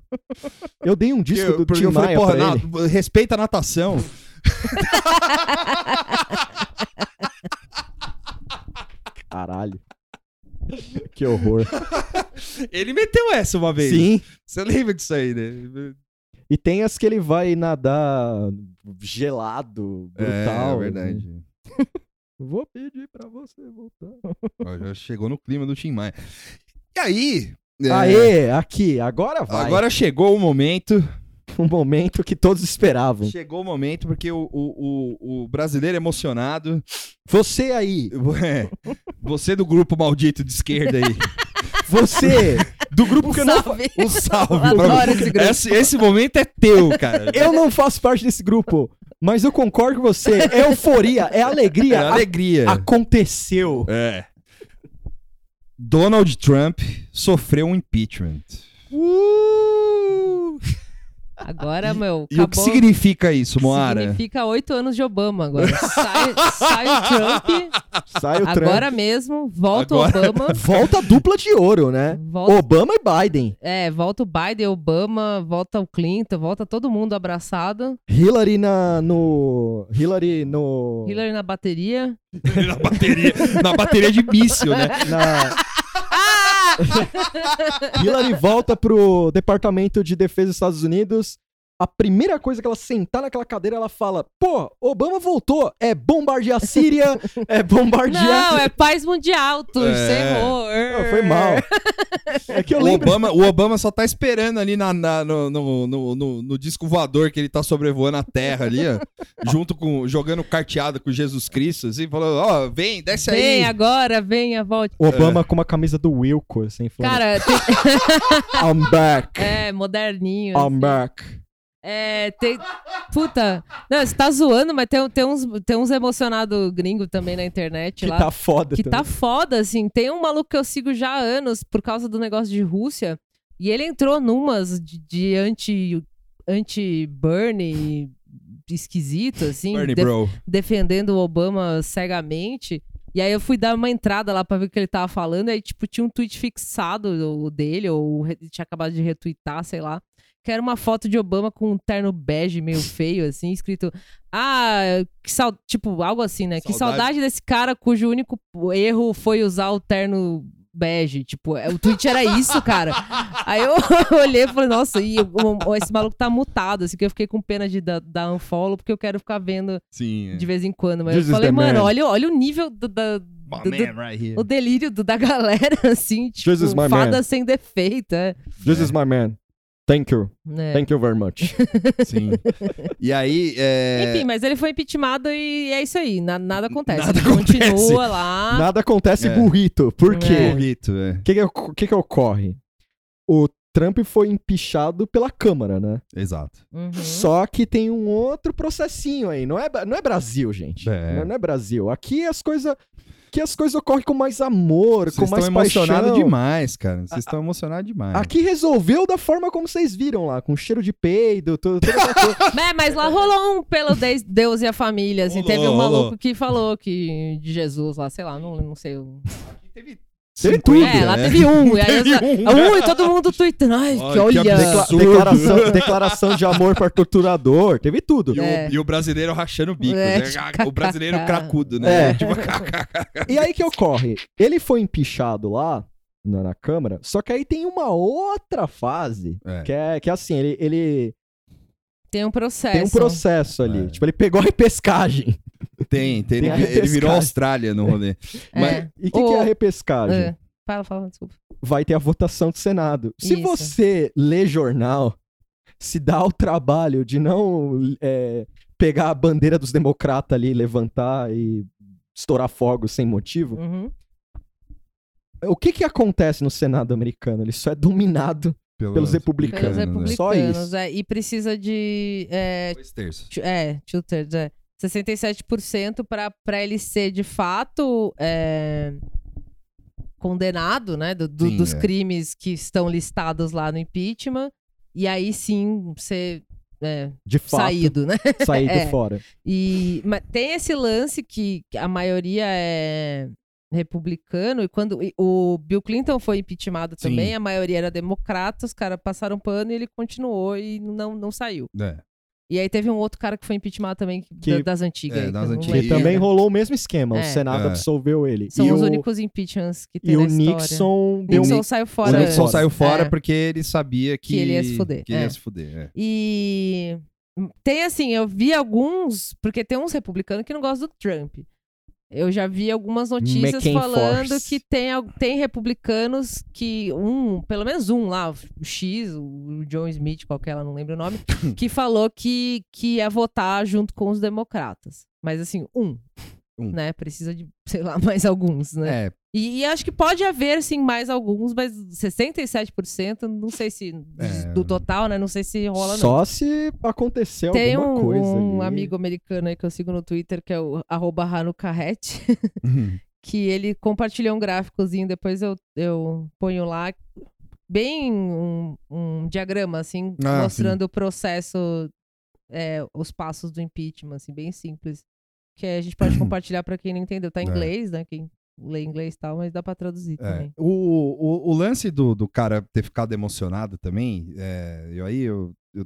Eu dei um disco eu, do Tim eu falei, porra, respeita a natação. *laughs* Caralho. Que horror. Ele meteu essa uma vez. Sim. Você lembra disso aí, né? E tem as que ele vai nadar gelado, brutal. É, verdade. *laughs* Vou pedir pra você voltar. Ó, já chegou no clima do Tim Maia. E aí... é, Aê, aqui, agora vai. Agora chegou o momento um momento que todos esperavam. Chegou o momento porque o, o, o, o brasileiro emocionado. Você aí, é, você do grupo maldito de esquerda aí. *laughs* você do grupo que eu não, Salve. Um salve Eu pra esse grupo. Esse, esse momento é teu, cara. eu não faço parte desse grupo, mas eu concordo com você. É euforia, é alegria. É A- alegria. Aconteceu. É. Donald Trump sofreu um impeachment. Uh! Agora, meu, E o que significa isso, Moara? Significa oito anos de Obama agora. Sai, sai o Trump, Sai o Trump. agora mesmo, volta o Obama. *laughs* Volta a dupla de ouro, né? Volta, Obama e Biden. é, volta o Biden, Obama, volta o Clinton, volta todo mundo abraçado. Hillary na, no. Hillary no. Hillary na bateria. *laughs* na, bateria, na bateria de míssil, né? *laughs* na- *laughs* Hillary volta pro Departamento de Defesa dos Estados Unidos. A primeira coisa que ela sentar naquela cadeira, ela fala: Pô, Obama voltou. É bombardear a Síria, é *laughs* bombardear. Não, é paz mundial, tu, É. você. Não, foi mal. É que eu O lembro. Obama, o Obama só tá esperando ali na, na- no, no, no, no- no disco voador que ele tá sobrevoando a Terra ali, ó. junto com. jogando carteado com Jesus Cristo, assim, falando: Ó, vem, desce aí. Vem agora, venha, volte. Obama com uma camisa do Wilco, assim, falando, Cara, tem- I'm back. *laughs* é, moderninho. I'm assim. back. É, tem. Puta. Não, você tá zoando, mas tem, tem uns, tem uns emocionados gringos também na internet Que lá. tá foda que também. tá foda, assim. Tem um maluco que eu sigo já há anos por causa do negócio de Rússia. E ele entrou numas de, de anti. anti-Bernie esquisito, assim. Bernie, bro. defendendo o Obama cegamente. E aí eu fui dar uma entrada lá pra ver o que ele tava falando. E aí, tipo, tinha um tweet fixado dele, ou re- tinha acabado de retweetar, sei lá. Que era uma foto de Obama com um terno bege meio feio, assim, escrito. Ah, que sal... tipo, algo assim, né? Que Saudade. saudade desse cara cujo único erro foi usar o terno bege. Tipo, é, o tweet era isso, cara. Aí eu *laughs* olhei e falei, nossa, e esse maluco tá mutado, assim, que eu fiquei com pena de dar, dar unfollow, porque eu quero ficar vendo Sim. é. de vez em quando. Mas This eu falei, mano, man. olha, olha o nível do, da- My do- do- man right here. o delírio do- da galera, *laughs* assim, tipo, fada man. sem defeito, é. This is my man. Thank you. É. Thank you very much. *laughs* Sim. E aí. É... Enfim, mas ele foi impeachmentado e é isso aí, na- nada acontece. Nada ele acontece. continua lá. Nada acontece É. burrito. Por É. quê? Burrito, é. O que, que, que que ocorre? O Trump foi empichado pela Câmara, né? Exato. Uhum. Só que tem um outro processinho aí. Não é, não é Brasil, gente. É. Não, não é Brasil. Aqui as coisas. Aqui as coisas ocorrem com mais amor, Vocês com mais estão emocionados paixão. demais, cara. Vocês estão emocionados demais. Aqui resolveu da forma como vocês viram lá, com cheiro de peido, tudo, tudo coisa. *laughs* É, mas lá rolou um pelo Deus- Deus e a família, assim. Rolou, teve um maluco rolou. que falou que de Jesus lá, sei lá, não, não sei. o- Teve, Teve 50, tudo. É, lá né? teve um. E aí, Teve um. um, e todo mundo tweetando. Ai, Ai, que que olha. Decla- absurdo. declaração, declaração de amor para torturador, teve tudo. E, o, É. e o brasileiro rachando o bico. É, né? tipo, o brasileiro cracudo, né? É. Tipo, E aí que ocorre? Ele foi empichado lá na, na Câmara, só que aí tem uma outra fase, É. que é, que é assim, ele, ele Tem um processo. tem um processo ali. É. Tipo, ele pegou a repescagem. Tem, tem. Tem ele, ele virou. Austrália no rolê. Mas- É. E o que, que é a repescagem? É. Fala, fala, desculpa. Vai ter a votação do Senado. Se Isso. você lê jornal, se dá o trabalho de não é, pegar a bandeira dos democratas ali, levantar e estourar fogo sem motivo, Uhum. o que que acontece no Senado americano? Ele só é dominado pelos republicanos. Pelos né? republicanos, Só isso. é, e precisa de. É, Dois terços. é two-thirds, é. 67% pra, pra ele ser de fato é, condenado, né? do- do- Sim, dos é. crimes que estão listados lá no impeachment. E aí sim ser é, De fato, saído, né? *laughs* saído É. fora. E mas tem esse lance que a maioria é republicano, e quando e o Bill Clinton foi impeachmentado Sim. também, a maioria era democrata, os caras passaram pano e ele continuou e não, não saiu. É. E aí teve um outro cara que foi impeachmentado também, que- Que- da- das antigas. é, aí, das antigas. Que também rolou o mesmo esquema. O É. Senado É. absolveu ele. São e os o, únicos impeachments que tem E na o. Nixon deu Nixon saiu O fora. Nixon antes. saiu fora É. porque ele sabia que, Que ele ia se fuder, Que ele ia é. se fuder. é. E tem assim, eu vi alguns, porque tem uns republicanos que não gostam do Trump. Eu já vi algumas notícias McCain falando Force. que tem, tem republicanos que um, pelo menos um lá, o X, o John Smith, qualquer lá, não lembro o nome, *coughs* que falou que, que ia votar junto com os democratas. Mas assim, um. Um. Né? Precisa de, sei lá, *laughs* mais alguns, né? É, E, e acho que pode haver, sim, mais alguns, mas 67%, não sei se. É. Do total, né? Não sei se rola, não. Só se acontecer Tem alguma um, coisa um ali. amigo americano aí que eu sigo no Twitter, que é o arroba Hanukkah *laughs* que ele compartilhou um gráficozinho, depois eu, eu ponho lá, bem um, um diagrama, assim, Ah, mostrando o processo, é, os passos do impeachment, assim, bem simples. Que a gente pode *clears throat* compartilhar pra quem não entendeu. Tá em É. inglês, né? Quem lê inglês e tal, mas dá pra traduzir É. também. O, o, o lance do, do cara ter ficado emocionado também, é, eu aí eu, eu-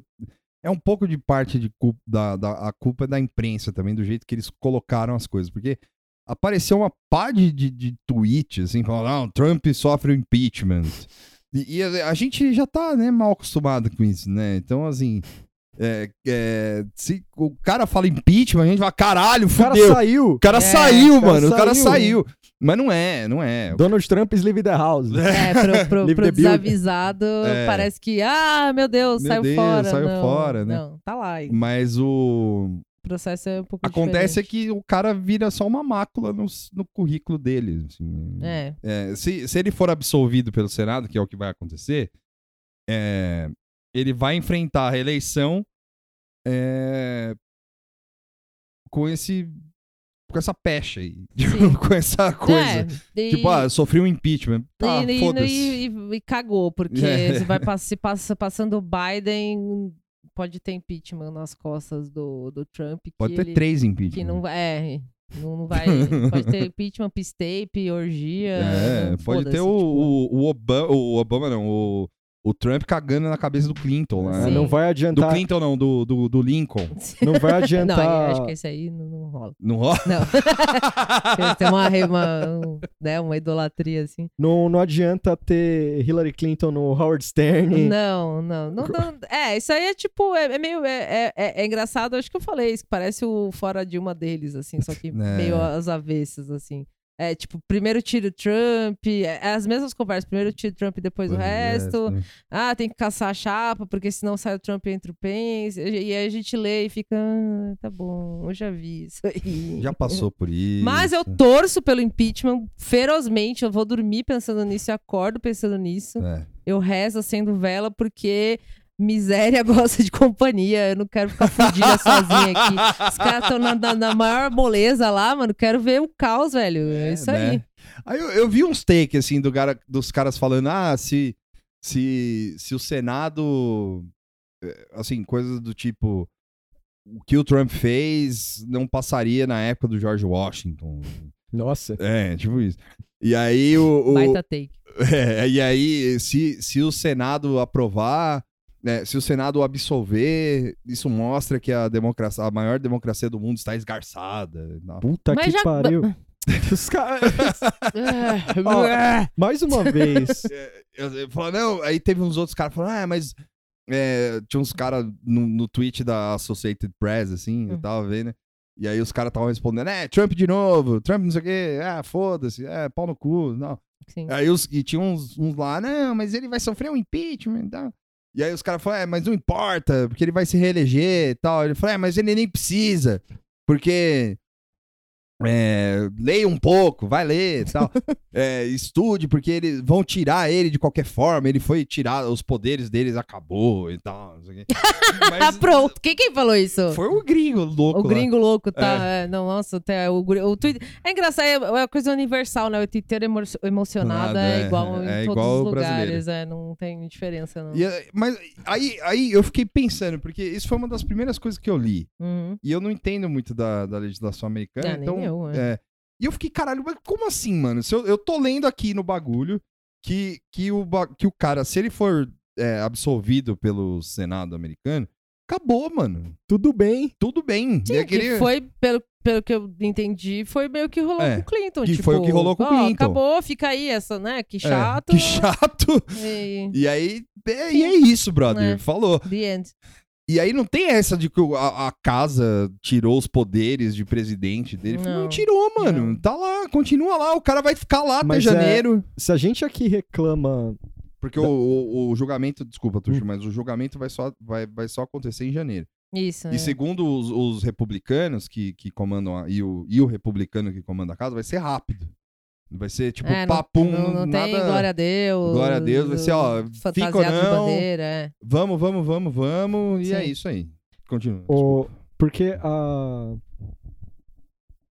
é um pouco de parte de culpa, da, da, a culpa da imprensa também, do jeito que eles colocaram as coisas, porque apareceu uma pá de, de, de tweet, assim, falando, não, Trump sofre o impeachment. E, e a, a gente já tá, né, mal acostumado com isso, né? Então, assim, é, é, se o cara fala impeachment, a gente fala, caralho, O cara fudeu. saiu. O cara É, saiu, cara mano, o cara saiu. saiu. Mas não é, não é. Donald Trump is leave the house. *laughs* É, pro, pro, pro building. desavisado, É. parece que, ah, meu Deus, Meu saiu Deus, fora. saiu não, fora, né? Não, tá lá. ainda. Mas o. O processo é um pouco Acontece é diferente. que o cara vira só uma mácula no, no currículo dele. assim. É, É, se, se ele for absolvido pelo Senado, que é o que vai acontecer, é, ele vai enfrentar a reeleição é, com esse. com essa pecha aí. *laughs* Sim. com essa coisa. É, e- Tipo, ah, sofri um impeachment. Tá, e, e- e- cagou, porque *laughs* É. se vai se passa, passando o Biden, pode ter impeachment nas costas do, do Trump. Pode ter ele, três impeachment. Que não. É, não, não vai. *laughs* pode ter impeachment, pistape, orgia. É, pode ter o, tipo. o, o Obama, o Obama não, o, o Trump cagando na cabeça do Clinton. Ah, Sim. não vai Do adiantar. Clinton não, do, do, do Lincoln. Não vai Não, adiantar. acho que esse aí não, não rola. Não rola? Não. *laughs* Tem uma, uma, um, né, uma idolatria assim. Não, não adianta ter Hillary Clinton no Howard Stern. Não, não, não, não- É, isso aí é tipo, é, é meio. É, é- é- é engraçado, acho que eu falei isso, que parece o fora de uma deles, assim, só que É. meio às avessas, assim. É tipo, primeiro tira o Trump, é, é as mesmas conversas, primeiro tira o Trump, depois o resto. Ah, tem que caçar a chapa, porque senão sai o Trump e entra o Pence. E aí a gente lê e fica, ah, tá bom, eu já vi isso aí. Já passou por isso. *laughs* Mas eu torço pelo impeachment ferozmente. Eu vou dormir pensando nisso e acordo pensando nisso. É. Eu rezo acendo vela porque miséria *laughs* gosta de companhia. Eu não quero ficar fudida sozinha aqui. *laughs* Os caras estão na, na- na maior moleza lá, mano. Quero ver o caos, velho. É, É, isso né? aí. Aí eu, eu vi uns takes, assim, do cara, dos caras falando, ah, se, se, se o Senado, eh, assim, coisas do tipo, o que o Trump fez não passaria na época do George Washington. Nossa. É, tipo isso. E aí o... o- Baita take. *laughs* É, e aí, se, se o Senado aprovar, né, se o Senado absolver, isso mostra que a democracia, a maior democracia do mundo está esgarçada. Puta Mas que já- pariu. *laughs* Os caras. *laughs* Ó, É. mais uma *laughs* vez. Eu, eu falo, não, aí teve uns outros caras falando, ah, mas é, tinha uns caras no, no tweet da Associated Press, assim, eu Hum. tava vendo, né? E aí os caras estavam respondendo, é, Trump de novo, Trump não sei o quê, ah, foda-se, é, pau no cu, não. Sim. Aí os, e tinha uns, uns lá, não, mas ele vai sofrer um impeachment e tal. E aí os caras falaram, é, mas não importa, porque ele vai se reeleger e tal. Ele falou, é, mas ele nem precisa, porque é, leia um pouco, vai ler e tal. *laughs* É, estude, porque eles vão tirar ele de qualquer forma. Ele foi tirar, os poderes deles acabou e tal. Não sei o quê. *laughs* Mas pronto. Quem, quem falou isso? Foi o gringo louco. O lá. gringo louco, tá? é, não, nossa, até o, o Twitter. É engraçado, é é uma coisa universal, né? O Twitter emo emocionado Nada, é é, igual em é todos igual os lugares, é, não tem diferença, não. E, é, mas aí, aí eu fiquei pensando, porque isso foi uma das primeiras coisas que eu li. Uhum. E eu não entendo muito da, da legislação americana. É, nem então, eu, é. é. E eu fiquei, caralho, mas como assim, mano? Se eu, eu tô lendo aqui no bagulho que, que, o, que o cara, se ele for é, absolvido pelo Senado americano, acabou, mano. Tudo bem. Tudo bem. Sim, E que aquele- foi, pelo, pelo que eu entendi, foi meio que rolou É, com o Clinton. que tipo, foi o que rolou com o Clinton. Acabou, fica aí essa, né? Que É, chato. que *laughs* chato. E... E aí, é, e é isso, brother. É. Falou. The end. E aí não tem essa de que a, a casa tirou os poderes de presidente dele. Não, Não. tirou, mano. Não. Tá lá, continua lá. O cara vai ficar lá até Mas é- janeiro. Se a gente aqui reclama. Porque o, o- o julgamento, desculpa, Tuxo, Hum. mas o julgamento vai só, vai, vai só acontecer em janeiro. Isso. é. E segundo os, os republicanos que, que comandam a, e, o, e o republicano que comanda a casa, vai ser rápido. Vai ser tipo É, não- papum, não, não nada. tem glória a Deus. Glória a Deus, vai ser, ó, fica Fantasiado ou de não. bandeira, é. Vamos, vamos, vamos, vamos. E Sim. é isso aí. Continua. O, porque a.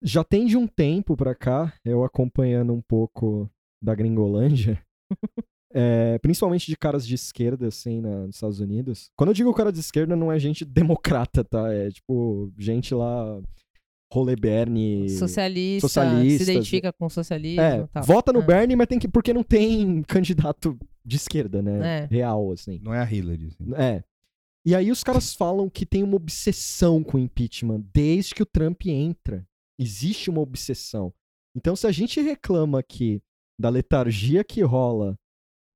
já tem de um tempo pra cá, eu acompanhando um pouco da Gringolândia, *laughs* é, principalmente de caras de esquerda, assim, na- nos Estados Unidos. Quando eu digo cara de esquerda, não é gente *laughs* democrata, tá? É tipo, gente lá, rolê Bernie. Socialista, socialistas, se identifica com socialismo É, tal. vota no É. Bernie, mas tem que. Porque não tem candidato de esquerda, né? É. Real, assim. Não é a Hillary. assim. É. E aí os caras falam que tem uma obsessão com o impeachment desde que o Trump entra. Existe uma obsessão. Então, se a gente reclama aqui da letargia que rola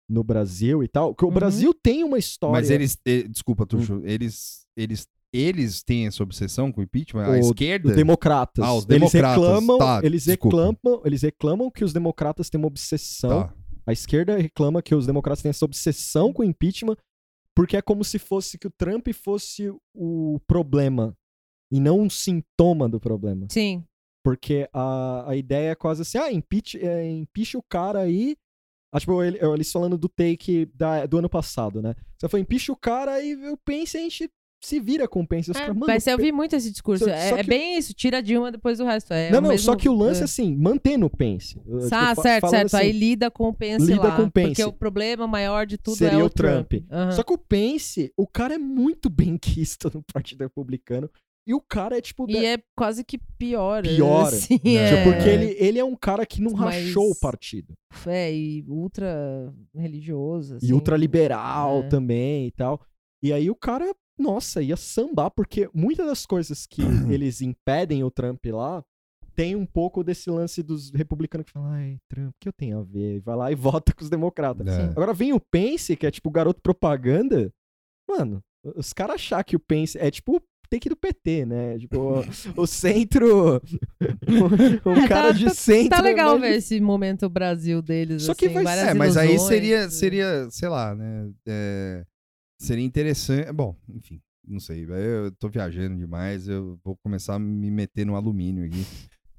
no Brasil e tal, que o Uhum. Brasil tem uma história. Mas eles. eh, desculpa, Tuxo. Eles, eles, eles têm essa obsessão com o impeachment? A O- esquerda? Os democratas. Ah, os eles democratas. reclamam, Tá, eles desculpa. reclamam, eles reclamam que os democratas têm uma obsessão Tá. A esquerda reclama que os democratas têm essa obsessão com o impeachment, porque é como se fosse que o Trump fosse o problema e não um sintoma do problema. Sim. Porque a, a ideia é quase assim: ah, impeach, é, impeach o cara aí. Ah, tipo, ele- eles falando do take da- do ano passado, né? Você foi impeach o cara e o Pence a gente se vira com o Pence. Os É, caras, mano, mas eu vi muito esse discurso. Só- é só é que- bem isso, tira a Dilma depois do resto. É Não, o não, mesmo- só que o lance é. é assim, mantém no Pence. Eu, tipo, Ah, certo, certo. assim, Aí lida com o Pence lida lá. com o Pence. Porque o problema maior de tudo Seria é o, o Trump. Aham. Só que o Pence, o cara é muito benquista *laughs* no Partido Republicano. E o cara é tipo. E da- é quase que pior. Pior. *laughs* Assim, Né? é... tipo, porque ele, ele é um cara que não Mas- rachou o partido. É, e ultra religioso. assim. e ultraliberal É. também e tal. E aí o cara, nossa, ia sambar, porque muitas das coisas que eles impedem o Trump lá. Tem um pouco desse lance dos republicanos que falam, ai, Trump, o que eu tenho a ver? E vai lá e *laughs* vota com os democratas. É. Agora vem o Pence, que é tipo o garoto propaganda. Mano, os caras achar que o Pence é tipo o take do PT, né? Tipo, o, o centro. O, o É, cara tá- de centro. Tá legal né? ver esse momento Brasil deles. Só que assim, vai várias É, mas aí seria, e- seria, sei lá, né? é, seria interessante. Bom, enfim, não sei. Eu tô viajando demais, eu vou começar a me meter no alumínio aqui.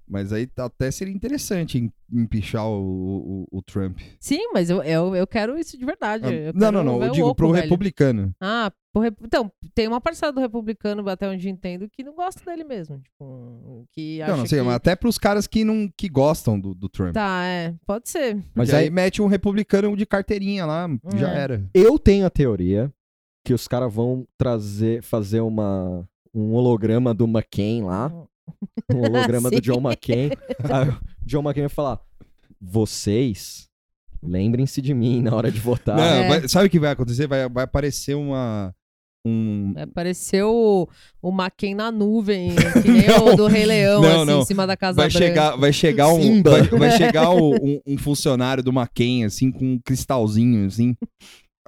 Mas aí até seria interessante em- empichar o, o, o Trump. Sim, mas eu, eu, eu quero isso de verdade. Ah, eu não, quero não, não. Eu digo oco, pro velho. republicano. Ah, pro rep- então, tem uma parcela do republicano, até onde entendo, que não gosta dele mesmo. Tipo, que acha Não, não sei, que... mas até pros caras que, não, que gostam do, do Trump. Tá, é. Pode ser. Mas aí, aí mete um republicano de carteirinha lá, já É. era. eu tenho a teoria que os caras vão trazer, fazer uma, um holograma do McCain lá. Um holograma *laughs* do. John McCain. Aí o John McCain vai falar: vocês lembrem-se de mim na hora de votar. Não, É. vai- sabe o que vai acontecer? Vai, vai aparecer uma. Um, Apareceu o, o McCain na nuvem, *laughs* que nem Não. o do Rei Leão, Não, assim, não. em cima da Casa vai Branca. chegar, vai chegar um, Simba. vai, vai chegar o- um, um funcionário do Maquin assim com um cristalzinho assim.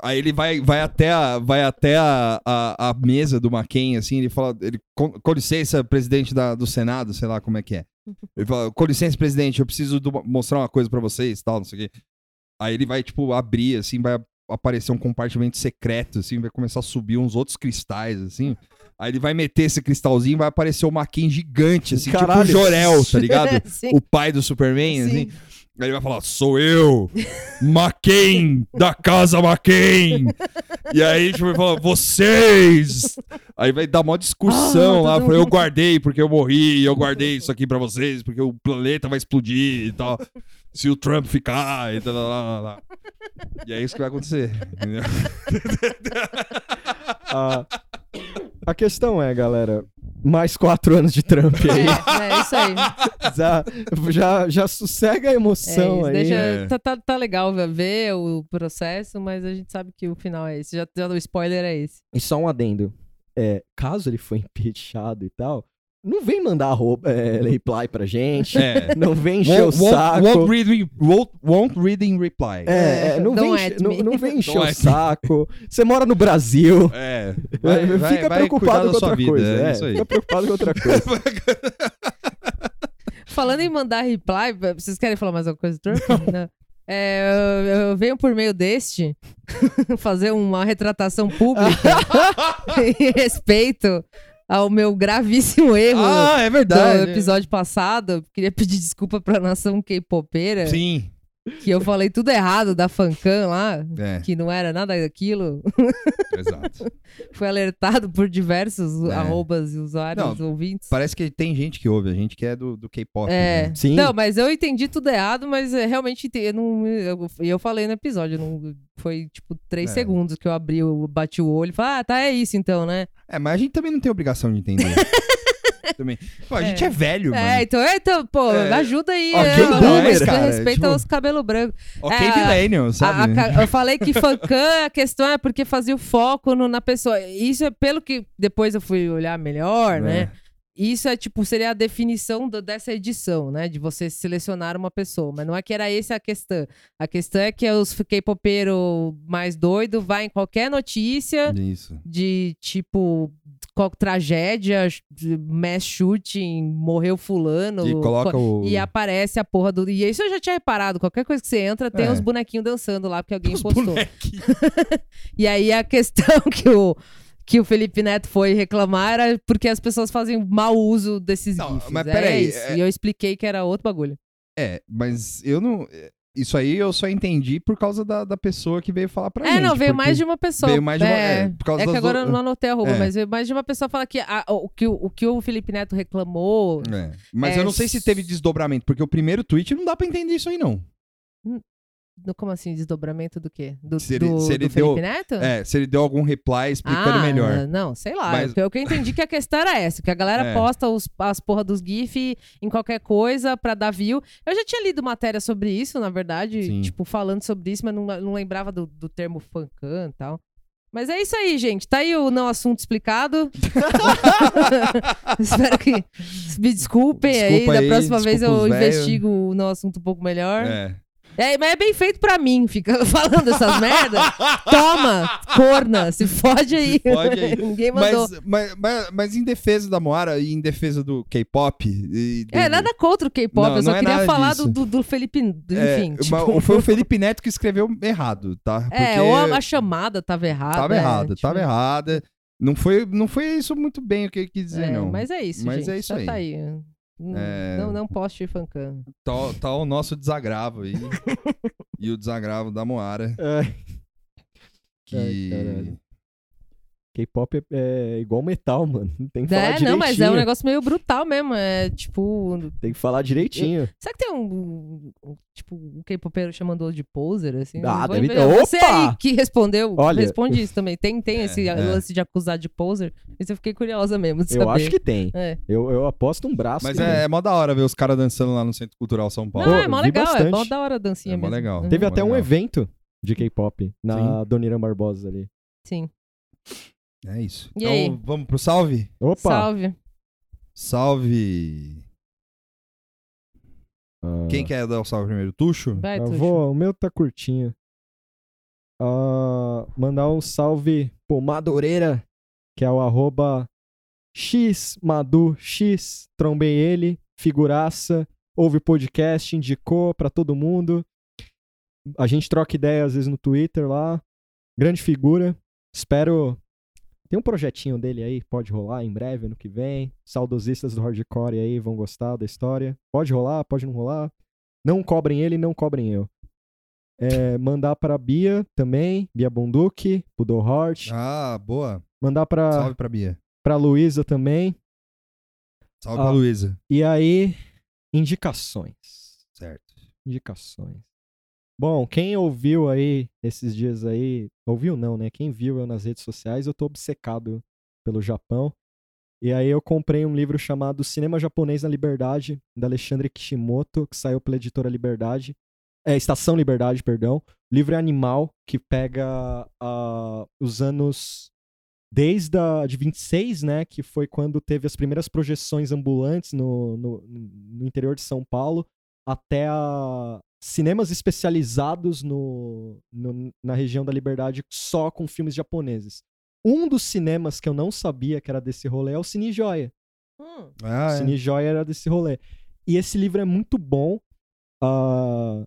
Aí ele vai, vai até, a, vai até a, a, a mesa do Maquin assim, ele fala, ele com, com licença, presidente da, do Senado, sei lá como é que é. *laughs* Ele fala, com licença, presidente, eu preciso do- mostrar uma coisa pra vocês, tal, não sei o quê. Aí ele vai tipo abrir assim, vai aparecer um compartimento secreto assim, vai começar a subir uns outros cristais assim. Aí ele vai meter esse cristalzinho, vai aparecer o Maquin gigante assim, Caralho. tipo o Jorel, tá ligado? *laughs* O pai do Superman, Sim. assim. Aí ele vai falar, sou eu, McCain, da casa McCain. *laughs* e aí, tipo, ele fala, vocês! Aí vai dar uma discussão Ah, lá, fala, eu guardei porque eu morri, eu guardei isso aqui pra vocês, porque o planeta vai explodir e tal. Se o Trump ficar e tal, lá, lá, lá. E é isso que vai acontecer. entendeu? A, *laughs* a questão é, galera, mais quatro anos de Trump aí. É, é isso aí. *laughs* já, já, já sossega a É emoção isso, aí. deixa- É. tá, tá, tá legal ver- ver o processo, mas a gente sabe que o final é esse. Já, já o spoiler é esse. E só um adendo. É, caso ele for *laughs* impeachado e tal, não vem mandar arroba, é, reply pra gente. É. Não vem encher Won't, o saco. won't read, won't, won't read in reply. É, é, não, Don't vem, não, não vem encher Don't o saco. Você mora no Brasil. É. *laughs* fica preocupado com outra coisa. É, É, isso aí. fica preocupado com outra *laughs* coisa. Falando em mandar reply, vocês querem falar mais alguma coisa do Trump? Não. É, eu, eu venho por meio deste *laughs* fazer uma retratação pública em respeito ao meu gravíssimo erro Ah, é do verdade. episódio passado. Queria pedir desculpa pra nação K-popeira. Sim. Que eu falei tudo errado da Fancam lá, É, que não era nada daquilo. exato. *laughs* Foi alertado por diversos É. arrobas e usuários Não, ouvintes. Parece que tem gente que ouve, a gente que é do, do K-pop. É. né? Sim. Não, mas eu entendi tudo errado, mas é, realmente ente- eu não. Eu, eu falei no episódio, não, foi tipo três É. segundos que eu abri, eu bati o olho e falei, ah, tá, é isso então, né? É, mas a gente também não tem obrigação de entender. *laughs* também. Pô, a gente é, velho, É, mano. então, então, pô, É. ajuda aí. Ok, né, mano? boomer, Respe- cara, Respeita tipo- os cabelos brancos. Ok, É, millennial, A- sabe? a ca- eu falei que fancam, *laughs* a questão é porque fazia o foco no- na pessoa. Isso é pelo que depois eu fui olhar melhor, né? Isso é tipo, seria a definição do- dessa edição, né? De você selecionar uma pessoa. Mas não é que era essa a questão. A questão é que os K-popeiros mais doido vai em qualquer notícia Isso. de tipo qual tragédia, mass shooting, morreu fulano. E coloca o. E aparece a porra do. E isso eu já tinha reparado. Qualquer coisa que você entra, tem É. uns bonequinhos dançando lá, porque alguém Os postou. *laughs* E aí a questão *laughs* que o, que o Felipe Neto foi reclamar era porque as pessoas fazem mau uso desses Não, GIFs. mas é peraí, isso. é- E eu expliquei que era outro bagulho. É, mas eu não. Isso aí eu só entendi por causa da, da pessoa que veio falar pra é, gente. não, veio mais de uma pessoa. veio mais de uma- É, é, por causa é que agora eu não anotei a arroba, É. mas veio mais de uma pessoa fala que a- o, que o, o que o Felipe Neto reclamou. É, Mas É, eu não sei se teve desdobramento, porque o primeiro tweet não dá pra entender isso aí, não. Do- Como assim? Desdobramento do quê? Do, Se ele- do, se ele do Felipe deu- Neto? É, se ele deu algum reply explicando ah, melhor. Não, sei lá. Mas- que- O que eu entendi que a questão era essa: que a galera É. posta os, as porra dos GIF em qualquer coisa pra dar view. Eu já tinha lido matéria sobre isso, na verdade, Sim. tipo, falando sobre isso, mas não, não lembrava do, do termo fancam e tal. Mas é isso aí, gente. Tá aí o não assunto explicado. *laughs* *laughs* Espero que. Me desculpem aí. Desculpa Da aí, próxima vez eu investigo o não assunto um pouco melhor. É. É, mas é bem feito pra mim, fica *laughs* falando essas merdas. Toma, corna, se fode aí. fode aí. *laughs* Ninguém mandou. Mas, mas, mas, mas em defesa da Moara e em defesa do K-pop. e É, do- nada contra o K-pop, eu só não é queria falar do, do, do Felipe. do- É, enfim, mas tipo, foi o Felipe Neto que escreveu errado, tá? É, Porque ou a, a chamada tava errada. tava é, errada, tipo, tava errada. Não foi, não foi isso muito bem o que ele quis dizer, é, não. Mas é isso, Mas gente. é isso aí. tá aí. Hum, É. Não, não poste fancando. Tá, tá o nosso desagravo aí. *laughs* e o desagravo da Moara. Ai, Que. Ai. K-pop é, é igual metal, *laughs* mano. Tem que falar É, direitinho. não, mas é um negócio meio brutal mesmo. É tipo. Tem que falar direitinho. Será que tem um. um- tipo, um K-popeiro chamando outro de poser, assim? Ah, deve ter. Você Opa! aí que respondeu, Olha. responde isso também. Tem, tem É, esse é. lance de acusar de poser? Isso eu fiquei curiosa mesmo de Eu saber. acho que tem. É. Eu, eu aposto um braço. Mas é, é mó da hora ver os caras dançando lá no Centro Cultural São Paulo. Não, Pô, é mó legal, é bastante. mó da hora a dancinha É mesmo. legal. Uhum. Teve até um legal. evento de K-pop na Dona Irã Barbosa ali. Sim. É isso. E então, aí? vamos pro salve? Opa! Salve. Salve! Ah, Quem quer dar o salve primeiro? Tuxo? Vai, eu Tuxo. vou, o meu tá curtinho. Ah, mandar um salve pro Madureira, que é o arroba xmadux. Trombei ele, figuraça, ouve podcast, indicou pra todo mundo. A gente troca ideia às vezes no Twitter lá. Grande figura. Espero. Tem um projetinho dele aí, pode rolar em breve, ano que vem. Saudosistas do hardcore aí vão gostar da história. Pode rolar, pode não rolar. Não cobrem ele, não cobrem eu. É, mandar pra Bia também, Bia Bonduque, Pudor Heart. Ah, boa. Mandar pra, Salve pra Bia. pra Luísa também. Salve Ah. pra Luísa. E aí, indicações. Certo. Indicações. Bom, quem ouviu aí esses dias aí, ouviu não, né? Quem viu eu nas redes sociais, eu tô obcecado pelo Japão. E aí eu comprei um livro chamado Cinema Japonês na Liberdade, da Alexandre Kishimoto, que saiu pela editora Liberdade. É, Estação Liberdade, perdão. Livro é animal, que pega ah, os anos desde a de 26, né, que foi quando teve as primeiras projeções ambulantes no, no, no interior de São Paulo, até a cinemas especializados no, no- na região da Liberdade só com filmes japoneses. Um dos cinemas que eu não sabia que era desse rolê é o Cine Joia. Hum, Ah, é. Cine Joia era desse rolê. E esse livro é muito bom. ah,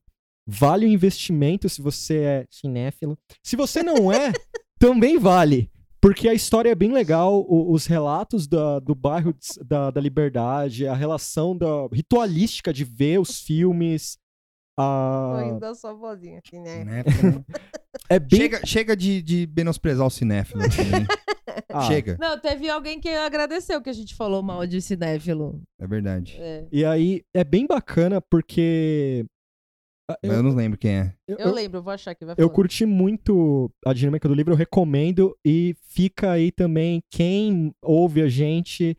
vale o investimento se você é cinéfilo. Se você não é, também vale. Porque a história é bem legal, o- os relatos da- do bairro de- da, da Liberdade, a relação da ritualística de ver os filmes. Tô a... da sua vozinha aqui, né? Cinéfilo. É bem... chega chega de, de menosprezar o cinéfilo. também. *laughs* Ah, Chega. Não, teve alguém que agradeceu que a gente falou mal de cinéfilo. É verdade. É. E aí, é bem bacana porque... ah, Mas eu não lembro quem é. eu- Eu eu- lembro, eu vou achar que vai Eu falar. curti muito a dinâmica do livro, eu recomendo. E fica aí também, quem ouve a gente,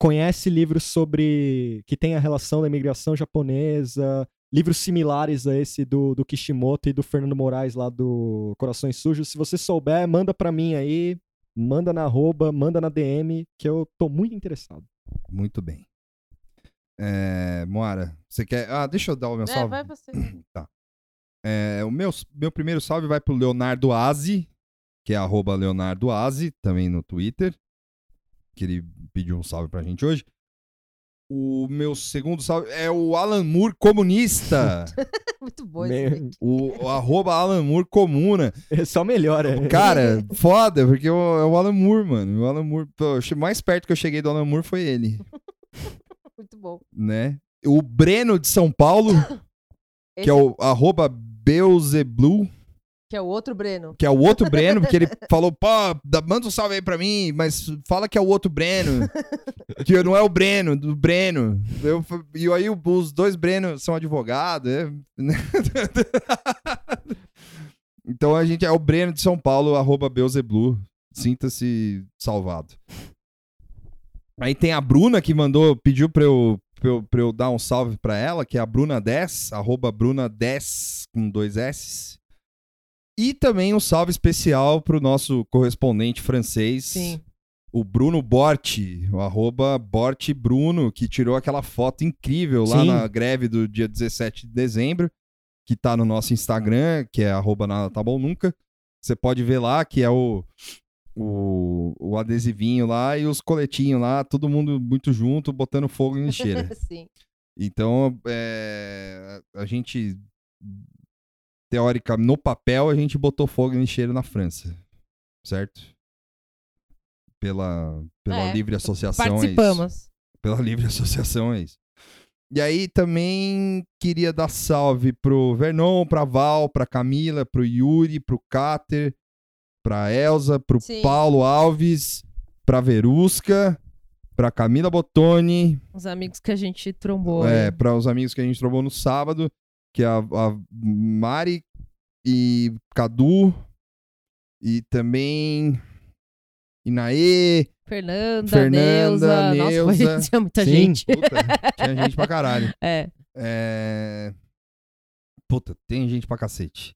conhece livros sobre. que tem a relação da imigração japonesa, livros similares a esse do, do Kishimoto e do Fernando Moraes lá do Corações Sujos. Se você souber, manda pra mim aí, manda na arroba, manda na DM, que eu tô muito interessado. Muito bem. É, Moara, você quer. Ah, deixa eu dar o meu É, salve. vai você. *clears throat* Tá. É, o meu, meu primeiro salve vai pro Leonardo Aze, que é arroba Leonardo Aze, também no Twitter. Que ele pediu um salve pra gente hoje. O meu segundo salve é o Alan Moore comunista. *laughs* Muito bom Me- esse link. o, o arroba Alan Moore comuna. *laughs* Só melhora. Cara, foda, porque o- é o Alan Moore, mano. O Alan Moore, pô, mais perto que eu cheguei do Alan Moore foi ele, *laughs* Muito bom. né? O Breno de São Paulo, *coughs* que é o arroba Beelzeblu. que é o outro Breno. que é o outro Breno, porque ele *laughs* falou, pô, manda um salve aí pra mim, mas fala que é o outro Breno. *laughs* que não é o Breno, do Breno. Eu, e aí os dois Breno são advogados. é, né? *laughs* então a gente é o Breno de São Paulo, arroba Beelzeblu. Sinta-se salvado. Aí tem a Bruna que mandou, pediu pra eu, pra eu, pra eu dar um salve pra ela, que é a Bruna10, arroba Bruna10 com dois S. E também um salve especial pro nosso correspondente francês, Sim. o Bruno Borti, o arroba Borti Bruno, que tirou aquela foto incrível lá Sim. na greve do dia 17 de dezembro, que tá no nosso Instagram, que é arroba nada tá bom nunca. Você pode ver lá que é o, o, o adesivinho lá e os coletinhos lá, todo mundo muito junto, botando fogo em *laughs* lixeira. Sim. Então, é, a gente, teórica, no papel, a gente botou fogo em lixeira na França, certo? Pela, pela É, livre associação. É isso. Participamos. Pela livre *laughs* associação, é isso. E aí também queria dar salve pro Vernon, pra Val, pra Camila, pro Yuri, pro Cáter, pra Elza, pro Sim. Paulo Alves, pra Verusca, pra Camila Bottoni, Os amigos que a gente trombou. é, aí. para os amigos que a gente trombou no sábado, que é a, a Mari e Cadu e também Inaê. Fernanda, Fernanda, Neuza. Nossa, foi Neuza. *laughs* tinha muita Sim. gente. Puta, tinha gente pra caralho. *laughs* É. É... Puta, tem gente pra cacete.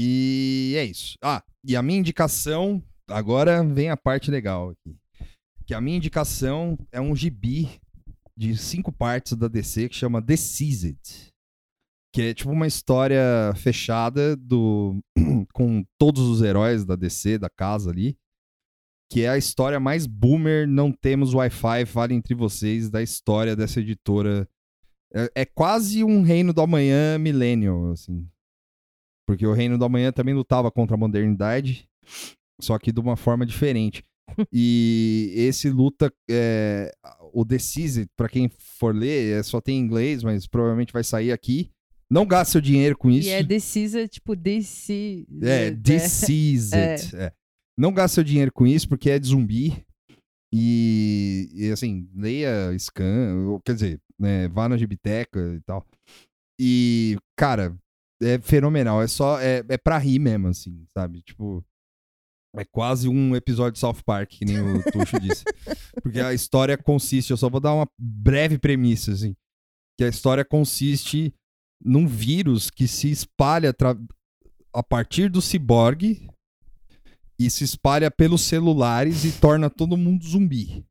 E é isso. Ah, e a minha indicação, agora vem a parte legal aqui. Que a minha indicação é um gibi de cinco partes da DC que chama Decised. Que é tipo uma história fechada do *clears throat* com todos os heróis da DC, da casa ali. Que é a história mais boomer, não temos Wi-Fi, fale entre vocês, da história dessa editora é, é quase um reino do amanhã millennial, assim. Porque o reino do amanhã também lutava contra a modernidade, só que de uma forma diferente. *laughs* e esse luta, é, o Decise, pra quem for ler, é, só tem em inglês, mas provavelmente vai sair aqui. Não gaste seu dinheiro com isso. E é decisa, tipo, deci. É, Deceased. É. Não gaste seu dinheiro com isso, porque é de zumbi. E, e, assim, leia Scan, quer dizer, né, vá na Gibiteca e tal. E, cara, é fenomenal. É só, é, é pra rir mesmo, assim, sabe? Tipo, é quase um episódio de South Park, que nem o *laughs* Tuxo disse. Porque a história consiste, eu só vou dar uma breve premissa, assim. Que a história consiste num vírus que se espalha tra- a partir do ciborgue e se espalha pelos celulares e torna todo mundo zumbi.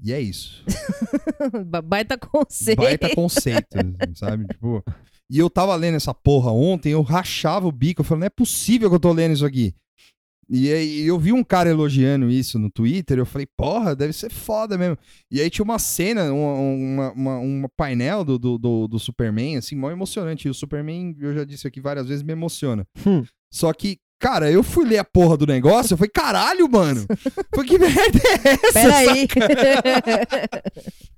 E é isso. *laughs* Ba- Baita conceito. Baita conceito, assim, sabe? Tipo, e eu tava lendo essa porra ontem, eu rachava o bico, eu falei, não é possível que eu tô lendo isso aqui. E aí eu vi um cara elogiando isso no Twitter, eu falei, porra, deve ser foda mesmo. E aí tinha uma cena, uma, uma, uma- painel do, do, do, do Superman, assim, mó emocionante. E o Superman, eu já disse aqui várias vezes, me emociona. Hum. Só que, Cara, eu fui ler a porra do negócio, eu falei, caralho, mano. Foi que merda é essa? *laughs* Peraí.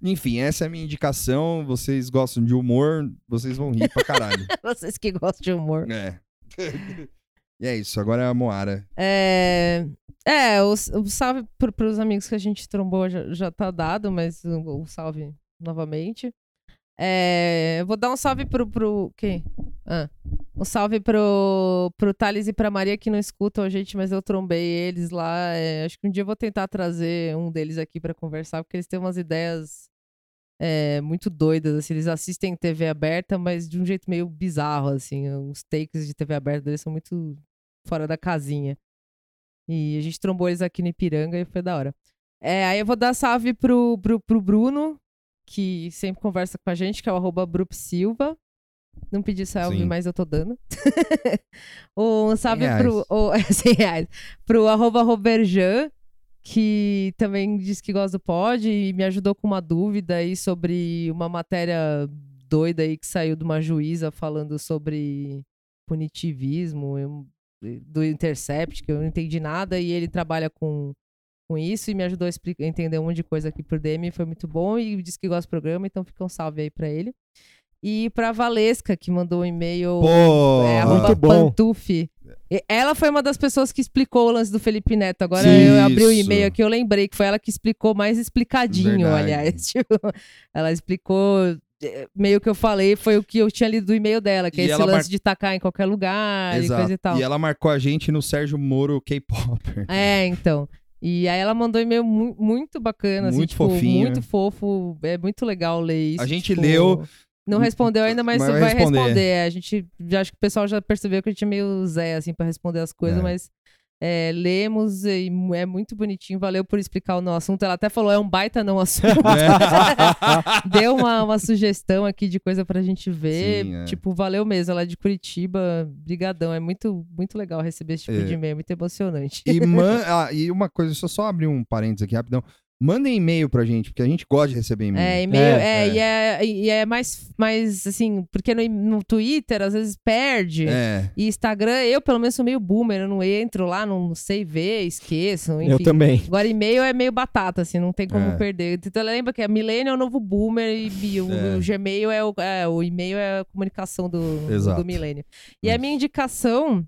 Enfim, essa é a minha indicação. Vocês gostam de humor, vocês vão rir pra caralho. *laughs* Vocês que gostam de humor. é. E é isso, agora é a Moara. É, é o, o salve pro, pros amigos que a gente trombou já, já tá dado, mas o, o salve novamente. É, vou dar um salve pro. pro quem? Ah, um salve pro, pro Thales e pra Maria que não escutam a gente, mas eu trombei eles lá. É, acho que um dia eu vou tentar trazer um deles aqui pra conversar, porque eles têm umas ideias é, muito doidas. Assim, eles assistem TV aberta, mas de um jeito meio bizarro. Assim, os takes de TV aberta deles são muito fora da casinha. E a gente trombou eles aqui no Ipiranga e foi da hora. É, aí eu vou dar salve pro, pro, pro Bruno, que sempre conversa com a gente, que é o arroba Silva. Não pedi salve, Sim. mas eu tô dando. *laughs* um salve pro. O, *laughs* 100 reais. Pro arroba Roberjan, que também disse que gosta do pod e me ajudou com uma dúvida aí sobre uma matéria doida aí que saiu de uma juíza falando sobre punitivismo do Intercept, que eu não entendi nada, e ele trabalha com, com isso e me ajudou a explicar, entender um monte de coisa aqui por DM, foi muito bom e disse que gosta do programa, então fica um salve aí pra ele. E pra Valesca, que mandou um e-mail Pô, é, arroba Ela foi uma das pessoas que explicou o lance do Felipe Neto. Agora eu abri o Isso. e-mail aqui, eu lembrei que foi ela que explicou mais explicadinho, Verdade. aliás. *laughs* Tipo, ela explicou eh, meio que eu falei, foi o que eu tinha lido do e-mail dela, que é E esse ela lance mar- de tacar em qualquer lugar e coisa e tal. E ela marcou a gente no Sérgio Moro K-Popper. É, então. E aí ela mandou um e-mail mu- muito bacana, assim, Muito tipo, fofinho. muito fofo. É muito legal ler isso. A gente tipo, leu. Não respondeu ainda, mas, Mas vai responder. responder. A gente já acho que o pessoal já percebeu que a gente é meio Zé, assim, pra responder as coisas, É. mas é, lemos e é muito bonitinho. Valeu por explicar o não assunto. Ela até falou, é um baita não assunto. *laughs* Deu uma, uma sugestão aqui de coisa pra gente ver. Sim, é. Tipo, valeu mesmo. Ela é de Curitiba. Brigadão. É muito, muito legal receber esse tipo É. de e-mail. Muito emocionante. E, man... ah, e uma coisa, deixa eu só abrir um parênteses aqui rapidão. Mandem e-mail pra gente, porque a gente gosta de receber e-mail. É, e-mail, É, é, é. E, é, e é mais, mais assim, porque no, no Twitter às vezes perde. É. E Instagram, eu pelo menos sou meio boomer, eu não entro lá, não sei ver, esqueço, enfim. Eu também. Agora, e-mail é meio batata, assim, não tem como É. perder. Então, lembra que a Millennial é o novo boomer e, e o, É. o Gmail é o, é, o e-mail é a comunicação do, Exato. do Millennial. E a minha indicação,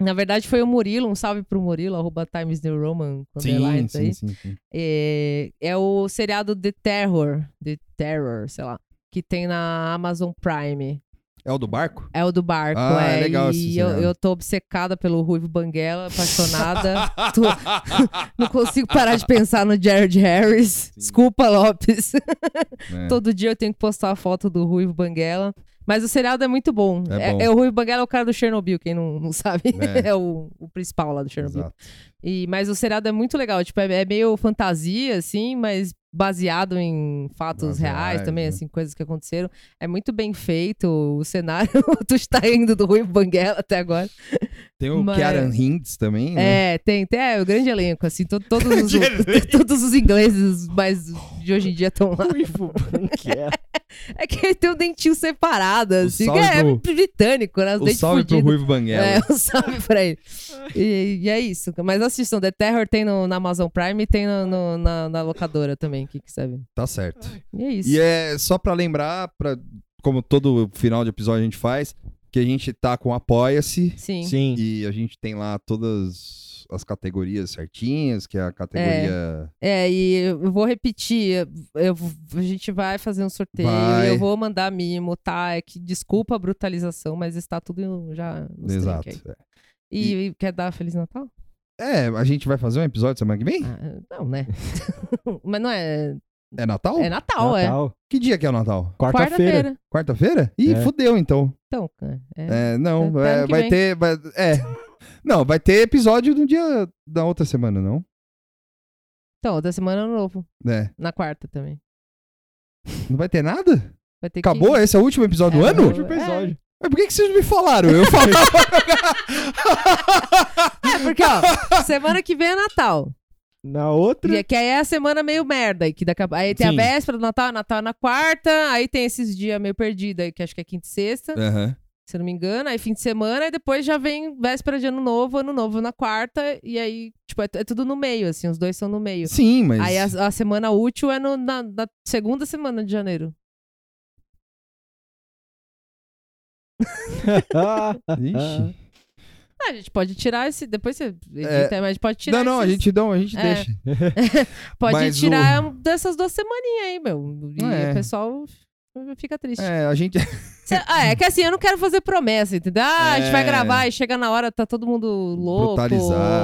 na verdade, foi o Murilo, um salve pro Murilo, arroba Times New Roman, com Sim, underline, isso aí. sim, sim, sim. É, é o seriado The Terror, The Terror, sei lá, que tem na Amazon Prime. É o do barco? É o do barco, Ah, é. é legal e eu, eu tô obcecada pelo Ruivo Banguela, apaixonada. Tô- *laughs* não consigo parar de pensar no Jared Harris. Desculpa, Lopes. É. *laughs* Todo dia eu tenho que postar a foto do Ruivo Banguela. Mas o seriado é muito bom. É É, bom. é o Ruivo Banguela é o cara do Chernobyl, quem não, não *laughs* sabe. É. É, o, o principal lá do Chernobyl. Exato. E, mas o seriado é muito legal. Tipo, é, é meio fantasia, assim, mas baseado em fatos reais também, né? assim, coisas que aconteceram. É muito bem feito o cenário. *laughs* tu está indo do Ruivo Banguela até agora. Tem o Mas- Kieran Hintz também, né? É, tem, tem é, o grande elenco, assim, to- todos, *laughs* os, *laughs* todos os ingleses mais de hoje em dia estão lá. Ruivo branquelo. *laughs* É que ele tem um dentinho separado, assim, que é pro- britânico, né? Os O salve pro fudidos. Ruivo Banguela. É, um salve pra ele. E, e é isso. Mas assistam, The Terror tem no, na Amazon Prime e tem no- no- na, na locadora também, que quiser ver. Tá certo. E é isso. E é só pra lembrar, pra, como todo final de episódio a gente faz, que a gente tá com Apoia-se Sim. Sim. e a gente tem lá todas as categorias certinhas, que é a categoria... É, e eu vou repetir, eu, a gente vai fazer um sorteio, Vai. eu vou mandar mimo, tá? É que desculpa a brutalização, mas está tudo já nos Exato. é. E, quer dar Feliz Natal? É, a gente vai fazer um episódio semana que vem? Ah, não, né? *laughs* mas não é. É Natal? É Natal, é. Natal. Que dia que é o Natal? Quarta-feira. Quarta-feira? Ih, É. fudeu então. Então, é. É, não, Até é, ano que vai vem. ter. vai- é. *laughs* Não, vai ter episódio no dia da outra semana, não? Então, da semana é novo. É. Na quarta também. Não vai ter nada? Vai ter que- Acabou? Esse é o último episódio do É, ano? o- Último episódio. Mas por que, que vocês não me falaram? Eu falava. É, *laughs* porque, ó, semana que vem é Natal. Na outra. E que aí é a semana meio merda. aí Que daqui a... Aí tem Sim. a véspera do Natal, Natal é na quarta, aí tem esses dias meio perdidos aí, que acho que é quinta e sexta. Aham. se eu não me engano. Aí fim de semana, e depois já vem véspera de ano novo, ano novo na quarta. E aí, tipo, é, é tudo no meio, assim, os dois são no meio. Sim, mas. Aí a, a semana útil é no- na, na segunda semana de janeiro. *laughs* Ixi. Ah, a gente pode tirar esse. Depois você edita, É. mas a gente pode tirar. Não, não, a esses- gente, não, a gente É. deixa. *laughs* Pode mas tirar dessas duas semaninhas aí, meu. E É. o pessoal fica triste. É, a gente. Ah, é que assim, eu não quero fazer promessa, entendeu? Ah, a gente vai É. gravar e chega na hora, tá todo mundo louco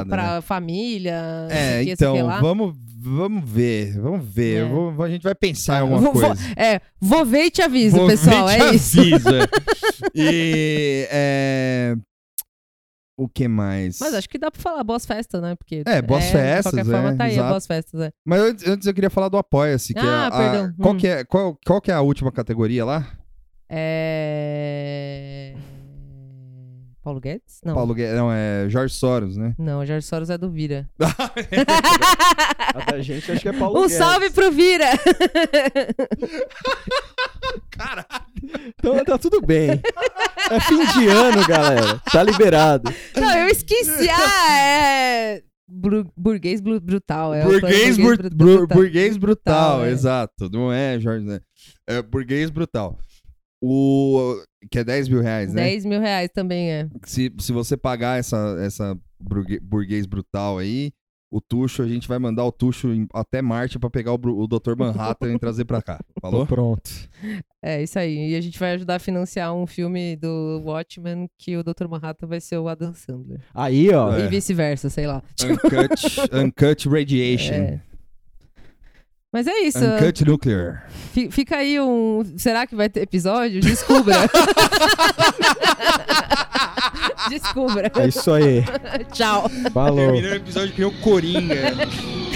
pra família. É, o que, o então, vamos, vamos ver, vamos ver. É. Vou- a gente vai pensar em alguma Vou- vou- coisa. é, vou ver e te aviso, Vou pessoal. ver e te É isso. aviso, é. *laughs* E. é, O que mais? Mas acho que dá pra falar boas festas, né? Porque, É, boas De festas, qualquer forma, é, tá aí, exato. boas festas. É. Mas antes, antes eu queria falar do Apoia-se. Que Ah, é a- perdão. Qual, Hum. que é, qual, qual que é a última categoria lá? É... Paulo Guedes? Não. Paulo Guedes. Não, é Jorge Soros, né? Não, Jorge Soros é do Vira. *laughs* A da gente acho que é Paulo um Guedes. salve pro Vira! *laughs* Caralho! Então tá tudo bem. É fim de ano, galera. Tá liberado. Não, eu esqueci. Ah, é. Bru- burguês bru- brutal. É burguês, bur- bru- brutal. burguês brutal, Brutal, é. exato. Não é, Jorge, né? É burguês brutal. O. Que é 10 mil reais, né? 10 mil reais também é. Se, se você pagar essa, essa burguês brutal aí, o Tuxo, a gente vai mandar o Tuxo até Marte pra pegar o, o Dr. Manhattan e trazer pra cá. *laughs* Tô Falou? pronto. É isso aí. E a gente vai ajudar a financiar um filme do Watchmen que o Dr. Manhattan vai ser o Adam Sandler. Aí, ó. É. E vice-versa, sei lá. Uncut, *laughs* uncut Radiation. É. Mas é isso. Uncut Nuclear. Fi- Fica aí um. Será que vai ter episódio? Descubra. *laughs* Descubra. É isso aí. Tchau. Falou. o episódio que o Coringa. *laughs*